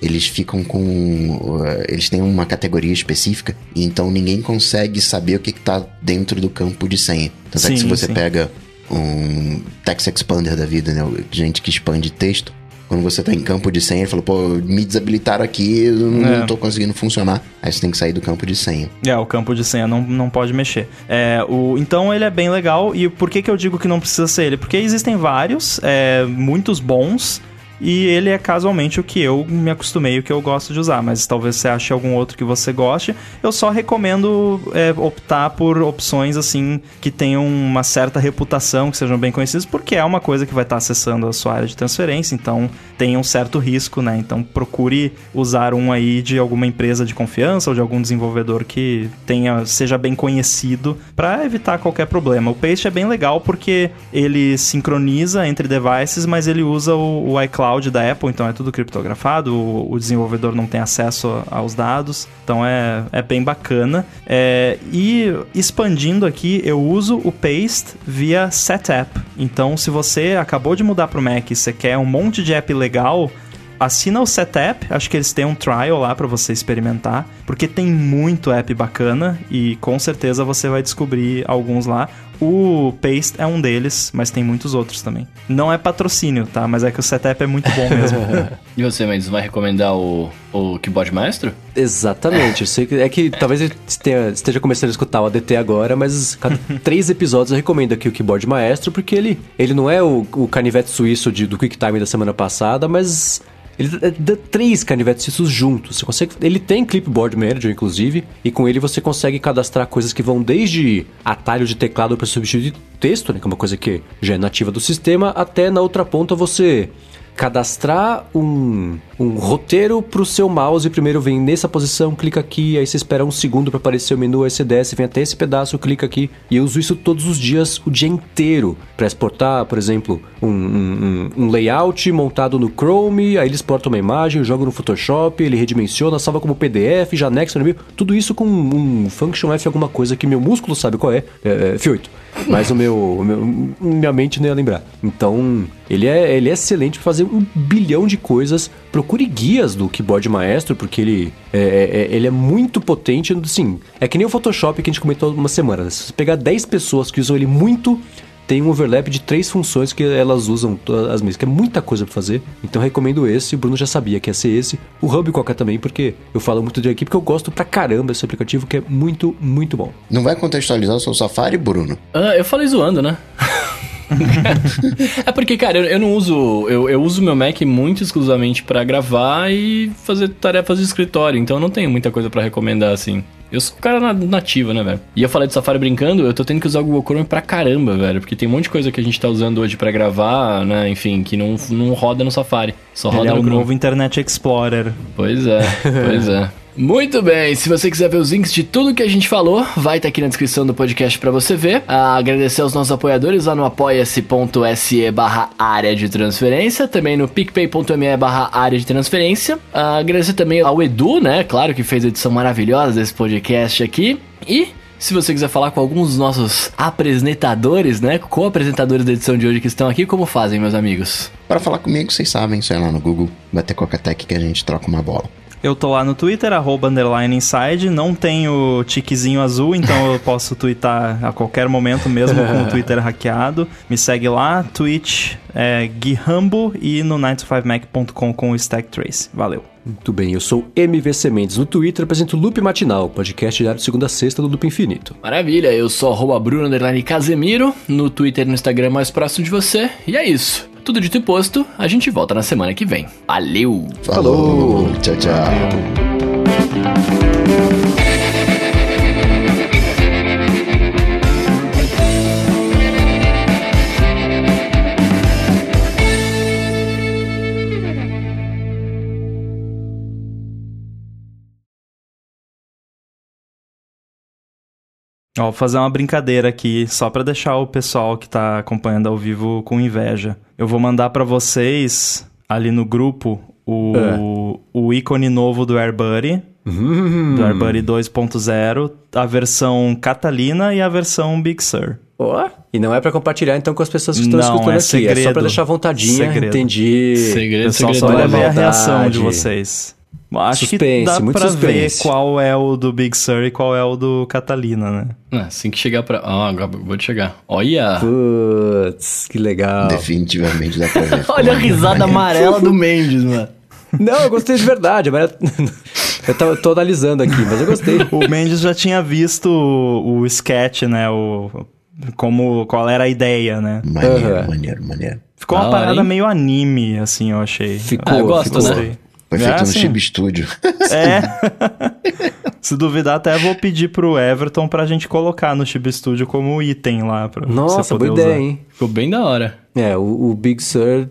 eles ficam com. Uh, eles têm uma categoria específica, e então ninguém consegue saber o que está dentro do campo de senha. Tanto sim, é que se você sim. pega um text expander da vida, né? Gente que expande texto. Quando você tá em campo de senha, ele falou, pô, me desabilitaram aqui, eu não, é. não tô conseguindo funcionar. Aí você tem que sair do campo de senha. É, o campo de senha não, não pode mexer. É, o, então ele é bem legal. E por que, que eu digo que não precisa ser ele? Porque existem vários, é, muitos bons. E ele é casualmente o que eu me acostumei, o que eu gosto de usar. Mas talvez você ache algum outro que você goste. Eu só recomendo é, optar por opções assim que tenham uma certa reputação, que sejam bem conhecidas, porque é uma coisa que vai estar acessando a sua área de transferência, então tem um certo risco, né? Então procure usar um aí de alguma empresa de confiança ou de algum desenvolvedor que tenha seja bem conhecido para evitar qualquer problema. O Paste é bem legal porque ele sincroniza entre devices, mas ele usa o, o iCloud cloud da Apple, então é tudo criptografado, o, o desenvolvedor não tem acesso aos dados, então é, é bem bacana. É, e expandindo aqui, eu uso o Paste via Setup. Então, se você acabou de mudar para o Mac e você quer um monte de app legal, assina o Setup, acho que eles têm um trial lá para você experimentar, porque tem muito app bacana e com certeza você vai descobrir alguns lá. O Paste é um deles, mas tem muitos outros também. Não é patrocínio, tá? Mas é que o setup é muito bom mesmo. e você, Mendes, vai recomendar o, o Keyboard Maestro? Exatamente. Eu sei que, é que talvez esteja, esteja começando a escutar o ADT agora, mas cada três episódios eu recomendo aqui o Keyboard Maestro, porque ele, ele não é o, o canivete suíço de, do QuickTime da semana passada, mas ele dá três canivetes suíços juntos. Você consegue, ele tem clipboard manager, inclusive, e com ele você consegue cadastrar coisas que vão desde atalho de teclado para substituir texto, né, que é uma coisa que já é nativa do sistema, até na outra ponta você cadastrar um, um roteiro pro seu mouse. Primeiro vem nessa posição, clica aqui, aí você espera um segundo para aparecer o menu, aí você desce, vem até esse pedaço, clica aqui. E eu uso isso todos os dias, o dia inteiro, para exportar, por exemplo, um, um, um, layout montado no Chrome, aí ele exporta uma imagem, eu jogo no Photoshop, ele redimensiona, salva como PDF, já anexa no meio. Tudo isso com um Function F alguma coisa que meu músculo sabe qual é, é, é F8. Mas o meu, o meu, minha mente não ia lembrar. Então, ele é, ele é excelente para fazer um bilhão de coisas. Procure guias do keyboard maestro, porque ele é, é, é, ele é muito potente. Sim, é que nem o Photoshop que a gente comentou uma semana. Se você pegar 10 pessoas que usam ele muito, tem um overlap de três funções que elas usam as mesmas, que é muita coisa para fazer. Então recomendo esse, o Bruno já sabia que ia ser esse. O Hub qualquer também, porque eu falo muito dele aqui, porque eu gosto pra caramba desse aplicativo, que é muito, muito bom. Não vai contextualizar o seu Safari, Bruno? Ah, eu falei zoando, né? é porque, cara, eu, eu não uso. Eu, eu, uso meu Mac muito exclusivamente para gravar e fazer tarefas de escritório, então eu não tenho muita coisa para recomendar assim. Eu sou um cara nativo, né, velho? E eu falei do Safari brincando, eu tô tendo que usar o Google Chrome pra caramba, velho. Porque tem um monte de coisa que a gente tá usando hoje para gravar, né? Enfim, que não, não roda no Safari. Só Ele roda é no o Chrome. novo Internet Explorer. Pois é, pois é. Muito bem, se você quiser ver os links de tudo que a gente falou, vai estar tá aqui na descrição do podcast para você ver. Ah, agradecer aos nossos apoiadores lá no apoia-se.se barra área de transferência, também no picpay.me barra área de transferência. Ah, agradecer também ao Edu, né, claro que fez a edição maravilhosa desse podcast aqui. E se você quiser falar com alguns dos nossos apresentadores, né, co-apresentadores da edição de hoje que estão aqui, como fazem, meus amigos? Para falar comigo, vocês sabem, só ir lá no Google, bater Coca-Tech que a gente troca uma bola. Eu tô lá no Twitter, arroba underline inside. Não tenho tiquezinho azul, então eu posso twittar a qualquer momento, mesmo com o Twitter hackeado. Me segue lá, Twitch é Guihambo e no 9to5mac.com com o Stack Trace. Valeu. Muito bem, eu sou MVC Mendes no Twitter, apresento o Loop Matinal, podcast diário de segunda a sexta do Loop Infinito. Maravilha, eu sou arroba Bruno Casemiro, no Twitter e no Instagram mais próximo de você, e é isso. Tudo dito e posto, a gente volta na semana que vem. Valeu! Falou! Tchau, tchau! Ó, vou fazer uma brincadeira aqui, só para deixar o pessoal que tá acompanhando ao vivo com inveja. Eu vou mandar para vocês ali no grupo o, é. o ícone novo do AirBuddy, uhum. do AirBuddy 2.0, a versão Catalina e a versão Big Sur. Oh. E não é para compartilhar então com as pessoas que estão não, escutando é aqui, segredo. é só para deixar vontadinha, segredo. entendi. Segredo, Pessoal, segredo. só ver a reação de vocês. Acho suspense, que dá muito pra suspense. ver qual é o do Big Sur e qual é o do Catalina, né? Ah, assim que chegar pra... Ah, agora vou chegar. Olha! Putz, que legal. Definitivamente dá pra ver. Olha a risada amarela do Mendes, mano. Não, eu gostei de verdade. Mas eu tô, tô analisando aqui, mas eu gostei. O Mendes já tinha visto o, o sketch, né? O, como, qual era a ideia, né? Maneiro, Uhum. maneiro, maneiro. Ficou uma parada hein? meio anime, assim, eu achei. Ficou, Ah, eu gosto, ficou. né? Foi feito Ah, no. Chib Studio. É. Se duvidar, até vou pedir pro Everton pra gente colocar no Chib Studio como item lá. Pra você Nossa, poder boa ideia, usar. hein? Ficou bem da hora. É, o, o Big Sur,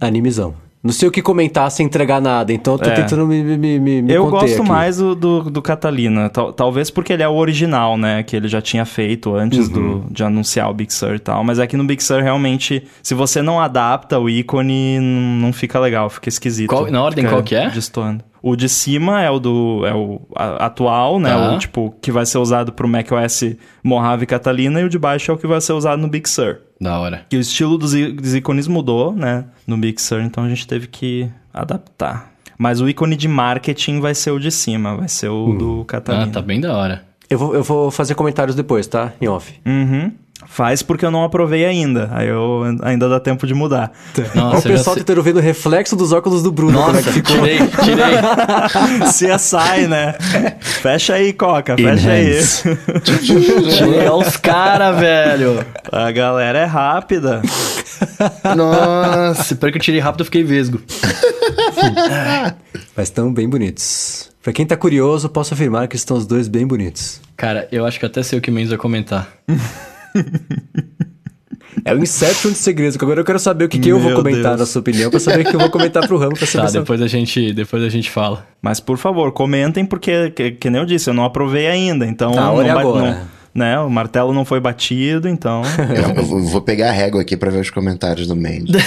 animizão. Não sei o que comentar sem entregar nada, então eu tô É. tentando me, me, me, me Eu gosto aqui. mais do, do, do Catalina. Tal- talvez porque ele é o original, né? Que ele já tinha feito antes Uhum. do, de anunciar o Big Sur e tal. Mas aqui no Big Sur, realmente, se você não adapta o ícone, não fica legal, fica esquisito. Qual- na ordem, Fica qual que é? Destoando. O de cima é o do é o atual, né? Tá. O tipo que vai ser usado pro macOS Mojave Catalina e o de baixo é o que vai ser usado no Big Sur. Da hora. Que o estilo dos, dos ícones mudou, né? No Sur, então a gente teve que adaptar. Mas o ícone de marketing vai ser o de cima, vai ser o do Catalina. Ah, tá bem da hora. Eu vou, eu vou fazer comentários depois, tá? Em off. Uhum. Faz porque eu não aprovei ainda. Aí eu ainda dá tempo de mudar. Nossa, o pessoal sei- tentando ver o reflexo dos óculos do Bruno. como é Nossa, que ficou. tirei, tirei. CSI, né? Fecha aí, Coca, fecha aí. Tirei olha os caras, velho. A galera é rápida. Nossa, pior que eu tirei rápido, eu fiquei vesgo. Mas estão bem bonitos. Pra quem tá curioso, posso afirmar que estão os dois bem bonitos. Cara, eu acho que até sei o que o Mendes vai comentar. É o Inception de segredos, agora eu quero saber o que, que eu vou comentar Deus. na sua opinião, pra saber o que eu vou comentar pro Ramo, pra saber Tá, se depois a gente, depois a gente fala. Mas por favor, comentem, porque, que, que nem eu disse, eu não aprovei ainda. Então, Tá, olha agora. não- né, o martelo não foi batido, então. Eu, eu vou- vou pegar a régua aqui pra ver os comentários do Mendes.